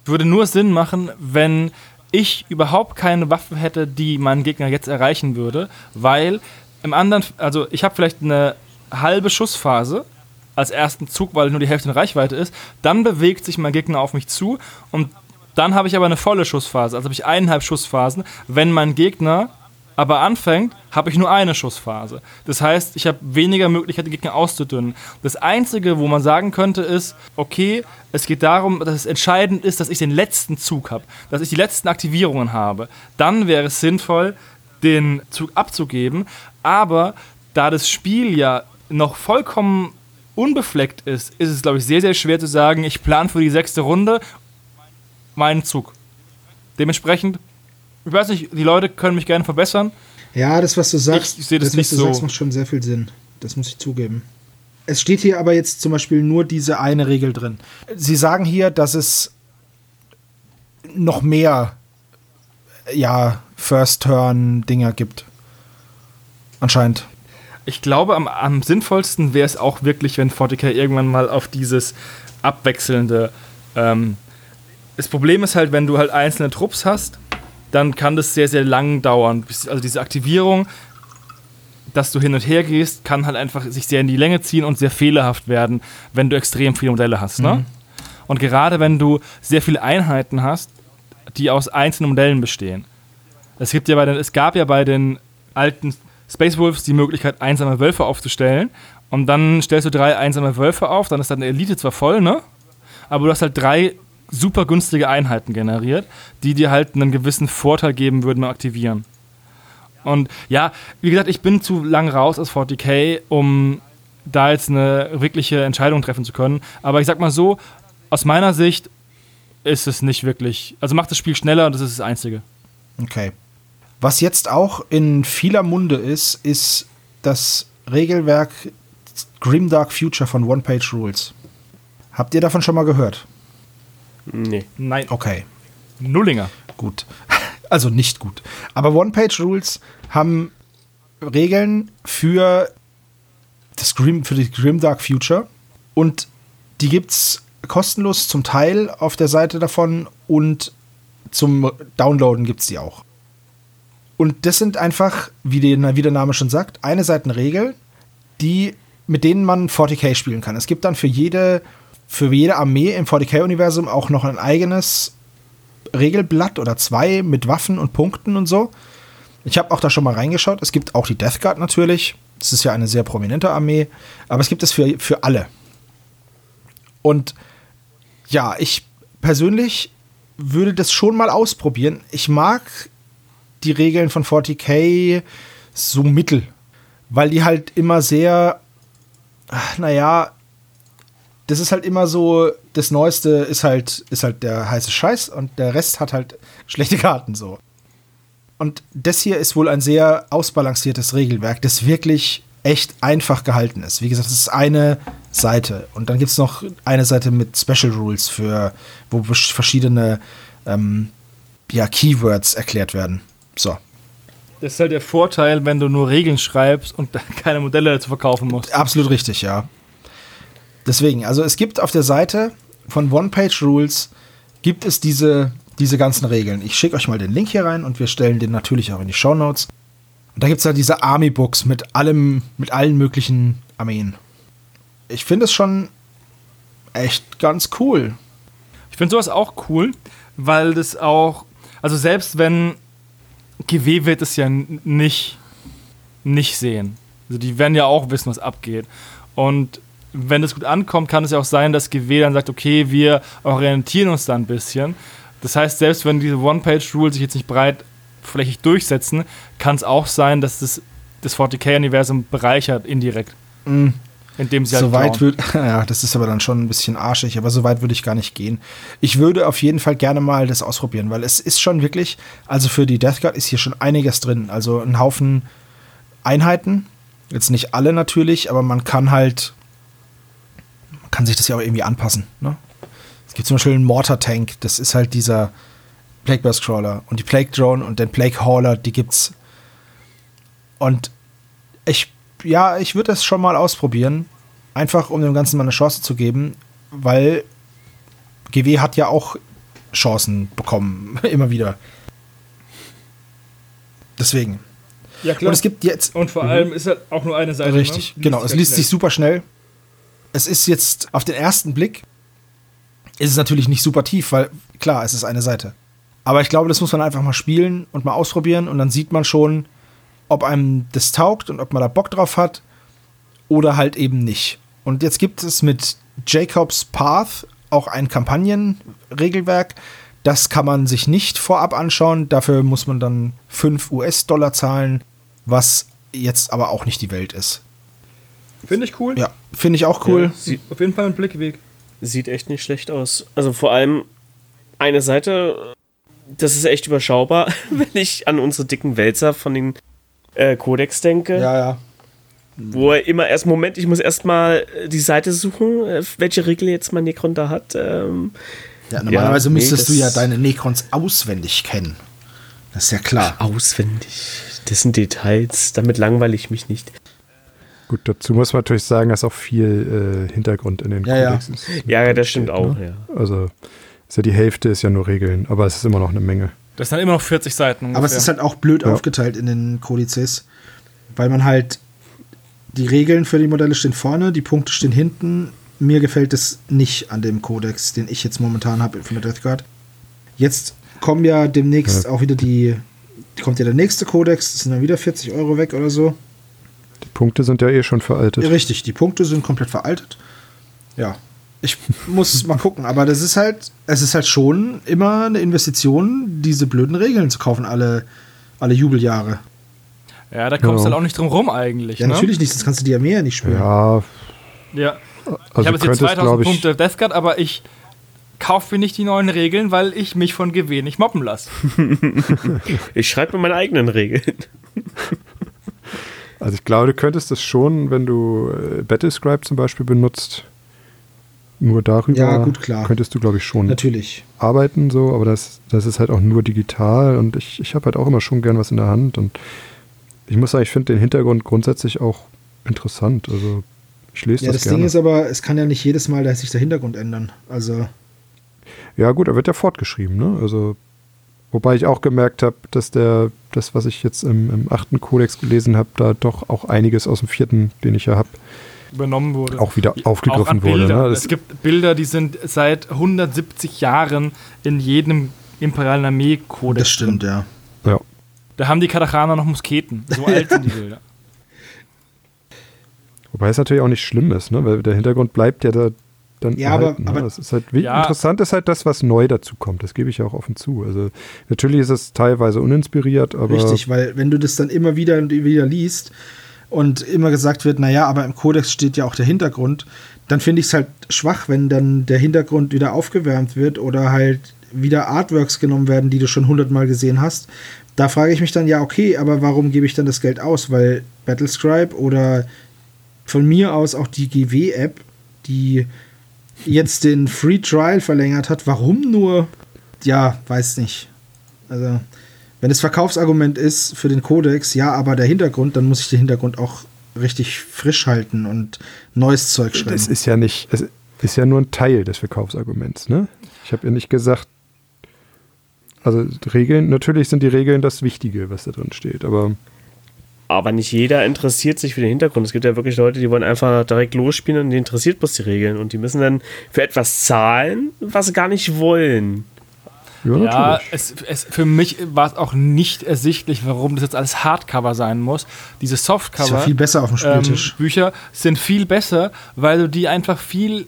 B: Würde nur Sinn machen, wenn ich überhaupt keine Waffe hätte, die meinen Gegner jetzt erreichen würde, weil im anderen, also ich habe vielleicht eine halbe Schussphase als ersten Zug, weil nur die Hälfte in Reichweite ist, dann bewegt sich mein Gegner auf mich zu und dann habe ich aber eine volle Schussphase, also habe ich eineinhalb Schussphasen. Wenn mein Gegner aber anfängt, habe ich nur eine Schussphase. Das heißt, ich habe weniger Möglichkeit, den Gegner auszudünnen. Das Einzige, wo man sagen könnte, ist, okay, es geht darum, dass es entscheidend ist, dass ich den letzten Zug habe, dass ich die letzten Aktivierungen habe. Dann wäre es sinnvoll, den Zug abzugeben. Aber da das Spiel ja noch vollkommen unbefleckt ist, ist es, glaube ich, sehr, sehr schwer zu sagen, ich plane für die sechste Runde meinen Zug. Dementsprechend, ich weiß nicht, die Leute können mich gerne verbessern.
A: Ja, das, was du sagst,
B: Ich sehe das
A: was
B: nicht
A: du
B: so.
A: sagst, macht schon sehr viel Sinn. Das muss ich zugeben. Es steht hier aber jetzt zum Beispiel nur diese eine Regel drin. Sie sagen hier, dass es noch mehr ja, First-Turn-Dinger gibt. Anscheinend.
B: Ich glaube, am, am sinnvollsten wäre es auch wirklich, wenn 40k irgendwann mal auf dieses abwechselnde. Ähm, das Problem ist halt, wenn du halt einzelne Trupps hast, dann kann das sehr, sehr lang dauern. Also diese Aktivierung, dass du hin und her gehst, kann halt einfach sich sehr in die Länge ziehen und sehr fehlerhaft werden, wenn du extrem viele Modelle hast. Ne? Und gerade wenn du sehr viele Einheiten hast, die aus einzelnen Modellen bestehen. Es, gibt ja bei den, es gab ja bei den alten Space Wolves die Möglichkeit, einsame Wölfe aufzustellen. Und dann stellst du drei einsame Wölfe auf, dann ist deine Elite zwar voll, ne? Aber du hast halt drei super günstige Einheiten generiert, die dir halt einen gewissen Vorteil geben würden beim Aktivieren. Und ja, wie gesagt, ich bin zu lang raus aus 40k, um da jetzt eine wirkliche Entscheidung treffen zu können. Aber ich sag mal so, aus meiner Sicht ist es nicht wirklich. Also macht das Spiel schneller und das ist das Einzige.
A: Okay. Was jetzt auch in vieler Munde ist, ist das Regelwerk Grimdark Future von One Page Rules. Habt ihr davon schon mal gehört?
C: Nee.
B: Nein,
A: Okay,
B: Nullinger.
A: gut. Also nicht gut. Aber One Page Rules haben Regeln für das Grim, für die Grimdark Future und die gibt's kostenlos zum Teil auf der Seite davon und zum Downloaden gibt's die auch. Und das sind einfach, wie, die, wie der Name schon sagt, eine Seiten Regeln, die, mit denen man 40k spielen kann. Es gibt dann für jede, für jede Armee im 40k-Universum auch noch ein eigenes Regelblatt oder zwei mit Waffen und Punkten und so. Ich habe auch da schon mal reingeschaut. Es gibt auch die Death Guard natürlich. Das ist ja eine sehr prominente Armee. Aber es gibt es für, für alle. Und ja, ich persönlich würde das schon mal ausprobieren. Ich mag die Regeln von 40k so mittel, weil die halt immer sehr, naja, das ist halt immer so, das Neueste ist halt, ist halt der heiße Scheiß und der Rest hat halt schlechte Karten so. Und das hier ist wohl ein sehr ausbalanciertes Regelwerk, das wirklich echt einfach gehalten ist. Wie gesagt, es ist eine Seite. Und dann gibt es noch eine Seite mit Special Rules für, wo verschiedene ähm, ja, Keywords erklärt werden. So.
B: Das ist halt der Vorteil, wenn du nur Regeln schreibst und keine Modelle dazu verkaufen musst.
A: Absolut richtig, ja. Deswegen, also es gibt auf der Seite von One Page Rules gibt es diese, diese ganzen Regeln. Ich schicke euch mal den Link hier rein und wir stellen den natürlich auch in die Show Notes. Und da gibt es halt diese Army Books mit allem, mit allen möglichen Armeen. Ich finde es schon echt ganz cool.
B: Ich finde sowas auch cool, weil das auch, also selbst wenn GW wird es ja nicht, nicht sehen. Also die werden ja auch wissen, was abgeht. Und wenn es gut ankommt, kann es ja auch sein, dass GW dann sagt, okay, wir orientieren uns da ein bisschen. Das heißt, selbst wenn diese One-Page-Rules sich jetzt nicht breitflächig durchsetzen, kann es auch sein, dass das, das 40k-Universum bereichert indirekt. Indem sie halt
A: Soweit
B: klauen.
A: würde, ja, das ist aber dann schon ein bisschen arschig, aber so weit würde ich gar nicht gehen. Ich würde auf jeden Fall gerne mal das ausprobieren, weil es ist schon wirklich, also für die Death Guard ist hier schon einiges drin. Also ein Haufen Einheiten. Jetzt nicht alle natürlich, aber man kann halt, kann sich das ja auch irgendwie anpassen. Ne? Es gibt zum Beispiel einen Mortar Tank, das ist halt dieser Plague Burst Crawler und die Plague Drone und den Plague Hauler, die gibt's. Und ich, ja, ich würde das schon mal ausprobieren. Einfach, um dem Ganzen mal eine Chance zu geben, weil GW hat ja auch Chancen bekommen, immer wieder. Deswegen.
B: Ja,
A: Und es gibt jetzt.
B: Und vor allem ist halt auch nur eine Seite.
A: Richtig,
B: ne?
A: genau. Es
B: Liest ganz
A: sich
B: schnell.
A: super schnell. Es ist jetzt auf den ersten Blick ist es natürlich nicht super tief, weil klar, es ist eine Seite. Aber ich glaube, das muss man einfach mal spielen und mal ausprobieren und dann sieht man schon, ob einem das taugt und ob man da Bock drauf hat oder halt eben nicht. Und jetzt gibt es mit Jacobs Path auch ein Kampagnenregelwerk. Das kann man sich nicht vorab anschauen. Dafür muss man dann 5 US-Dollar zahlen, was jetzt aber auch nicht die Welt ist.
B: Finde ich cool.
A: Ja, finde ich auch cool.
C: Ja, sieht,
B: Auf jeden Fall ein Blickweg.
C: sieht echt nicht schlecht aus. Also vor allem eine Seite, das ist echt überschaubar, wenn ich an unsere dicken Wälzer von den äh, Codex denke.
A: Ja, ja.
C: Wo er immer erst, Moment, ich muss erstmal die Seite suchen, äh, welche Regel jetzt mein Necron da hat. Ähm,
A: Ja, normalerweise
C: nee,
A: müsstest du ja deine Necrons auswendig kennen. Das ist ja klar.
C: auswendig. Das sind Details, damit langweile ich mich nicht.
D: Gut, dazu muss man natürlich sagen, dass auch viel äh, Hintergrund in den
A: Ja, ja.
D: Codex ist.
C: Ja, das stimmt
D: Steht,
C: auch,
D: ne?
C: ja.
D: Also ist ja die Hälfte ist ja nur Regeln, aber es ist immer noch eine Menge.
B: Das sind dann immer noch 40 Seiten ungefähr.
A: Aber es ist halt auch blöd
D: Ja.
A: aufgeteilt in den Kodizes, weil man halt die Regeln für die Modelle stehen vorne, die Punkte stehen hinten. Mir gefällt es nicht an dem Kodex, den ich jetzt momentan habe von der Death Guard. Jetzt kommen ja demnächst
D: Ja.
A: auch wieder die, kommt ja der nächste Kodex, das sind dann wieder 40 Euro weg oder so.
D: Die Punkte sind ja eh schon veraltet.
A: Ja, richtig, die Punkte sind komplett veraltet. Ja. Ich muss mal gucken, aber das ist halt, es ist halt schon immer eine Investition, diese blöden Regeln zu kaufen, alle, alle Jubeljahre.
B: ja, da kommst du
D: Ja.
B: halt auch nicht drum rum eigentlich.
A: Ja,
B: ne?
A: natürlich nicht, sonst kannst du die Armee ja nicht spielen.
D: Ja,
B: Ja.
D: also
B: ich habe jetzt
D: könntest,
B: 2000
D: glaube ich,
B: Punkte Death Guard, aber ich kaufe mir nicht die neuen Regeln, weil ich mich von GW nicht mobben lasse.
C: Ich schreibe mir meine eigenen Regeln.
D: also ich glaube, du könntest das schon, wenn du äh, Battlescribe zum Beispiel benutzt, nur darüber
A: Ja, gut, klar.
D: könntest du, glaube ich, schon
A: Natürlich.
D: arbeiten, so, aber das, das ist halt auch nur digital und ich, ich habe halt auch immer schon gern was in der Hand und ich muss sagen, ich finde den Hintergrund grundsätzlich auch interessant. Also ich lese
A: Ja,
D: das,
A: das
D: gerne.
A: Ding ist aber, es kann ja nicht jedes Mal da sich der Hintergrund ändern. Also,
D: Ja, gut, er wird ja fortgeschrieben, ne? Also, wobei ich auch gemerkt habe, dass der, das, was ich jetzt im, im achten Kodex gelesen habe, da doch auch einiges aus dem vierten, den ich ja habe,
B: Übernommen wurde.
D: auch wieder
B: auch
D: aufgegriffen wurde.
B: Bilder.
D: Ne?
B: Es gibt Bilder, die sind seit 170 Jahren in jedem imperialen Armee-Kodex.
A: das stimmt, ja.
D: ja.
B: Da haben die Katachaner noch Musketen. So alt sind die Bilder.
D: Wobei es natürlich auch nicht schlimm ist, ne? Weil der Hintergrund bleibt ja da dann
A: Ja, aber-
D: erhalten,
A: aber-
D: ne? Das ist halt,
B: Ja.
D: Interessant ist halt das, was neu dazu kommt. Das gebe ich ja auch offen zu. Also natürlich ist es teilweise uninspiriert, aber
A: Richtig, weil wenn du das dann immer wieder und wieder liest und immer gesagt wird, naja, aber im Kodex steht ja auch der Hintergrund, dann finde ich es halt schwach, wenn dann der Hintergrund wieder aufgewärmt wird oder halt wieder Artworks genommen werden, die du schon hundertmal gesehen hast. Da frage ich mich dann, ja, okay, aber warum gebe ich dann das Geld aus? Weil Battlescribe oder von mir aus auch die GW-App, die jetzt den Free Trial verlängert hat, warum nur? Ja, weiß nicht. Also, wenn das Verkaufsargument ist für den Kodex, ja, aber der Hintergrund, dann muss ich den Hintergrund auch richtig frisch halten und neues Zeug schreiben.
D: das ist ja nicht, es ist ja nur ein Teil des Verkaufsarguments, ne? Ich habe ja nicht gesagt, also Regeln, natürlich sind die Regeln das Wichtige, was da drin steht, aber
C: Aber nicht jeder interessiert sich für den Hintergrund. Es gibt ja wirklich Leute, die wollen einfach direkt losspielen und die interessiert bloß die Regeln. Und die müssen dann für etwas zahlen, was sie gar nicht wollen.
D: ja,
B: Ja, es, es, für mich war es auch nicht ersichtlich, warum das jetzt alles Hardcover sein muss. Diese
A: ist ja
B: Softcover.
A: viel besser auf dem
B: ähm,
A: Spieltisch.
B: Bücher sind viel besser, weil du die einfach viel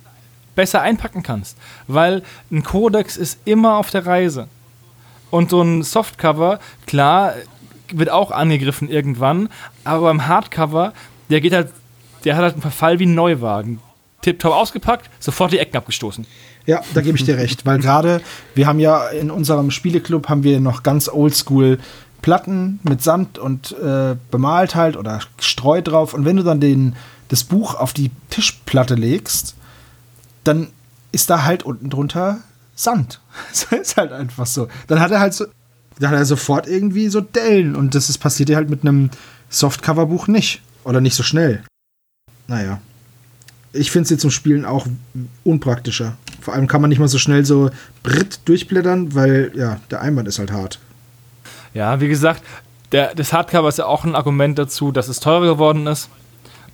B: besser einpacken kannst. Weil ein Kodex ist immer auf der Reise. Und so ein Softcover, klar, wird auch angegriffen irgendwann, aber beim Hardcover, der geht halt, der hat halt einen Verfall wie ein Neuwagen. Tipptopp ausgepackt, sofort die Ecken abgestoßen.
A: Ja, da gebe ich dir recht, weil gerade wir haben ja in unserem Spieleclub haben wir noch ganz oldschool Platten mit Sand und äh, bemalt halt oder Streu drauf und wenn du dann den das Buch auf die Tischplatte legst, dann ist da halt unten drunter Sand. Das ist halt einfach so. Dann hat er halt so dann hat er sofort irgendwie so Dellen und das ist passiert ja halt mit einem Softcover-Buch nicht oder nicht so schnell. Naja. Ich finde sie zum Spielen auch unpraktischer. Vor allem kann man nicht mal so schnell so Britt durchblättern, weil ja, der Einband ist halt hart.
B: Ja, wie gesagt, der, das Hardcover ist ja auch ein Argument dazu, dass es teurer geworden ist.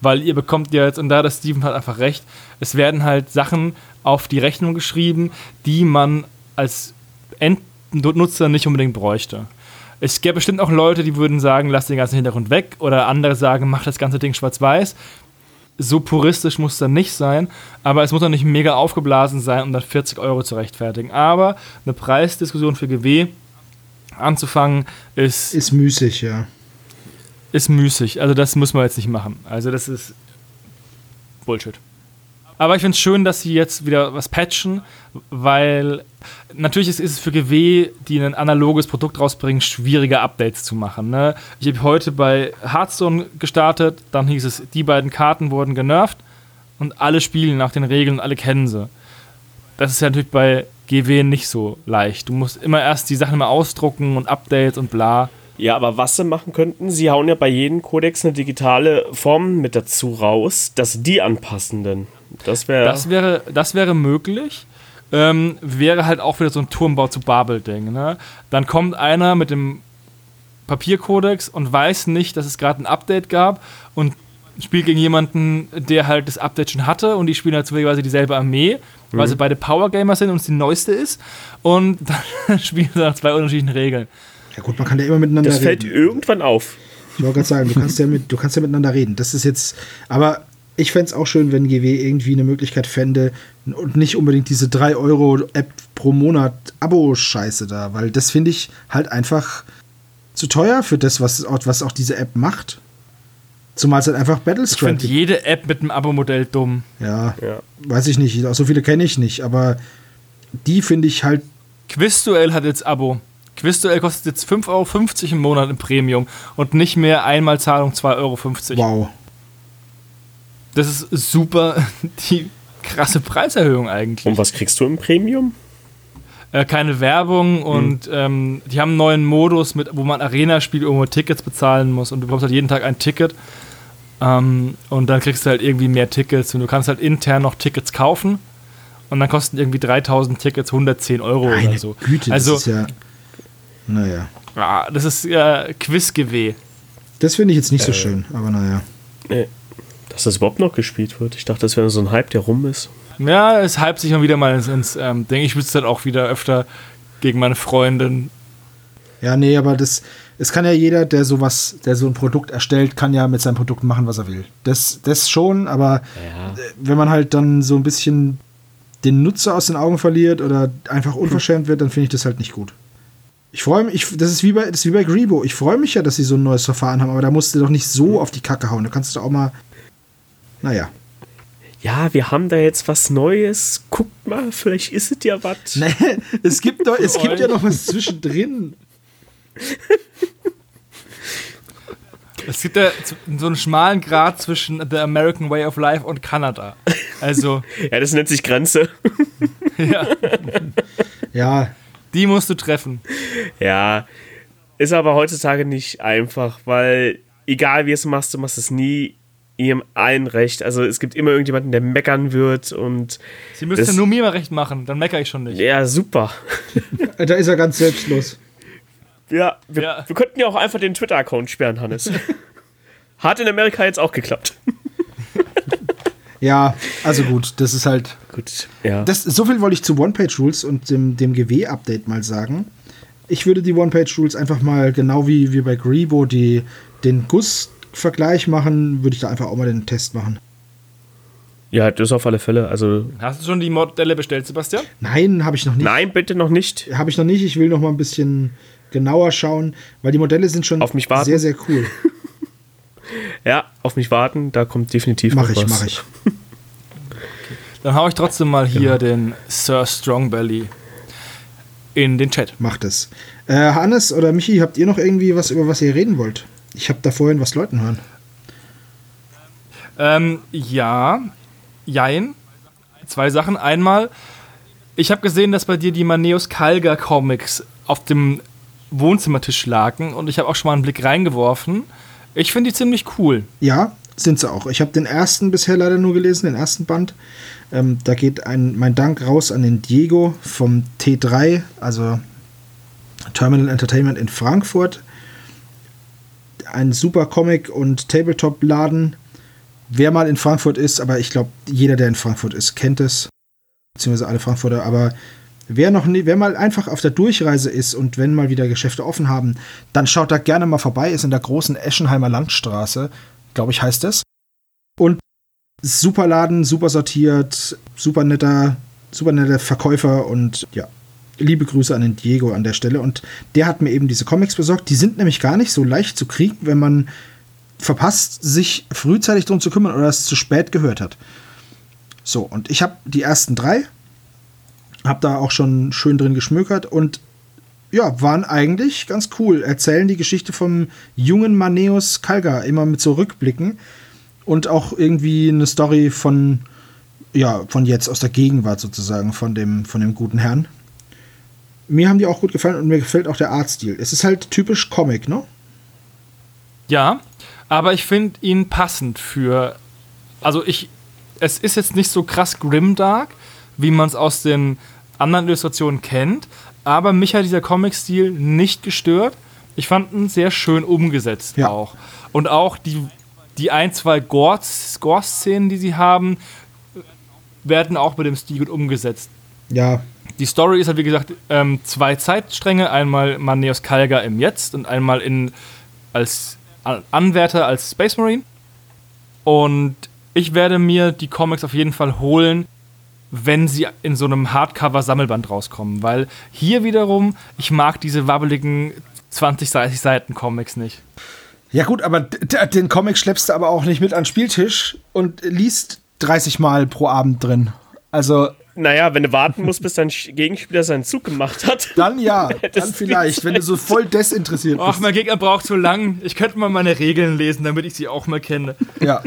B: Weil ihr bekommt ja jetzt, und da hat Steven hat einfach recht, es werden halt Sachen auf die Rechnung geschrieben, die man als Endnutzer nicht unbedingt bräuchte. Es gäbe bestimmt auch Leute, die würden sagen, lass den ganzen Hintergrund weg, oder andere sagen, mach das ganze Ding schwarz-weiß. So puristisch muss es dann nicht sein, aber es muss auch nicht mega aufgeblasen sein, um dann 40 Euro zu rechtfertigen. Aber eine Preisdiskussion für GW anzufangen, ist,
A: Ist müßig, ja.
B: ist müßig. Also das muss man jetzt nicht machen. Also das ist Bullshit. Aber ich finde es schön, dass sie jetzt wieder was patchen, weil natürlich ist, ist es für GW, die ein analoges Produkt rausbringen, schwieriger Updates zu machen. Ne? Ich habe heute bei Hearthstone gestartet, dann hieß es, die beiden Karten wurden genervt und alle spielen nach den Regeln, alle kennen sie. Das ist ja natürlich bei GW nicht so leicht. Du musst immer erst die Sachen mal ausdrucken und Updates und bla.
C: Ja, aber was sie machen könnten, sie hauen ja bei jedem Kodex eine digitale Form mit dazu raus, dass die anpassen denn. Das, wär
B: das wäre das wäre möglich. Ähm, wäre halt auch wieder so ein Turmbau zu Babel-Ding. Ne? Dann kommt einer mit dem Papierkodex und weiß nicht, dass es gerade ein Update gab und spielt gegen jemanden, der halt das Update schon hatte und die spielen halt zufälligerweise dieselbe Armee, weil sie beide Power-Gamer sind und es die neueste ist. Und dann spielen sie nach zwei unterschiedlichen Regeln.
A: Ja gut, man kann ja immer miteinander
C: das fällt
A: reden.
C: irgendwann auf.
A: Ich wollte gerade sagen, du kannst, ja mit, du kannst ja miteinander reden. Das ist jetzt, aber ich fände es auch schön, wenn GW irgendwie eine Möglichkeit fände und nicht unbedingt diese 3 Euro App pro Monat Abo-Scheiße da, weil das finde ich halt einfach zu teuer für das, was, was auch diese App macht. Zumal es halt einfach
B: Ich
A: Battlescrap
B: finde jede App mit einem Abo-Modell dumm.
A: Ja,
C: Ja.
A: weiß ich nicht. So viele kenne ich nicht, aber die finde ich halt
B: Quizduell hat jetzt Abo. Quizduell kostet jetzt 5,50 Euro im Monat im Premium und nicht mehr Einmalzahlung 2,50 Euro.
A: wow.
B: Das ist super die krasse Preiserhöhung eigentlich.
C: Und was kriegst du im Premium?
B: Äh, keine Werbung und ähm, die haben einen neuen Modus, mit, wo man Arena spielt, wo man Tickets bezahlen muss und du bekommst halt jeden Tag ein Ticket. Ähm, und dann kriegst du halt irgendwie mehr Tickets und du kannst halt intern noch Tickets kaufen. Und dann kosten irgendwie 3000 Tickets 110 Euro
A: Meine
B: oder so.
A: Güte,
B: also,
A: das ist ja. Naja.
B: ah, das ist äh, Quizgeweh.
A: Das finde ich jetzt nicht so schön, aber naja.
C: Nee. Dass das überhaupt noch gespielt wird. Ich dachte, das wäre so ein Hype, der rum ist.
B: Ja, es hypt sich mal wieder mal ins, ins ähm, Ding. Ich will es dann auch wieder öfter gegen meine Freundin.
A: Ja, nee, aber das, es kann ja jeder, der sowas, der so ein Produkt erstellt, kann ja mit seinem Produkt machen, was er will. Das, das schon, aber äh, wenn man halt dann so ein bisschen den Nutzer aus den Augen verliert oder einfach unverschämt wird, dann finde ich das halt nicht gut. Ich freue mich, ich, das ist wie bei, das ist wie bei Grebo. Ich freue mich ja, dass sie so ein neues Verfahren haben, aber da musst du doch nicht so auf die Kacke hauen. Da kannst du auch mal, naja.
C: Ja, wir haben da jetzt was Neues. Guckt mal, vielleicht ist es ja was.
A: Nee, es gibt, doch, es gibt ja noch was zwischendrin.
B: Es gibt ja so einen schmalen Grad zwischen The American Way of Life und Kanada. Also,
C: Ja, das nennt sich Grenze.
B: ja,
A: Ja,
B: die musst du treffen.
C: Ja, ist aber heutzutage nicht einfach, weil egal wie es machst, du machst es nie ihrem allen recht. Also es gibt immer irgendjemanden, der meckern wird und
B: Sie müssen
C: Das-
B: nur mir mal recht machen, dann meckere ich schon nicht.
C: ja, super.
A: da ist er ganz selbstlos.
C: Ja, wir,
B: Ja.
C: wir könnten ja auch einfach den Twitter-Account sperren, Hannes. Hat in Amerika jetzt auch geklappt.
A: Ja, also gut, das ist halt.
C: Gut, ja.
A: Das, so viel wollte ich zu One-Page-Rules und dem, dem GW-Update mal sagen. Ich würde die One-Page-Rules einfach mal genau wie, wie bei Grebo die, den Guss-Vergleich machen, würde ich da einfach auch mal den Test machen.
C: ja, das auf alle Fälle. Also,
B: Hast du schon die Modelle bestellt, Sebastian?
A: Nein, habe ich noch nicht.
C: nein, bitte noch nicht.
A: Habe ich noch nicht. Ich will noch mal ein bisschen genauer schauen, weil die Modelle sind schon
C: Auf mich warten.
A: sehr, sehr cool.
C: Ja, auf mich warten, da kommt definitiv
A: Mach
C: noch
A: ich,
C: was.
A: mach ich.
B: Dann hau ich trotzdem mal hier den Sir Strongbelly in den Chat.
A: Mach das. Äh, Hannes oder Michi, habt ihr noch irgendwie was, über was ihr reden wollt? Ich habe da vorhin was Leuten hören.
B: Ähm, ja, jein. Zwei Sachen. Einmal, ich habe gesehen, dass bei dir die Maneus Kalga Comics auf dem Wohnzimmertisch lagen und ich habe auch schon mal einen Blick reingeworfen. Ich finde die ziemlich cool.
A: Ja, sind sie auch. Ich habe den ersten bisher leider nur gelesen, den ersten Band. Ähm, da geht ein, mein Dank raus an den Diego vom T3, also Terminal Entertainment in Frankfurt. Ein super Comic- und Tabletop-Laden. Wer mal in Frankfurt ist, aber ich glaube, jeder, der in Frankfurt ist, kennt es. Beziehungsweise alle Frankfurter. Aber wer noch nie, wer mal einfach auf der Durchreise ist und wenn mal wieder Geschäfte offen haben, dann schaut da gerne mal vorbei. Ist in der großen Eschenheimer Landstraße, glaube ich, heißt es. Und super Laden, super sortiert, super netter, super netter Verkäufer und ja, liebe Grüße an den Diego an der Stelle. Und der hat mir eben diese Comics besorgt. Die sind nämlich gar nicht so leicht zu kriegen, wenn man verpasst, sich frühzeitig drum zu kümmern oder es zu spät gehört hat. So, und ich habe die ersten drei, habe da auch schon schön drin geschmökert und ja, waren eigentlich ganz cool. Erzählen die Geschichte vom jungen Maneus Kalga immer mit so Rückblicken und auch irgendwie eine Story von ja, von jetzt aus der Gegenwart sozusagen von dem von dem guten Herrn. Mir haben die auch gut gefallen und mir gefällt auch der Artstil. Es ist halt typisch Comic, ne?
B: Ja, aber ich finde ihn passend für also ich es ist jetzt nicht so krass grimdark, wie man es aus den anderen Illustrationen kennt, aber mich hat dieser Comic-Stil nicht gestört. Ich fand ihn sehr schön umgesetzt
A: Ja.
B: auch. Und auch die, die ein, zwei Gore-Szenen, die sie haben, werden auch mit dem Stil gut umgesetzt.
A: Ja,
B: Die Story ist halt, wie gesagt, ähm, zwei Zeitstränge. Einmal Maneos Kalga im Jetzt und einmal in, als An- Anwärter als Space Marine. Und ich werde mir die Comics auf jeden Fall holen, wenn sie in so einem Hardcover-Sammelband rauskommen. Weil hier wiederum, ich mag diese wabbeligen 20, 30 Seiten Comics nicht.
A: Ja, gut, aber den Comic schleppst du aber auch nicht mit an den Spieltisch und liest 30 Mal pro Abend drin. Also,
C: Naja, wenn du warten musst, bis dein Gegenspieler seinen Zug gemacht hat.
A: dann ja, dann vielleicht, wenn du so voll desinteressiert
B: Ach,
A: bist.
B: mein Gegner braucht zu lang. Ich könnte mal meine Regeln lesen, damit ich sie auch mal kenne.
A: Ja,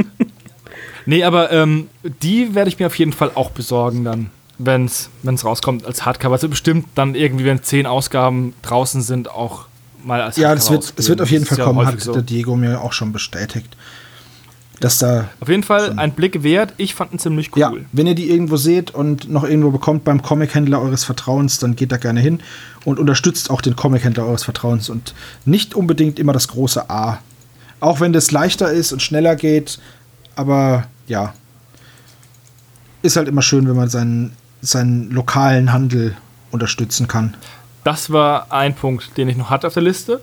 B: Nee, aber ähm, die werde ich mir auf jeden Fall auch besorgen dann, wenn es rauskommt als Hardcover. Also bestimmt dann irgendwie, wenn zehn Ausgaben draußen sind, auch mal als
A: ja
B: Hardcover
A: wird, es wird auf jeden. Fall
B: ja
A: kommen,
B: häufig
A: hat
B: so.
A: der Diego mir auch schon bestätigt. Dass da,
B: Auf jeden Fall ein Blick wert. Ich fand ihn ziemlich cool.
A: ja, wenn ihr die irgendwo seht und noch irgendwo bekommt beim Comic-Händler eures Vertrauens, dann geht da gerne hin und unterstützt auch den Comic-Händler eures Vertrauens und nicht unbedingt immer das große A. Auch wenn das leichter ist und schneller geht, aber ja, ist halt immer schön, wenn man seinen, seinen lokalen Handel unterstützen kann.
B: Das war ein Punkt, den ich noch hatte auf der Liste.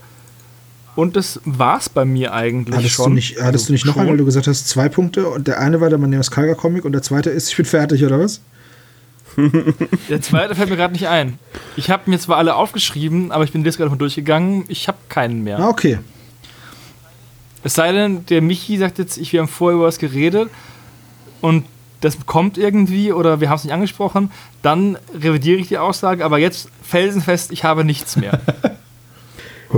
B: Und das war's bei mir eigentlich
A: Hattest,
B: schon.
A: du nicht, hattest
B: Also
A: du nicht noch weil du gesagt hast, zwei Punkte und der eine war der Maneos Kalga Comic und der zweite ist, ich bin fertig, oder was?
B: Der zweite fällt mir gerade nicht ein. Ich habe mir zwar alle aufgeschrieben, aber ich bin jetzt gerade mal durchgegangen. Ich habe keinen mehr.
A: Ah, okay.
B: Es sei denn, der Michi sagt jetzt, ich, wir haben vorher über was geredet und das kommt irgendwie oder wir haben es nicht angesprochen, dann revidiere ich die Aussage, aber jetzt felsenfest, ich habe nichts mehr.
D: Äh,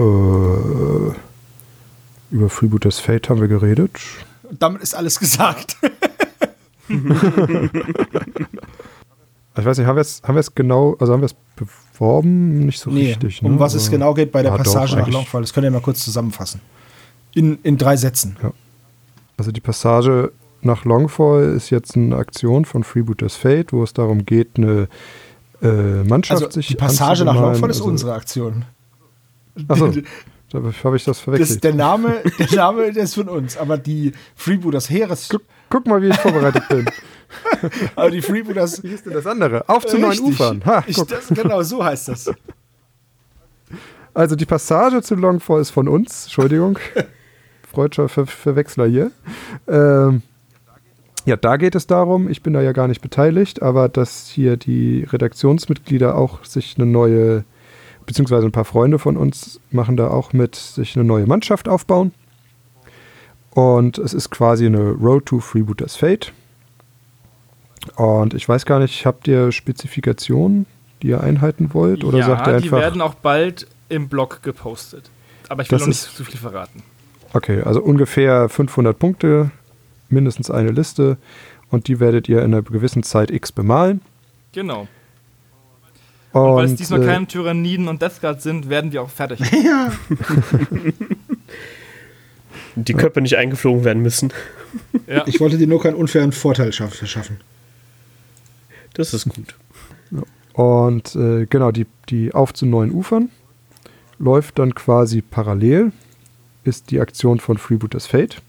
D: über Freebooters Fate haben wir geredet.
A: Damit ist alles gesagt.
D: Ich weiß nicht, haben wir es haben wir es genau, also haben wir es beworben? Nicht so richtig.
A: um
D: ne?
A: was es
D: Aber-
A: genau geht bei der
D: Ah, doch,
A: Passage nach
D: eigentlich.
A: Longfall, das könnt ihr mal kurz zusammenfassen. In, in drei Sätzen.
D: Also die Passage nach Longfall ist jetzt eine Aktion von Freebooters Fate, wo es darum geht, eine äh, Mannschaft
A: Also
D: sich
A: die Passage nach. Longfall ist
D: also,
A: unsere Aktion.
D: Achso, da habe ich das
A: Das,
D: verwechselt.
A: der, Name, der Name der ist von uns, aber die Freebooters Heeres.
D: Guck, guck mal, wie ich vorbereitet bin.
A: Aber die Freebooters.
D: Wie ist denn das andere? Auf zu neuen. Ufern. Ha,
A: ich, das, genau, so heißt das.
D: Also die Passage zu Longfall ist von uns. Entschuldigung. Freudscher Ver Verwechsler hier. Ähm, ja, da geht es darum, ich bin da ja gar nicht beteiligt, aber dass hier die Redaktionsmitglieder auch sich eine neue, beziehungsweise ein paar Freunde von uns machen da auch mit, sich eine neue Mannschaft aufbauen. Und es ist quasi eine Road to Freebooters Fate. Und ich weiß gar nicht, habt ihr Spezifikationen, die ihr einhalten wollt? Oder
B: ja,
D: sagt ihr
B: die
D: einfach.
B: werden auch bald im Blog gepostet. Aber ich will noch nicht zu viel verraten.
D: Okay, also ungefähr 500 Punkte, mindestens eine Liste und die werdet ihr in einer gewissen Zeit X bemalen.
B: Genau. Und weil es diesmal
D: äh,
B: keine Tyranniden und Death Guard sind, werden wir auch fertig.
A: Ja.
C: Die Köpfe nicht eingeflogen werden müssen.
B: ja.
A: Ich wollte dir nur keinen unfairen Vorteil schaff- verschaffen.
C: Das ist gut.
D: Und äh, genau, die, die Auf zu neuen Ufern läuft dann quasi parallel, ist die Aktion von Freebooters Fate,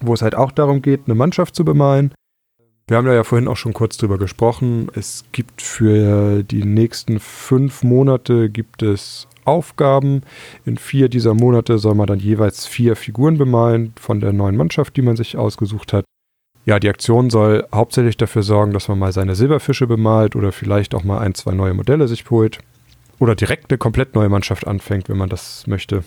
D: wo es halt auch darum geht, eine Mannschaft zu bemalen. Wir haben da ja vorhin auch schon kurz drüber gesprochen. Es gibt für die nächsten fünf Monate gibt es Aufgaben. In vier dieser Monate soll man dann jeweils vier Figuren bemalen von der neuen Mannschaft, die man sich ausgesucht hat. Ja, die Aktion soll hauptsächlich dafür sorgen, dass man mal seine Silberfische bemalt oder vielleicht auch mal ein, zwei neue Modelle sich holt. Oder direkt eine komplett neue Mannschaft anfängt, wenn man das möchte.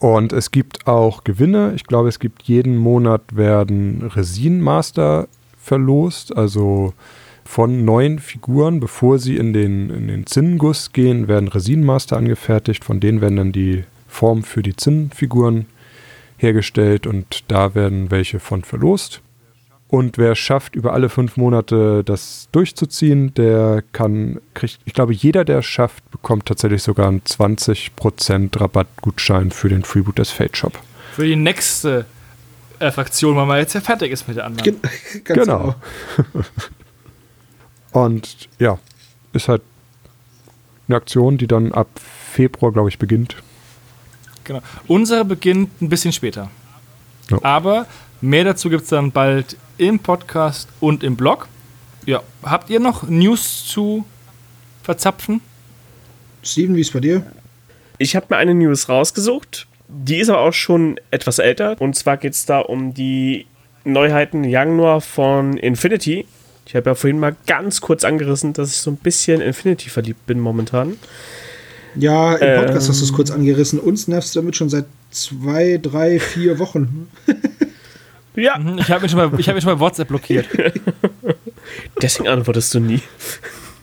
D: Und es gibt auch Gewinne. Ich glaube, es gibt jeden Monat werden Resin Master verlost. Also von neuen Figuren, bevor sie in den, in den Zinnenguss gehen, werden Resinenmaster angefertigt. Von denen werden dann die Formen für die Zinnfiguren hergestellt und da werden welche von verlost. Und wer schafft, über alle fünf Monate das durchzuziehen, der kann, kriegt, ich glaube, jeder, der es schafft, bekommt tatsächlich sogar einen 20% Rabattgutschein für den Freeboot des Fate Shop.
B: Für die nächste äh, Fraktion, weil man jetzt ja fertig ist mit der anderen.
A: Gen ganz
D: Genau. Und ja, ist halt eine Aktion, die dann ab Februar, glaube ich, beginnt.
B: Genau. Unsere beginnt ein bisschen später.
D: Ja.
B: Aber mehr dazu gibt es dann bald im Podcast und im Blog. Ja, habt ihr noch News zu verzapfen?
A: Steven, wie ist bei dir?
C: Ich habe mir eine News rausgesucht. Die ist aber auch schon etwas älter. Und zwar geht es da um die Neuheiten Januar von Infinity. Ich habe ja vorhin mal ganz kurz angerissen, dass ich so ein bisschen Infinity verliebt bin momentan.
A: Ja, im Podcast
C: Ähm.
A: hast du es kurz angerissen. Uns nervst du damit schon seit zwei, drei, vier Wochen.
C: Ja,
B: Mhm, Ich habe mich, schon mal- ich hab mich schon mal WhatsApp blockiert.
C: deswegen antwortest du nie.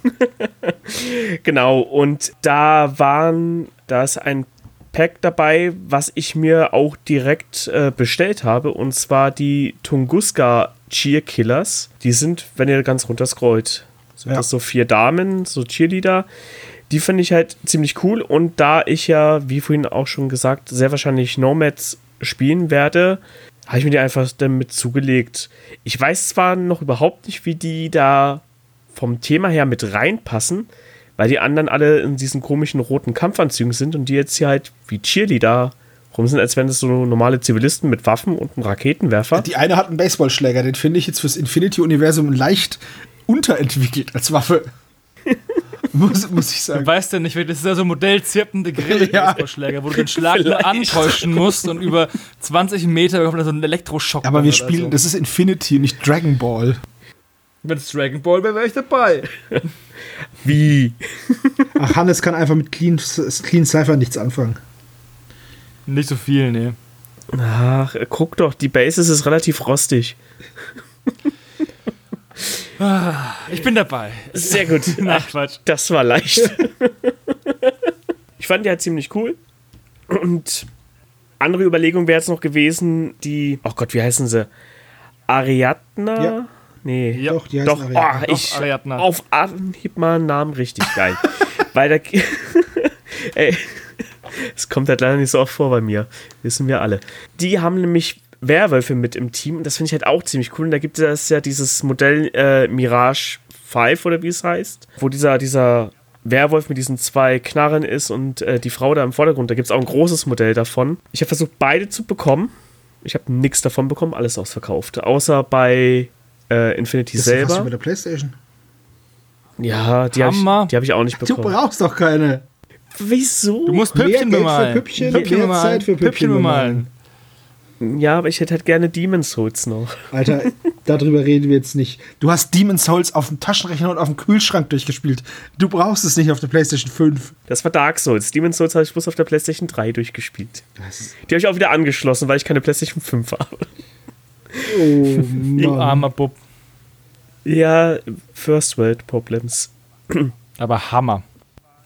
C: genau, und da waren, da ist ein Pack dabei, was ich mir auch direkt äh, bestellt habe, und zwar die Tunguska Cheer Killers. Die sind, wenn ihr ganz runter scrollt, sind
A: Ja.
C: das so vier Damen, so Cheerleader. Die finde ich halt ziemlich cool und da ich ja, wie vorhin auch schon gesagt, sehr wahrscheinlich Nomads spielen werde, habe ich mir die einfach damit zugelegt. Ich weiß zwar noch überhaupt nicht, wie die da vom Thema her mit reinpassen, weil die anderen alle in diesen komischen roten Kampfanzügen sind und die jetzt hier halt wie Cheerleader rum sind, als wären das so normale Zivilisten mit Waffen und einem Raketenwerfer.
A: Die eine hat einen Baseballschläger, den finde ich jetzt fürs Infinity-Universum leicht unterentwickelt als Waffe. muss, muss ich
B: Du
A: sagen.
B: weißt ja nicht, das ist ja so ein modellzirpende Grille,
A: Ja.
B: Wo du den Schlag nur
C: Vielleicht.
B: antäuschen musst und über 20 Meter kommt da so ein Elektroschock.
A: Aber wir spielen,
B: so.
A: das ist Infinity, nicht Dragon Ball.
B: Wenn es Dragon Ball wäre, wäre ich dabei.
C: Wie?
A: Ach, Hannes kann einfach mit Clean, Clean Cypher nichts anfangen.
B: Nicht so viel, nee.
C: Ach, guck doch, die Basis ist relativ rostig.
B: Ich bin dabei.
C: Sehr gut. Ach,
B: Quatsch.
C: das war leicht. ich fand die halt ziemlich cool. Und andere Überlegung wäre jetzt noch gewesen, die, oh Gott, wie heißen sie? Ariadna?
A: Ja.
C: Nee.
B: Ja.
A: Doch, die heißen
C: Doch,
A: Ariadna.
C: oh,
B: Doch,
C: ich
B: Ariadna.
C: auf Anhieb mal einen Namen richtig geil. Weil da. Ey, es kommt halt leider nicht so oft vor bei mir. Wissen wir alle. Die haben nämlich Werwölfe mit im Team und das finde ich halt auch ziemlich cool. Und da gibt es ja dieses Modell äh, Mirage 5 oder wie es heißt, wo dieser, dieser Werwolf mit diesen zwei Knarren ist und äh, die Frau da im Vordergrund. Da gibt es auch ein großes Modell davon. Ich habe versucht, beide zu bekommen. Ich habe nichts davon bekommen, alles ausverkauft. Außer bei äh, Infinity
A: Das hast du
C: selber.
A: mit der Playstation.
C: Ja, die habe ich, die hab ich auch nicht
A: Du
C: bekommen.
A: brauchst doch keine.
C: Wieso?
B: Du musst Püppchen bemalen.
A: Püppchen,
B: Püppchen
A: mehr
B: bemalen.
A: Zeit für Püppchen
B: bemalen.
C: Ja, aber ich hätte halt gerne Demon's Souls noch.
A: Alter, darüber reden wir jetzt nicht. Du hast Demon's Souls auf dem Taschenrechner und auf dem Kühlschrank durchgespielt. Du brauchst es nicht auf der Playstation 5.
C: Das war Dark Souls. Demon's Souls habe ich bloß auf der PlayStation 3 durchgespielt.
A: Das,
C: Die habe ich auch wieder angeschlossen, weil ich keine PlayStation 5 habe.
A: oh
B: Du
A: Mann.
B: armer Bub.
C: Ja, First World Problems.
B: Aber Hammer.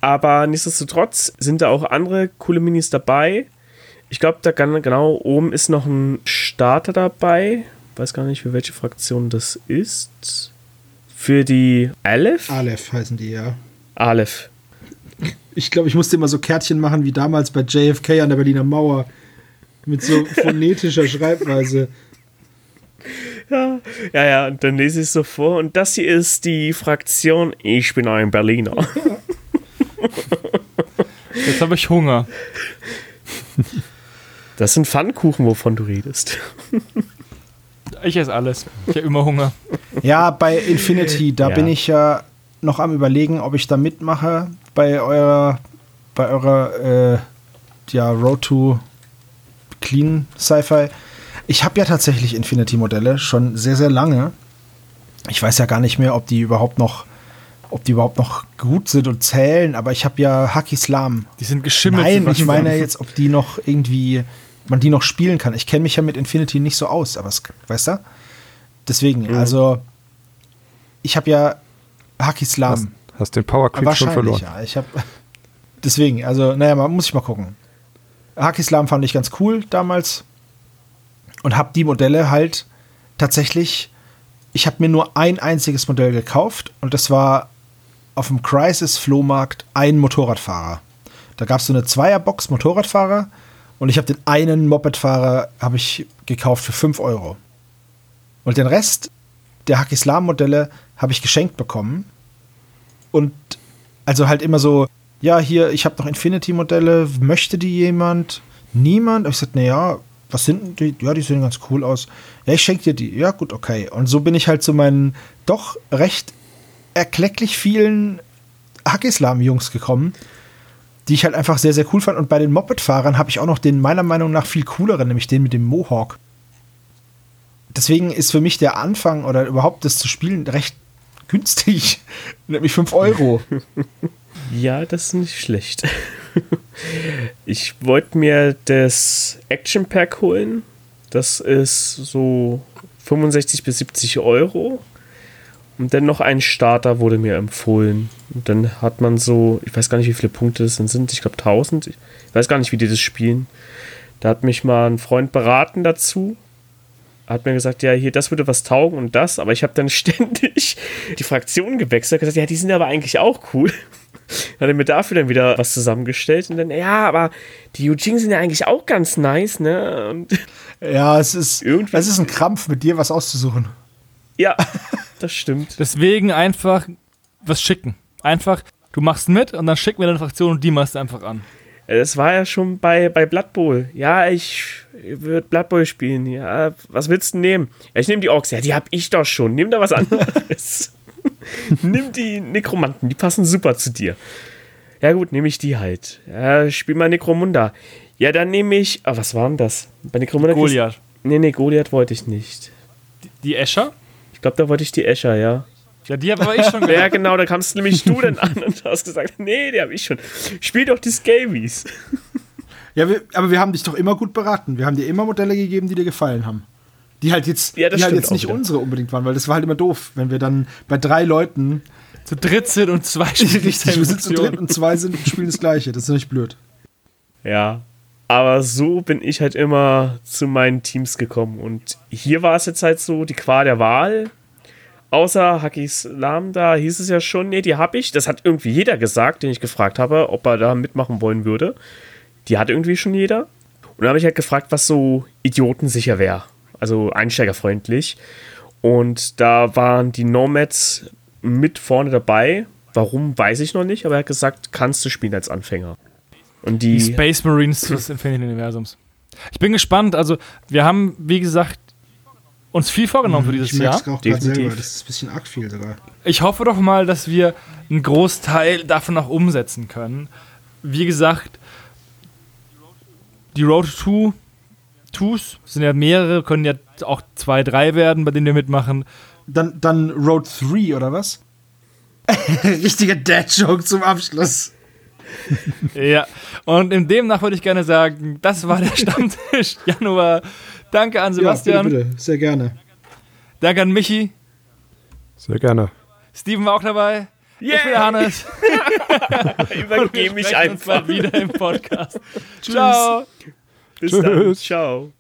C: Aber nichtsdestotrotz sind da auch andere coole Minis dabei. Ich glaube, da genau oben ist noch ein Starter dabei. Weiß gar nicht, für welche Fraktion das ist. Für die Aleph?
A: Aleph heißen die, ja.
C: Aleph.
A: Ich glaube, ich musste immer so Kärtchen machen wie damals bei JFK an der Berliner Mauer. Mit so phonetischer Schreibweise.
C: Ja, ja, ja, und dann lese ich es so vor. Und das hier ist die Fraktion Ich bin ein Berliner.
B: Jetzt habe ich Hunger.
C: Das sind Pfannkuchen, wovon du redest.
B: Ich esse alles. Ich habe immer Hunger.
A: Ja, bei Infinity, da
C: Ja.
A: bin ich ja noch am überlegen, ob ich da mitmache bei eurer, bei eurer äh, ja, Road to Clean Sci-Fi. Ich habe ja tatsächlich Infinity-Modelle schon sehr, sehr lange. Ich weiß ja gar nicht mehr, ob die überhaupt noch, ob die überhaupt noch gut sind und zählen, aber ich habe ja Haki Slam.
B: Die sind geschimmelt.
A: Nein, ich meine jetzt, ob die noch irgendwie, man die noch spielen kann. Ich kenne mich ja mit Infinity nicht so aus, aber es, weißt du? Deswegen, also ich habe ja Haki
D: Hast,
A: Slam.
D: hast den Power Creep schon verloren.
A: ja. Ich habe deswegen, also naja, man muss ich mal gucken. Haki Slam fand ich ganz cool damals und habe die Modelle halt tatsächlich. Ich habe mir nur ein einziges Modell gekauft und das war auf dem Crisis Flohmarkt ein Motorradfahrer. Da gab es so eine Zweierbox Motorradfahrer und ich habe den einen Mopedfahrer habe ich gekauft für 5 Euro. Und den Rest der Hakislam-Modelle habe ich geschenkt bekommen. Und also halt immer so, ja, hier, ich habe noch Infinity-Modelle, möchte die jemand? Niemand? Hab ich gesagt, naja, was sind die? Ja, die sehen ganz cool aus. Ja, ich schenke dir die. Ja, gut, okay. Und so bin ich halt zu meinen doch recht erklecklich vielen Hakislam-Jungs gekommen, die ich halt einfach sehr, sehr cool fand. Und bei den Moped-Fahrern habe ich auch noch den meiner Meinung nach viel cooleren, nämlich den mit dem Mohawk. Deswegen ist für mich der Anfang oder überhaupt das zu spielen recht günstig. Nämlich 5 Euro.
C: Ja, das ist nicht schlecht. Ich wollte mir das Action Pack holen. Das ist so 65 bis 70 Euro. Und dann noch ein Starter wurde mir empfohlen. Und dann hat man so, ich weiß gar nicht, wie viele Punkte das denn sind. Ich glaube 1000. Ich weiß gar nicht, wie die das spielen. Da hat mich mal ein Freund beraten dazu. Hat mir gesagt, ja, hier, das würde was taugen und das. Aber ich habe dann ständig die Fraktion gewechselt. Gesagt, ja, die sind aber eigentlich auch cool. Hat er mir dafür dann wieder was zusammengestellt. Und dann, ja, aber die Eugene sind ja eigentlich auch ganz nice, ne? Und
A: Ja, es ist,
C: Irgendwie-
A: es ist ein Krampf, mit dir was auszusuchen.
C: ja, das stimmt.
B: Deswegen einfach was schicken. Einfach, du machst mit und dann schick mir deine Fraktion und die machst du einfach an.
C: Das war ja schon bei, bei Blood Bowl. Ja, ich würde Blood Bowl spielen. Ja, was willst du nehmen? Ja, ich nehme die Orks. Ja, die hab ich doch schon. Nimm da was anderes. Nimm die Nekromanten, die passen super zu dir. Ja, gut, nehme ich die halt. Ja, spiel mal Nekromunda. Ja, dann nehme ich. Ah, was war denn das? Bei Nekromunda.
B: Goliath.
C: Nee, nee, Goliath wollte ich nicht.
B: Die Escher?
C: Ich glaube, da wollte ich die Escher, ja.
B: Ja, die habe aber ich schon
C: Ja,
B: gehabt.
C: genau, da kamst nämlich du dann an und hast gesagt, nee, die habe ich schon. Spiel doch die Scabies.
A: Ja, wir, aber wir haben dich doch immer gut beraten. Wir haben dir immer Modelle gegeben, die dir gefallen haben. Die halt jetzt,
C: Ja,
A: die halt jetzt nicht
C: wieder.
A: unsere unbedingt waren, weil das war halt immer doof, wenn wir dann bei drei Leuten
B: Zu dritt sind und zwei spielen
A: richtig, wir sind zu dritt und zwei sind und spielen das gleiche. Das ist nicht blöd.
C: Ja. Aber so bin ich halt immer zu meinen Teams gekommen. Und hier war es jetzt halt so die Qual der Wahl. Außer Hakis Lam, da hieß es ja schon, nee, die habe ich. Das hat irgendwie jeder gesagt, den ich gefragt habe, ob er da mitmachen wollen würde. Die hat irgendwie schon jeder. Und dann habe ich halt gefragt, was so idiotensicher wäre. Also einsteigerfreundlich. Und da waren die Nomads mit vorne dabei. Warum, weiß ich noch nicht, aber er hat gesagt, kannst du spielen als Anfänger. Und
B: Die
C: die,
B: Space Marines des Infinity-Universums. Ich bin gespannt. Also, wir haben, wie gesagt, uns viel vorgenommen für dieses Jahr.
A: auch
C: Definitiv.
A: Das ist ein bisschen arg viel sogar.
B: Ich hoffe doch mal, dass wir einen Großteil davon auch umsetzen können. Wie gesagt, die Road to Twos sind ja mehrere, können ja auch zwei, drei werden, bei denen wir mitmachen.
A: Dann, dann Road 3 oder was? Richtiger Dad-Joke zum Abschluss.
B: Ja, und in demnach würde ich gerne sagen, das war der Stammtisch Januar. Danke an Sebastian,
A: Ja, bitte, bitte. Sehr gerne.
B: danke an Michi,
D: Sehr gerne.
B: Steven war auch dabei. Ich bin Hannes.
C: übergebe mich einfach.
B: wieder im Podcast. Ciao.
C: Bis dann.
D: Tschüss.
C: Ciao.